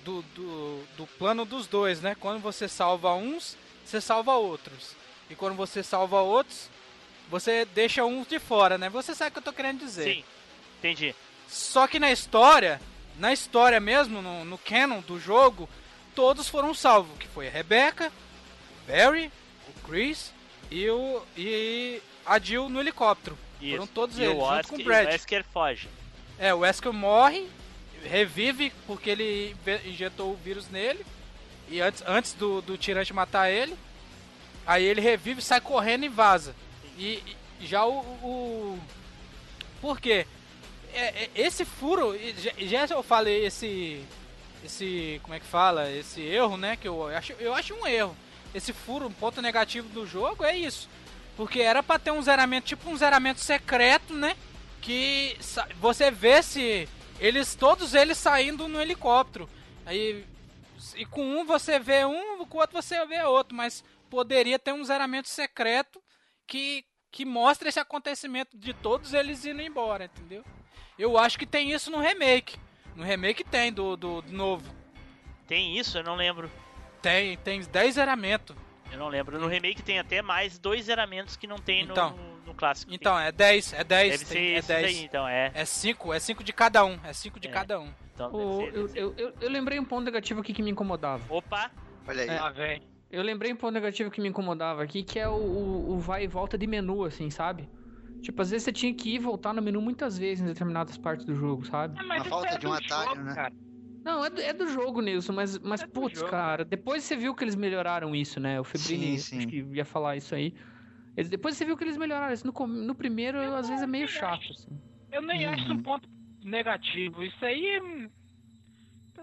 do, do, do plano dos dois, né? Quando você salva uns, você salva outros. E quando você salva outros, você deixa uns de fora, né? Você sabe o que eu tô querendo dizer. Sim, entendi. Só que na história, na história mesmo, no, no canon do jogo, todos foram salvos. Que foi a Rebecca, o Barry, o Chris e, o, e a Jill no helicóptero. Isso. Foram todos e eles, o Wesker, com o e Brad. o Wesker foge. É, o Wesker morre, revive porque ele injetou o vírus nele. E antes, antes do, do tirante matar ele. Aí ele revive, sai correndo e vaza. E, e já o. o por quê? É, é, esse furo, já, já eu falei esse. Esse. Como é que fala? Esse erro, né? Que eu acho, eu acho um erro. Esse furo, um ponto negativo do jogo é isso. Porque era pra ter um zeramento, tipo um zeramento secreto, né? Que você vê se eles, todos eles saindo no helicóptero. Aí, e com um você vê um, com o outro você vê outro, mas poderia ter um zeramento secreto que, que mostra esse acontecimento de todos eles indo embora, entendeu? Eu acho que tem isso no remake. No remake tem do, do, do novo. Tem isso? Eu não lembro. Tem, tem 10 zeramentos. Eu não lembro. No remake tem até mais dois zeramentos que não tem no- Então. no, no clássico. Então, é 10, é 10, Deve tem- ser é esses 10. aí, então, é. É 5, é 5 de cada um, é 5 de É. cada um. Então o- deve ser, eu, eu, eu, eu lembrei um ponto negativo aqui que me incomodava. Opa! Olha aí. É. Ah, velho. Eu lembrei um ponto negativo que me incomodava aqui, que é o, o, o vai e volta de menu, assim, sabe? Tipo, às vezes você tinha que ir e voltar no menu muitas vezes em determinadas partes do jogo, sabe? A falta de um atalho, né? Não, é do, é do jogo, Nilson, mas, mas É putz, jogo. cara, depois você viu que eles melhoraram isso, né? O Febrini, Sim, sim. acho que ia falar isso aí. Eles, depois você viu que eles melhoraram isso. No, no primeiro, às vezes é meio chato, assim. Eu nem Uhum. acho um ponto negativo. Isso aí hum,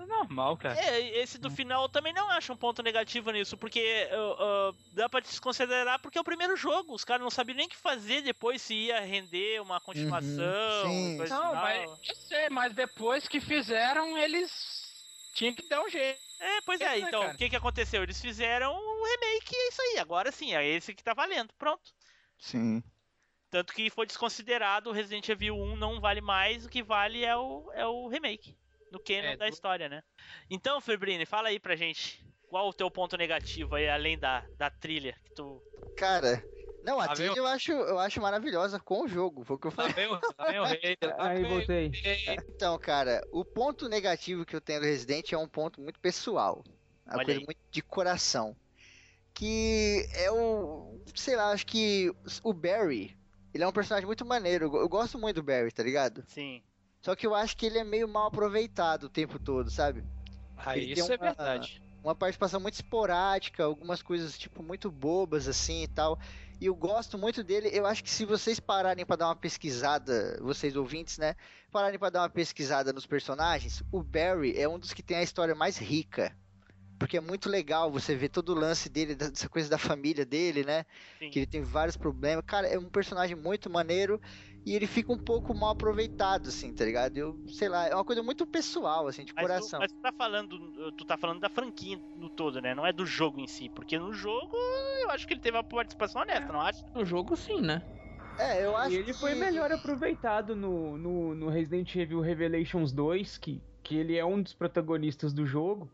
é normal, cara. É, esse do final eu também não acho um ponto negativo nisso, porque uh, uh, dá pra desconsiderar porque é o primeiro jogo, os caras não sabiam nem o que fazer depois, se ia render uma continuação, sim. coisa Não, e mas eu sei, mas depois que fizeram, eles tinham que dar um jeito. É, pois é, né, então, o que que aconteceu? Eles fizeram um remake, é isso aí, agora sim, é esse que tá valendo, pronto. Sim. Tanto que foi desconsiderado, o Resident Evil 1 não vale mais, o que vale é o, é o remake, do canon É, da do- história, né? Então, Febrini, fala aí pra gente, qual o teu ponto negativo aí, além da, da trilha que tu... Cara, não, a vem trilha eu acho, eu acho maravilhosa com o jogo, foi o que eu Lá falei. vem o, rei. é Aí voltei. Então, cara, o ponto negativo que eu tenho do Resident é um ponto muito pessoal. É uma Olha coisa aí. muito de coração. Que é o. Sei lá, acho que o Barry. Ele é um personagem muito maneiro. Eu gosto muito do Barry, tá ligado? Sim, Só que eu acho que ele é meio mal aproveitado o tempo todo, sabe? Ah, Ele isso é uma- verdade. uma participação muito esporádica, algumas coisas tipo muito bobas assim e tal. E eu gosto muito dele. Eu acho que se vocês pararem pra dar uma pesquisada, vocês ouvintes, né? Pararem pra dar uma pesquisada nos personagens, o Barry é um dos que tem a história mais rica. Porque é muito legal você ver todo o lance dele, dessa coisa da família dele, né? sim. Que ele tem vários problemas. Cara, é um personagem muito maneiro e ele fica um pouco mal aproveitado, assim, tá ligado? Eu, sei lá, é uma coisa muito pessoal, assim, de Mas tu, coração. mas tu tá falando, tu tá falando da franquia no todo, né? Não é do jogo em si, porque no jogo eu acho que ele teve uma participação honesta, não acho? No jogo, sim, né? É, eu acho E ele foi que- melhor aproveitado no, no, no Resident Evil Revelations 2, que, que ele é um dos protagonistas do jogo.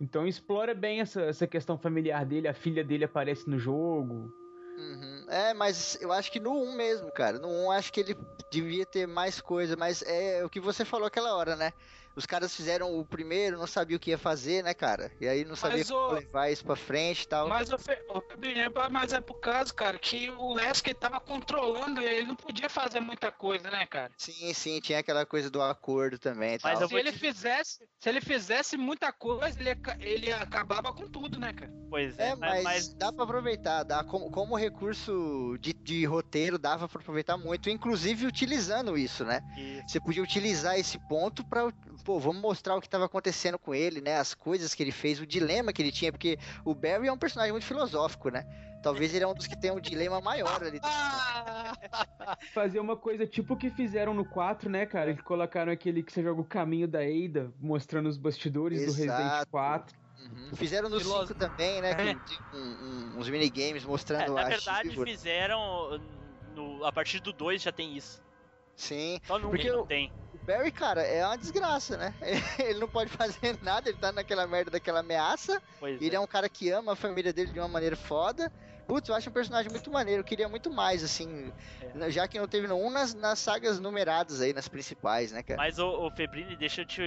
Então explora bem essa, essa questão familiar dele, a filha dele aparece no jogo. Uhum. É, mas eu acho que no 1 mesmo, cara. No 1 acho que ele devia ter mais coisa, mas é o que você falou aquela hora, né? Os caras fizeram o primeiro, não sabia o que ia fazer, né, cara? E aí não sabia Mas, como ô- levar isso pra frente e tal. Mas, o Fe- o é- mas é por causa, cara, que o Wesker tava controlando ele, não podia fazer muita coisa, né, cara? Sim, sim, tinha aquela coisa do acordo também Mas Se vou ele te- fizesse, se ele fizesse muita coisa, ele, ele acabava com tudo, né, cara? Pois é, É, mas, mas dá pra aproveitar, dá como, como recurso de, de roteiro, dava pra aproveitar muito, inclusive utilizando isso, né? Isso. Você podia utilizar esse ponto pra pô, vamos mostrar o que tava acontecendo com ele, né? As coisas que ele fez, o dilema que ele tinha, porque o Barry é um personagem muito filosófico, né? Talvez ele é um dos que tem um dilema maior ali. Fazer uma coisa tipo o que fizeram no 4, né, cara? Que colocaram aquele que você joga o caminho da Ada, mostrando os bastidores do Resident Exato. 4. Uhum. Fizeram no Filoso- 5 também, né? Que tem um- um- uns minigames É, mostrando na a verdade, fizeram. no- a partir do 2 já tem isso. Sim. Só no 1 Porque não tem. O Barry, cara, é uma desgraça, né? Ele não pode fazer nada, ele tá naquela merda daquela ameaça. Pois Ele é um cara que ama a família dele de uma maneira foda. Putz, eu acho um personagem muito maneiro. Eu queria muito mais, assim. É. Já que não teve nenhum nas, nas sagas numeradas aí, nas principais, né, cara? Mas, ô Febrini, deixa eu, te,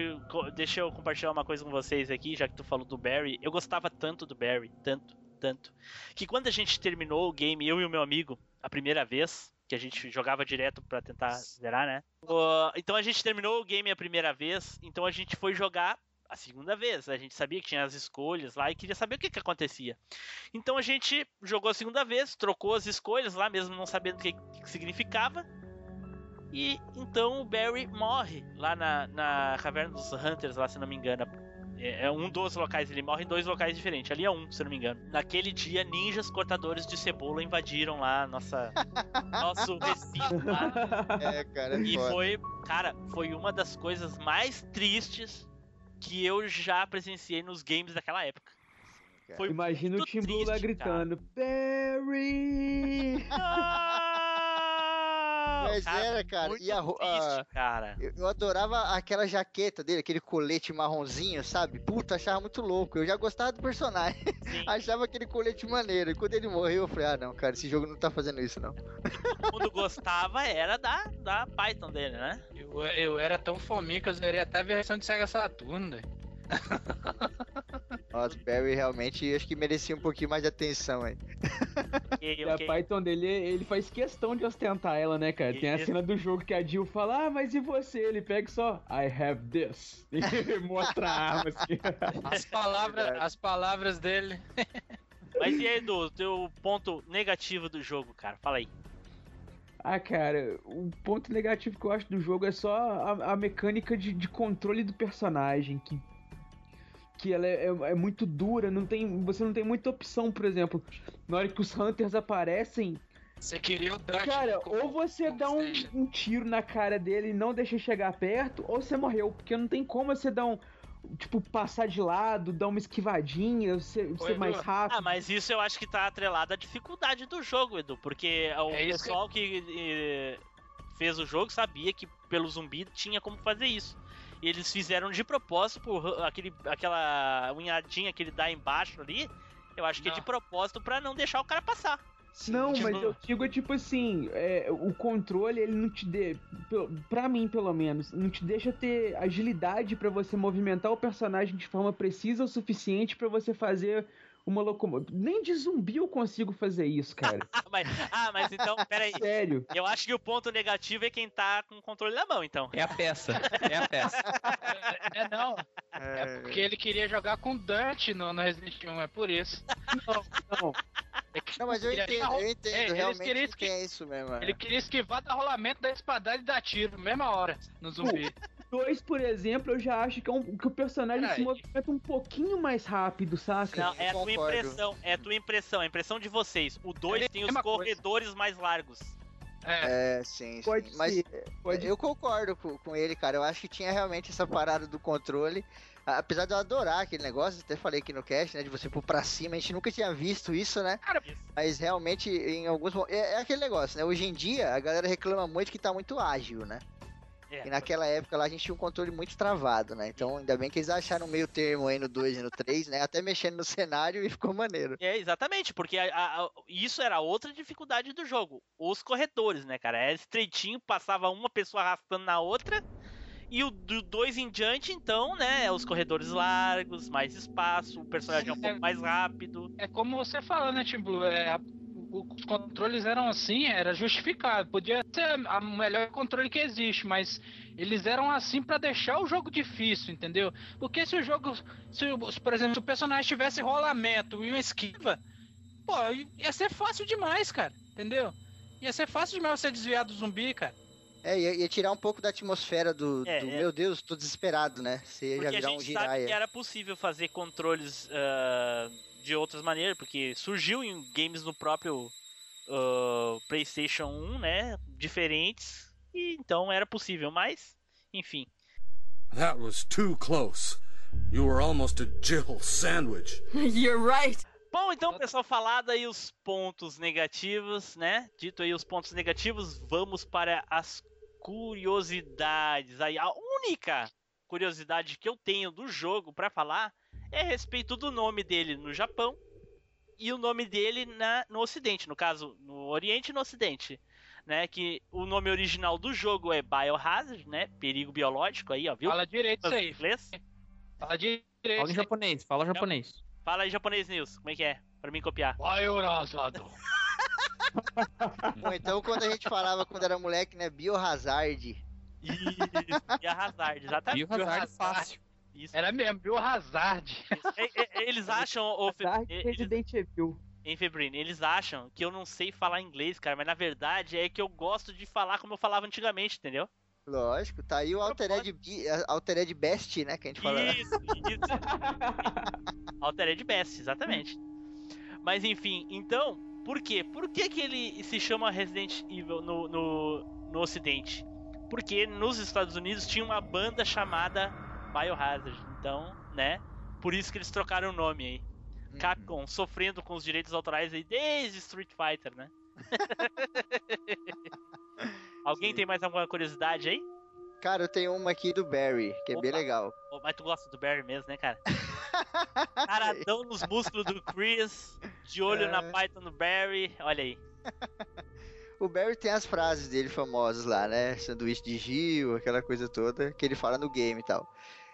deixa eu compartilhar uma coisa com vocês aqui, já que tu falou do Barry. Eu gostava tanto do Barry, tanto, tanto, que quando a gente terminou o game, eu e o meu amigo, a primeira vez, que a gente jogava direto pra tentar zerar, né? Ô, então a gente terminou o game a primeira vez, então a gente foi jogar a segunda vez. A gente sabia que tinha as escolhas lá e queria saber o que, que acontecia. Então a gente jogou a segunda vez, trocou as escolhas lá, mesmo não sabendo o que, que significava. E então o Barry morre lá na, na Caverna dos Hunters, lá se não me engano. É é um dos locais, ele morre em dois locais diferentes. Ali é um, se não me engano. Naquele dia, ninjas cortadores de cebola invadiram lá nossa, nosso recinto lá. É, cara, é E foda. foi, cara, foi uma das coisas mais tristes que eu já presenciei nos games daquela época. Foi Imagina o muito Tim Blue lá triste, cara. gritando: Barry! Mas era, cara, muito e a ro- triste, a- cara. Eu, eu adorava aquela jaqueta dele, aquele colete marronzinho, sabe? Puta, achava muito louco. Eu já gostava do personagem. Sim, achava aquele colete maneiro. E quando ele morreu, eu falei, ah, não, cara, esse jogo não tá fazendo isso, não. todo mundo gostava era da, da Python dele, né? Eu, eu era tão fominha que eu zerei até a versão de Sega Saturno, velho. Nossa, Barry realmente acho que merecia um pouquinho mais de atenção aí. Ok, E a. Python dele, ele faz questão de ostentar ela, né, cara? Tem a cena do jogo que a Jill fala, ah, mas e você? Ele pega só, I have this. E mostra a arma assim. As palavras, as palavras dele. Mas e aí, Edu, teu ponto negativo do jogo, cara? Fala aí. Ah, cara, o ponto negativo que eu acho do jogo é só a, a mecânica de, de controle do personagem, que, que ela é, é- é muito dura, não tem, você não tem muita opção, por exemplo, na hora que os Hunters aparecem, Você queria o Dutch. cara, com- ou você dá um, um tiro na cara dele e não deixa chegar perto, ou você morreu, porque não tem como você dar um, tipo, passar de lado, dar uma esquivadinha, ser, ser mais rápido. Ah, mas isso eu acho que tá atrelado à dificuldade do jogo, Edu. Porque o É pessoal que, eh, fez o jogo sabia que pelo zumbi tinha como fazer isso. E eles fizeram de propósito por aquele, aquela unhadinha que ele dá embaixo ali. Eu acho que é Não. de propósito pra não deixar o cara passar. Não, tipo- mas eu digo tipo assim, é, o controle ele não te dê, pra mim pelo menos, não te deixa ter agilidade pra você movimentar o personagem de forma precisa o suficiente pra você fazer uma locomoção. Nem de zumbi eu consigo fazer isso, cara. Ah, mas, ah, mas então, peraí. Sério. Eu acho que o ponto negativo é quem tá com o controle na mão, então. É a peça. É a peça. É, não. É porque ele queria jogar com Dutch no, no Resident Evil, é por isso. Não, não. É Não, mas eu ele- entendo, eu entendo, É, realmente que é isso mesmo. é. Ele queria esquivar do rolamento da espadada e dar tiro, mesma hora, no zumbi. Dois, por exemplo, eu já acho que, é um- que o personagem Peraí. se movimenta um pouquinho mais rápido, saca? Não, é a tua impressão, é a tua impressão, a impressão de vocês. O 2 É tem os mesma coisa. corredores mais largos. É, É, sim, sim. Pode Mas ser, pode eu concordo com, com ele, cara. Eu acho que tinha realmente essa parada do controle. Apesar de eu adorar aquele negócio, até falei aqui no cast, né? De você pôr pra cima, a gente nunca tinha visto isso, né? Cara, Mas realmente, em alguns momentos. É, é aquele negócio, né? Hoje em dia, a galera reclama muito que tá muito ágil, né? É, E naquela época lá a gente tinha um controle muito travado, né? Então, ainda bem que eles acharam um meio termo aí no 2 e no 3, né? Até mexendo no cenário e ficou maneiro. É, exatamente, porque a- a- isso era outra dificuldade do jogo. Os corredores, né, cara? Era estreitinho, passava uma pessoa arrastando na outra. E o do 2 em diante, então, né? Os corredores largos, mais espaço, o personagem é um pouco mais rápido. é como você falou, né, Tim Blue? É, os controles eram assim, era justificado. Podia ser a- o melhor controle que existe, mas eles eram assim pra deixar o jogo difícil, entendeu? Porque se o jogo, se, por exemplo, se o personagem tivesse rolamento e uma esquiva, pô, ia ser fácil demais, cara, entendeu? Ia ser fácil demais você desviar do zumbi, cara. É, ia, ia tirar um pouco da atmosfera do, É, do é. meu Deus, tô desesperado, né? Você ia já Porque a virar um gente sabe giraia. que era possível fazer controles ah, de outras maneiras, porque surgiu em games no próprio ah, PlayStation 1, né? Diferentes, e então era possível, mas, enfim. That was too close. You were almost a Jill sandwich. You're right. Bom, então, pessoal, falado aí os pontos negativos, né? Dito aí os pontos negativos, vamos para as curiosidades. Aí, a única curiosidade que eu tenho do jogo pra falar é a respeito do nome dele no Japão e o nome dele na, no Ocidente, no caso, no Oriente e no Ocidente. Né, que o nome original do jogo é Biohazard, né? Perigo biológico aí, ó, viu? Fala direito isso aí. Inglês. Fala direito. Fala em japonês, fala japonês. Fala aí japonês news, como é que é? Pra mim copiar. Biohazard. Ou então quando a gente falava quando era moleque, né? Biohazard. Isso, e a Hazard, exatamente. Biohazard fácil. Isso. Era mesmo, Biohazard. E- e- Eles acham, Fe- Dark e- eles, Resident Evil. hein, Febrine, eles acham que eu não sei falar inglês, cara, mas na verdade é que eu gosto de falar como eu falava antigamente, entendeu? Lógico, tá aí o Altered, Altered Best, né? Que a gente fala. Isso, isso. Altered Best, exatamente. Mas enfim, então, por quê? Por que, que ele se chama Resident Evil no, no, no Ocidente? Porque nos Estados Unidos tinha uma banda chamada Biohazard. Então, né? Por isso que eles trocaram o nome aí. Uhum. Capcom sofrendo com os direitos autorais aí desde Street Fighter, né? Alguém Sim. tem mais alguma curiosidade aí? Cara, eu tenho uma aqui do Barry, que é bem legal. Mas tu gosta do Barry mesmo, né, cara? Caradão nos músculos do Chris, de olho na É. Python do Barry, olha aí. O Barry tem as frases dele famosas lá, né? Sanduíche de Gil, aquela coisa toda que ele fala no game e tal.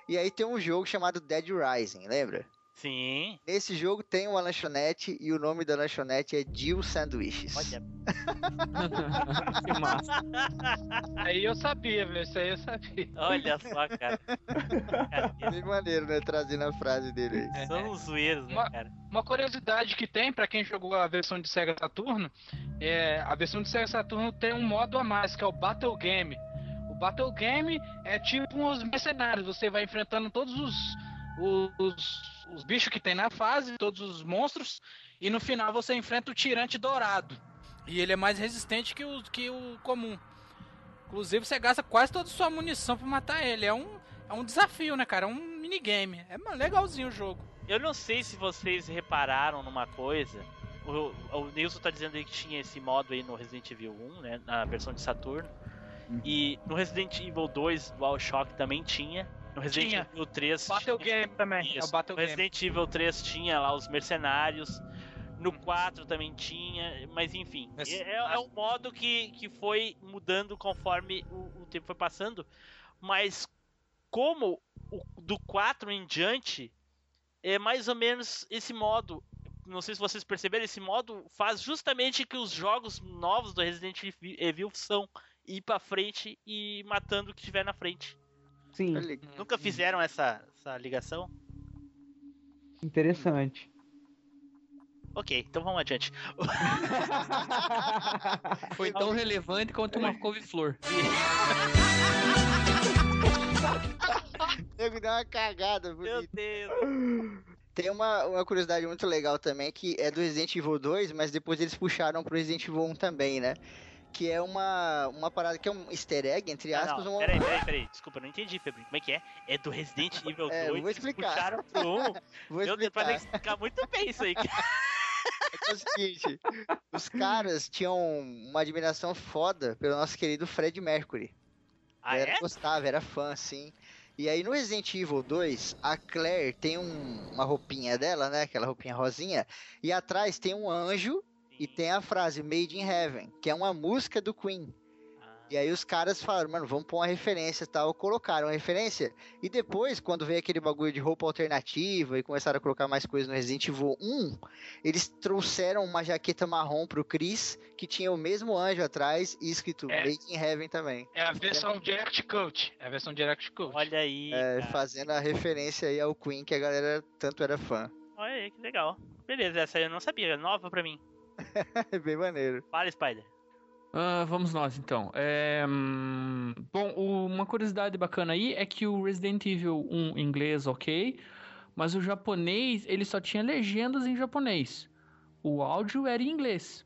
E aí tem um jogo chamado Dead Rising, lembra? Sim, Nesse jogo tem uma lanchonete e o nome da lanchonete é Jill Sanduíches. olha. que massa. Aí eu sabia, velho. Isso aí eu sabia. Olha só, cara. Bem maneiro, né? Trazendo a frase dele aí. São uns zoeiros, né, Uma- cara? Uma curiosidade que tem pra quem jogou a versão de Sega Saturno, é a versão de Sega Saturno tem um modo a mais que é o Battle Game. Battle Game é tipo uns mercenários, você vai enfrentando todos os os, os bichos que tem na fase, todos os monstros, e no final você enfrenta o tirante dourado. E ele é mais resistente que o, que o comum. Inclusive você gasta quase toda a sua munição pra matar ele. É um, é um desafio, né, cara? É um minigame. É legalzinho o jogo. Eu não sei se vocês repararam numa coisa. O, o Nilson tá dizendo aí que tinha esse modo aí no Resident Evil 1, né? Na versão de Saturno. E no Resident Evil 2, DualShock também tinha. No Resident Tinha. Evil 3 Battle tinha. Game também. É Isso. Battle no Game. Resident Evil 3 tinha lá os mercenários. No 4 também tinha, mas enfim. Mas- É, é um modo que, que foi mudando conforme o, o tempo foi passando. Mas como o, do 4 em diante, é mais ou menos esse modo. Não sei se vocês perceberam, esse modo faz justamente que os jogos novos do Resident Evil são ir pra frente e matando o que tiver na frente. Sim, Nunca fizeram essa, essa ligação? interessante. Ok, então vamos adiante. Foi tão relevante quanto uma couve-flor. Nego deu uma cagada Meu bonita. Deus. Tem uma, uma curiosidade muito legal também, que é do Resident Evil 2, mas depois eles puxaram pro Resident Evil 1 também, né? Que é uma, uma parada que é um easter egg, entre Ah, aspas, não, um... peraí, peraí, peraí. Desculpa, não entendi, Febrinho. Como é que é? É do Resident Evil 2. É, eu vou eles explicar. Puxaram pro 1. Vou Meu Deus, vai ter explicar. explicar muito bem isso aí. É o seguinte, os caras tinham uma admiração foda pelo nosso querido Fred Mercury. Ah, era, é? Gostava, era fã, sim. E aí no Resident Evil 2, a Claire tem um- uma roupinha dela, né? Aquela roupinha rosinha. E atrás tem um anjo e tem a frase Made in Heaven, que é uma música do Queen. Ah, E aí os caras falaram, mano, vamos pôr uma referência e tal. Colocaram a referência. E depois, quando veio aquele bagulho de roupa alternativa e começaram a colocar mais coisas no Resident Evil 1, eles trouxeram uma jaqueta marrom pro Chris, que tinha o mesmo anjo atrás e escrito É. Made in Heaven também. É a versão Direct Code. É a versão Direct Code. Olha aí. É, fazendo a referência aí ao Queen, que a galera tanto era fã. Olha aí, que legal. Beleza, essa aí eu não sabia, é nova pra mim. É bem maneiro. Fala, Spider. Ah, vamos nós então. É, hum, bom, o- uma curiosidade bacana aí é que o Resident Evil 1 em inglês, ok, mas o japonês ele só tinha legendas em japonês. O áudio era em inglês.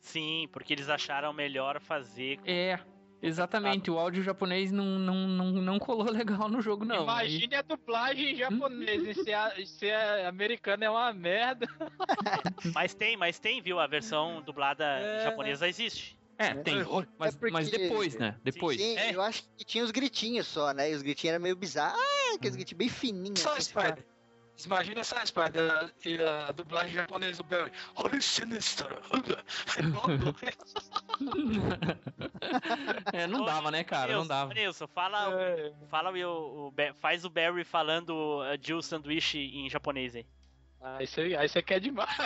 Sim, porque eles acharam melhor fazer. É, exatamente. O áudio japonês não, não, não, não colou legal no jogo, não. Imagine a dublagem em japonês. e se, a, e se a americana é uma merda. Mas tem, mas tem, viu? A versão dublada É, japonesa existe. É, tem. Mas, É porque- mas depois, né? Depois. Sim, É. eu acho que tinha os gritinhos só, né? E os gritinhos eram meio bizarros. Ah, aqueles gritinhos bem fininhos. Só assim. Imagina essa Spider e a dublagem japonesa do Barry. Olha sinistro. é, não dava, né, cara? Não Nilson, dava. Nilson, fala, fala o, o faz o Barry falando uh, Jill Sanduíche em japonês aí. Aí você aí você quer demais.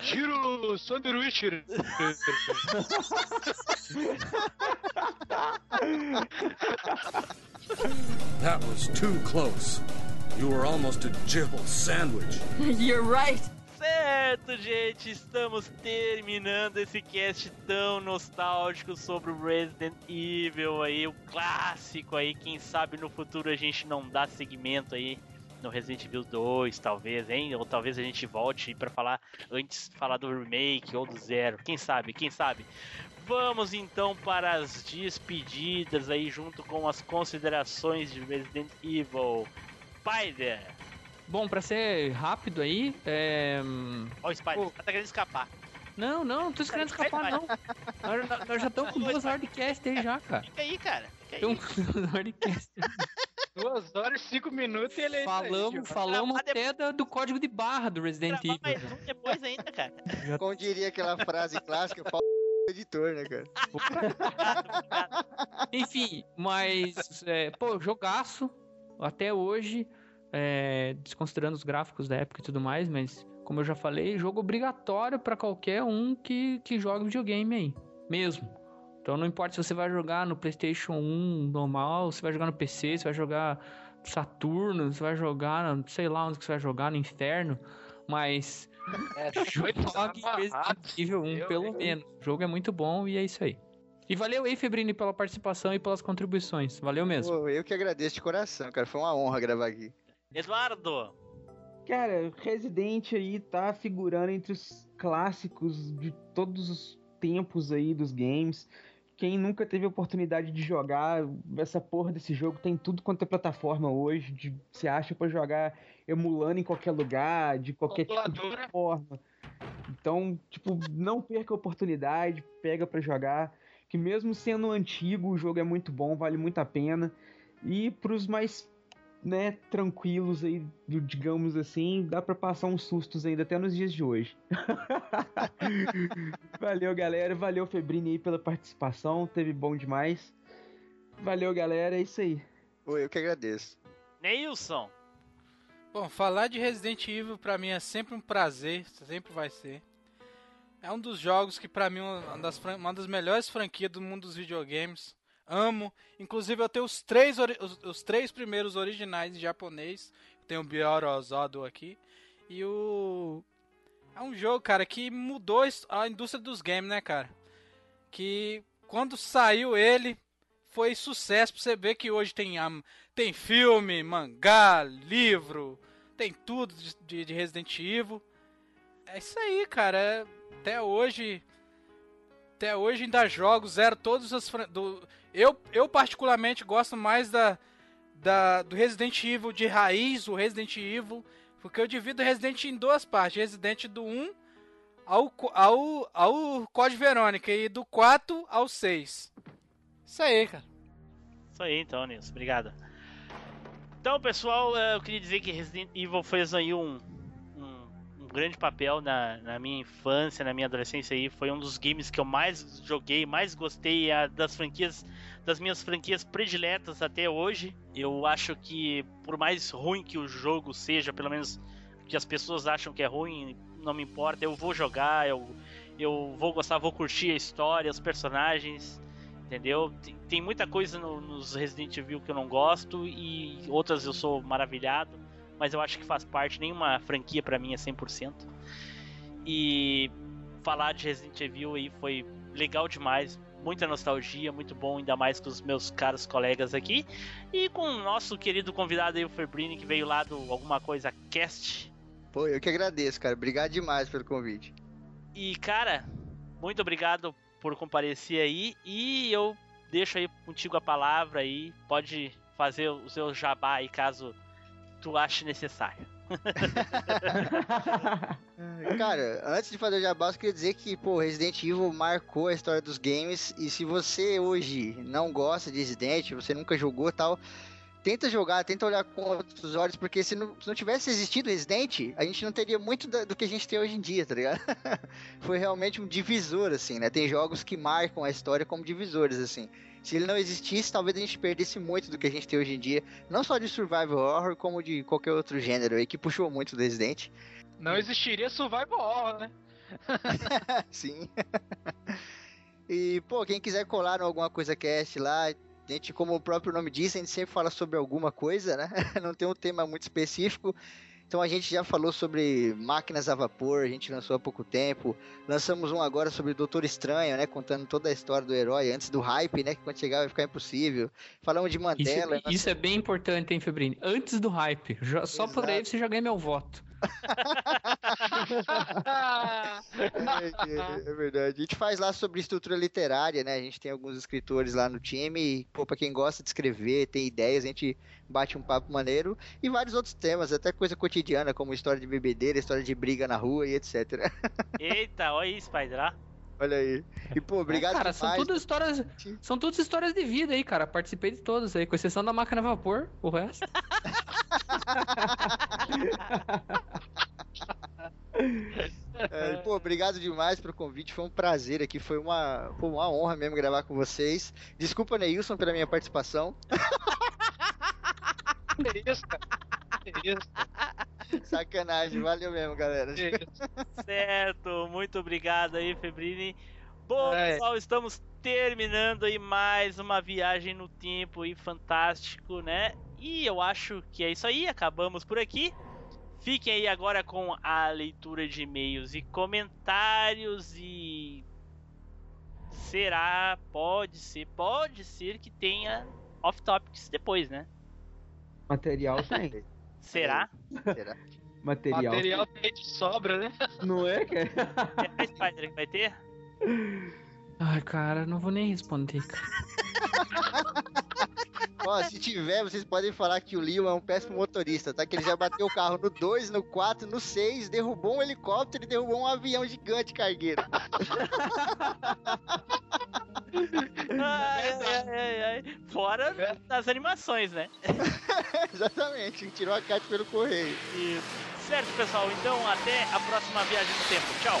Giro sanduíche. That was too close. You were almost a Jill sandwich. You're right. Certo, gente, estamos terminando esse cast tão nostálgico sobre o Resident Evil aí, o clássico aí. Quem sabe no futuro a gente não dá segmento aí no Resident Evil 2, talvez, hein? Ou talvez a gente volte pra falar antes falar do remake ou do zero. Quem sabe? Quem sabe? Vamos então para as despedidas aí junto com as considerações de Resident Evil. Spider! Bom, pra ser rápido aí, é... Ó, o Spider, tá querendo escapar. Não, não, não tô querendo escapar, não. Nós, nós já estamos com duas horas de cast aí já, cara. Fica aí, cara. Fica aí. Estamos com duas horas de cast. Duas horas e cinco minutos e ele é Falamos, falamos até do código de barra do Resident Evil. mais um depois ainda, cara. Como diria aquela frase clássica, pau editor, né, cara? Enfim, mas, é, pô, jogaço até hoje, é, desconsiderando os gráficos da época e tudo mais, mas como eu já falei, jogo obrigatório pra qualquer um que, que joga videogame aí, mesmo. Então não importa se você vai jogar no PlayStation 1 normal, se vai jogar no PC, se vai jogar Saturno, se vai jogar, no- sei lá onde que você vai jogar, no inferno, mas É, jogue Resident Evil 1, pelo menos. O jogo é muito bom e é isso aí. E valeu aí, Febrini, pela participação e pelas contribuições. Valeu mesmo. Pô, eu que agradeço de coração, cara. Foi uma honra gravar aqui. Eduardo! Cara, Resident aí tá figurando entre os clássicos de todos os tempos aí dos games. Quem nunca teve a oportunidade de jogar, essa porra desse jogo tem tudo quanto é plataforma hoje. De, se acha pra jogar emulando em qualquer lugar, de qualquer tipo de forma. Então, tipo, não perca a oportunidade, pega pra jogar. Que mesmo sendo antigo, o jogo é muito bom, vale muito a pena. E pros mais né, tranquilos aí, digamos assim, dá pra passar uns sustos ainda até nos dias de hoje. valeu, galera. Valeu, Febrini, aí pela participação. Teve bom demais. Valeu, galera. É isso aí. Pô, eu que agradeço. Neilson! Bom, falar de Resident Evil pra mim é sempre um prazer, sempre vai ser. É um dos jogos que pra mim é uma das, uma das melhores franquias do mundo dos videogames. Amo. Inclusive eu tenho os três, os, os três primeiros originais em japonês. Eu tenho o Biorozado aqui. E o... É um jogo, cara, que mudou a indústria dos games, né, cara? Que quando saiu ele, foi sucesso pra você ver que hoje tem, tem filme, mangá, livro, tem tudo de, de- de Resident Evil. É isso aí, cara. é- até hoje. Até hoje ainda jogo, zero todos os. fran- Do, eu, eu particularmente gosto mais da, da do Resident Evil de raiz, o Resident Evil. Porque eu divido o Resident em duas partes: Resident do 1 ao, ao, ao Code Verônica e do 4 ao 6. Isso aí, cara. Isso aí então, Nilson. Obrigado. Então, pessoal, eh, eu queria dizer que Resident Evil fez aí um grande papel na, na minha infância, na minha adolescência aí. Foi um dos games que eu mais joguei, mais gostei é das franquias, das minhas franquias prediletas até hoje. Eu acho que, por mais ruim que o jogo seja, pelo menos que as pessoas acham que é ruim, não me importa, eu vou jogar, eu, eu vou gostar, vou curtir a história, os personagens entendeu? Tem, tem muita coisa no- nos Resident Evil que eu não gosto e outras eu sou maravilhado, mas eu acho que faz parte, nenhuma franquia pra mim é 100%. E falar de Resident Evil aí foi legal demais. Muita nostalgia, muito bom, ainda mais com os meus caros colegas aqui. E com o nosso querido convidado aí, o Febrini, que veio lá do Alguma Coisa Cast. Pô, eu que agradeço, cara. Obrigado demais pelo convite. E, cara, muito obrigado por comparecer aí. E eu deixo aí contigo a palavra aí. Pode fazer o seu jabá aí, caso tu ache necessário. Cara, antes de fazer o jabá, eu queria dizer que, pô, Resident Evil marcou a história dos games. E se você hoje não gosta de Resident, você nunca jogou tal, tenta jogar, tenta olhar com outros olhos, porque se não, se não tivesse existido Resident, a gente não teria muito da, do que a gente tem hoje em dia, tá ligado? Foi realmente um divisor, assim, né? Tem jogos que marcam a história como divisores, assim. Se ele não existisse, talvez a gente perdesse muito do que a gente tem hoje em dia, não só de survival horror, como de qualquer outro gênero aí que puxou muito do Resident. Não existiria survival horror, né? Sim. e, pô, quem quiser colar no Alguma Coisa Cast lá, a gente, como o próprio nome diz, a gente sempre fala sobre alguma coisa, né? Não tem um tema muito específico. Então a gente já falou sobre máquinas a vapor, a gente lançou há pouco tempo. Lançamos um agora sobre o Doutor Estranho, né? Contando toda a história do herói antes do hype, né? Que quando chegar vai ficar impossível. Falamos de Mandela. Isso, isso é bem importante, hein, Febrini? Antes do hype. Já, só por aí você já ganha meu voto. é, é, verdade. A gente faz lá sobre estrutura literária, né? A gente tem alguns escritores lá no time. E, pô, pra quem gosta de escrever, tem ideias, a gente bate um papo maneiro. E vários outros temas, até coisa cotidiana, como história de bebedeira, história de briga na rua e etc. Eita, olha isso, Spider. Olha aí. E, pô, obrigado é, cara, demais. são todas histórias. São todas histórias de vida aí, cara. Participei de todas aí, com exceção da máquina a vapor, o resto. É, pô, obrigado demais pelo convite, foi um prazer aqui, foi uma, foi uma honra mesmo gravar com vocês. Desculpa, Neilson, pela minha participação. Isso, cara? Que isso? Sacanagem, valeu mesmo, galera. certo, muito obrigado aí, Febrini. Bom, É. pessoal, estamos terminando aí mais uma viagem no tempo e fantástico, né? E eu acho que é isso aí, acabamos por aqui. Fiquem aí agora com a leitura de e-mails e comentários e será, pode ser, pode ser que tenha off topics depois, né? Material tem. Será? Será? Material. Material tem de sobra, né? Não é, cara? É a Spider que vai ter? Ai, cara, não vou nem responder, cara. Ó, se tiver, vocês podem falar que o Leon é um péssimo motorista, tá? Que ele já bateu o carro no 2, no 4, no 6, derrubou um helicóptero e derrubou um avião gigante cargueiro. Ai, ai, ai. Fora das animações, né? Exatamente, tirou a Cat pelo correio. Isso. Certo, pessoal. Então, até a próxima viagem no tempo. Tchau.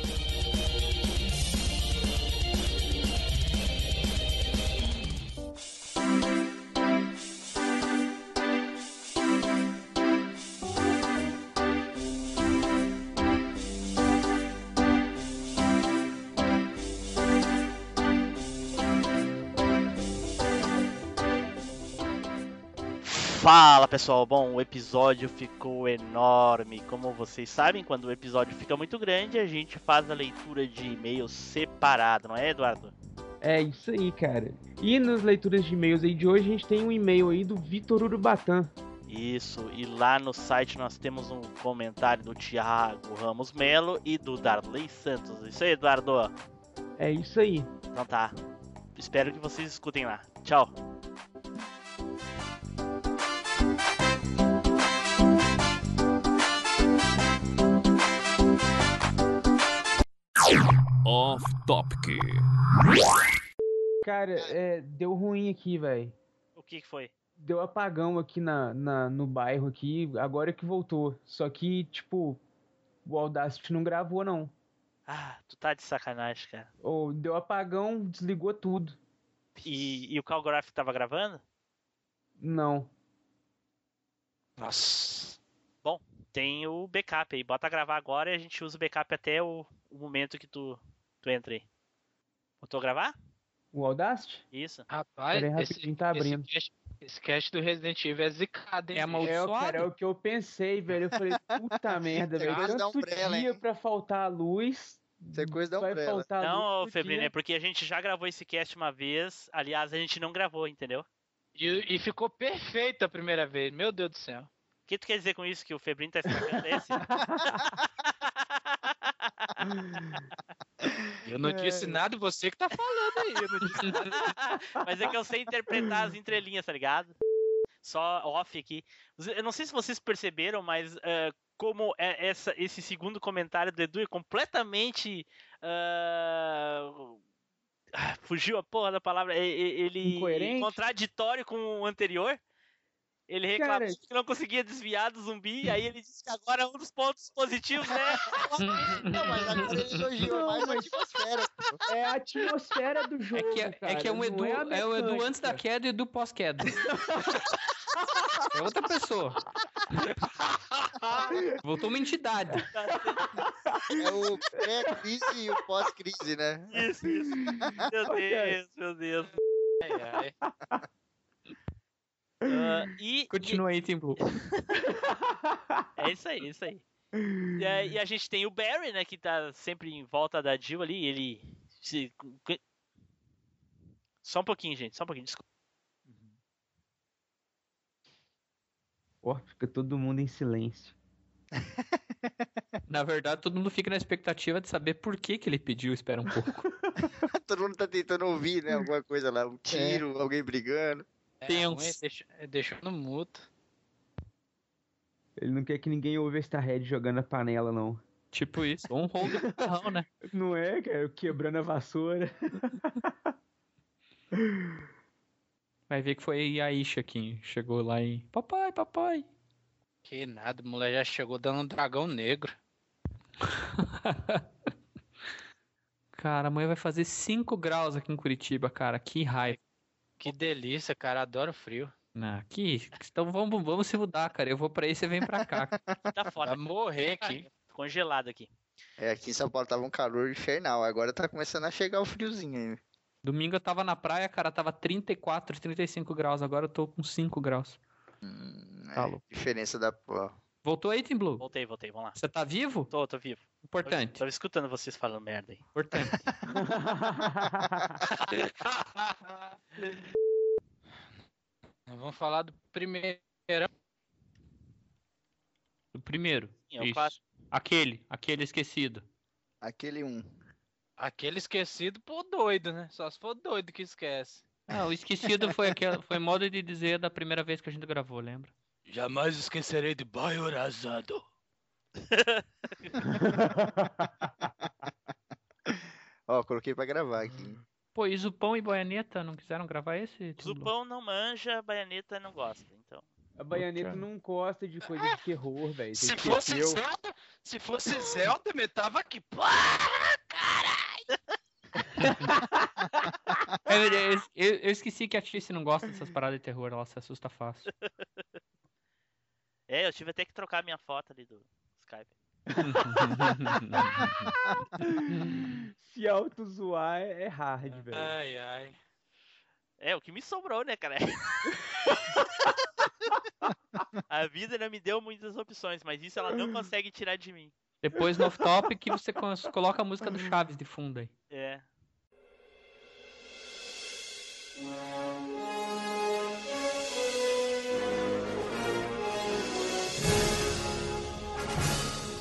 pessoal, bom, o episódio ficou enorme. Como vocês sabem, quando o episódio fica muito grande, a gente faz a leitura de e-mails separado, não é, Eduardo? É isso aí, cara. E nas leituras de e-mails aí de hoje, a gente tem um e-mail aí do Vitor Urubatã. Isso, e lá no site nós temos um comentário do Thiago Ramos Melo e do Darley Santos. Isso aí, Eduardo. É isso aí. Então tá. Espero que vocês escutem lá. Tchau. Off Topic. Cara, é, deu ruim aqui, velho. O que, que foi? Deu apagão aqui na, na, no bairro aqui, agora que voltou. Só que, tipo, o Audacity não gravou, não. Ah, tu tá de sacanagem, cara. Ou deu apagão, desligou tudo. E, e o Calgraph tava gravando? Não. Nossa. Bom, tem o backup aí. Bota gravar agora e a gente usa o backup até o, o momento que tu, tu entra aí. Botou gravar? O Audacity? Isso. Rapaz, esse, tá abrindo. esse, cast, esse cast do Resident Evil é zicado, hein? É bicho? É, amaldiçoado? cara, é o que eu pensei, velho. Eu falei, puta merda, velho. Tanto Umbrella, dia hein? pra faltar a luz. Isso é coisa da vai Umbrella. faltar Não, Febrino, é porque a gente já gravou esse cast uma vez. Aliás, a gente não gravou, entendeu? E, e ficou perfeito a primeira vez, meu Deus do céu. O que tu quer dizer com isso? Que o Febrino tá estragando esse? Eu não disse nada, você que tá falando aí. Eu não disse nada. Mas é que eu sei interpretar as entrelinhas, tá ligado? Só off aqui. Eu não sei se vocês perceberam, mas ah, como é essa, esse segundo comentário do Edu é completamente. ah, fugiu a porra da palavra. é- é- Ele. Incoerente? Contraditório com o anterior. Ele reclamou Cara, que não conseguia desviar do zumbi, aí ele disse que agora é um dos pontos positivos, né? Não, mas agora ele elogiou Não, mais a atmosfera. pô. É a atmosfera do jogo. É que é, é que é um cara, Edu, a é o Edu antes da queda e o Edu pós-queda. É outra pessoa. Voltou uma entidade. É o pré-crise e o pós-crise, né? Isso, isso. Meu Deus, meu Deus. Ai, ai. Ah, e, Continua aí, Tim Blue. É isso aí, isso aí. E, a- e a gente tem o Barry, né, que tá sempre em volta da Jill ali, ele se... Só um pouquinho, gente, só um pouquinho, desculpa. Ó, fica todo mundo em silêncio. Na verdade, todo mundo fica na expectativa de saber por que, que ele pediu espera um pouco. Todo mundo tá tentando ouvir, né? Alguma coisa lá, um tiro, alguém brigando. É Tenso. deixa- no muto. Ele não quer que ninguém ouça esta Red jogando a panela, não. tipo isso. Ou um rolo do carrão, né? Não é, cara? Quebrando a vassoura. Vai ver que foi a Isha que chegou lá e. Papai, papai. Que nada, o moleque já chegou dando um dragão negro. Cara, amanhã vai fazer 5 graus aqui em Curitiba, cara. Que raiva. Que delícia, cara, adoro frio. Ah, que... Então vamos, vamos se mudar, cara. Eu vou pra aí, você vem pra cá. Tá foda. Vai morrer aqui. Tô congelado aqui. É, aqui em São Paulo tava um calor infernal. Agora tá começando a chegar o friozinho aí. Domingo eu tava na praia, cara, tava 34, 35 graus. Agora eu tô com 5 graus. Hum, Tá é, louco. diferença da. Voltou aí, Tim Blue? Voltei, voltei, vamos lá. Você tá vivo? Tô, tô vivo. Importante. Tava escutando vocês falando merda aí. Importante. Vamos falar do primeiro. O primeiro. Sim, é o Isso. Aquele, aquele esquecido. aquele um. Aquele esquecido, pô, doido, né? Só se for doido que esquece. Ah, o esquecido foi aquele, foi modo de dizer da primeira vez que a gente gravou, lembra? Jamais esquecerei de Biorazado. Ó, coloquei pra gravar aqui. Pô, e Zupão e Boianeta não quiseram gravar esse? Zupão não manja, Baianeta não gosta, então. A Baianeta não gosta de coisa de terror, velho. Se fosse Zelda, se fosse Zelda, me tava aqui. Pá, Eu, eu- eu- eu esqueci que a Tice não gosta dessas paradas de terror, ela se assusta fácil. É, eu tive até que trocar minha foto ali do Skype. Se auto-zoar é é hard, velho. Ai, ai. É, o que me sobrou, né, cara? a vida não me deu muitas opções, mas isso ela não consegue tirar de mim. Depois no off-topic você coloca a música do Chaves de fundo aí. É.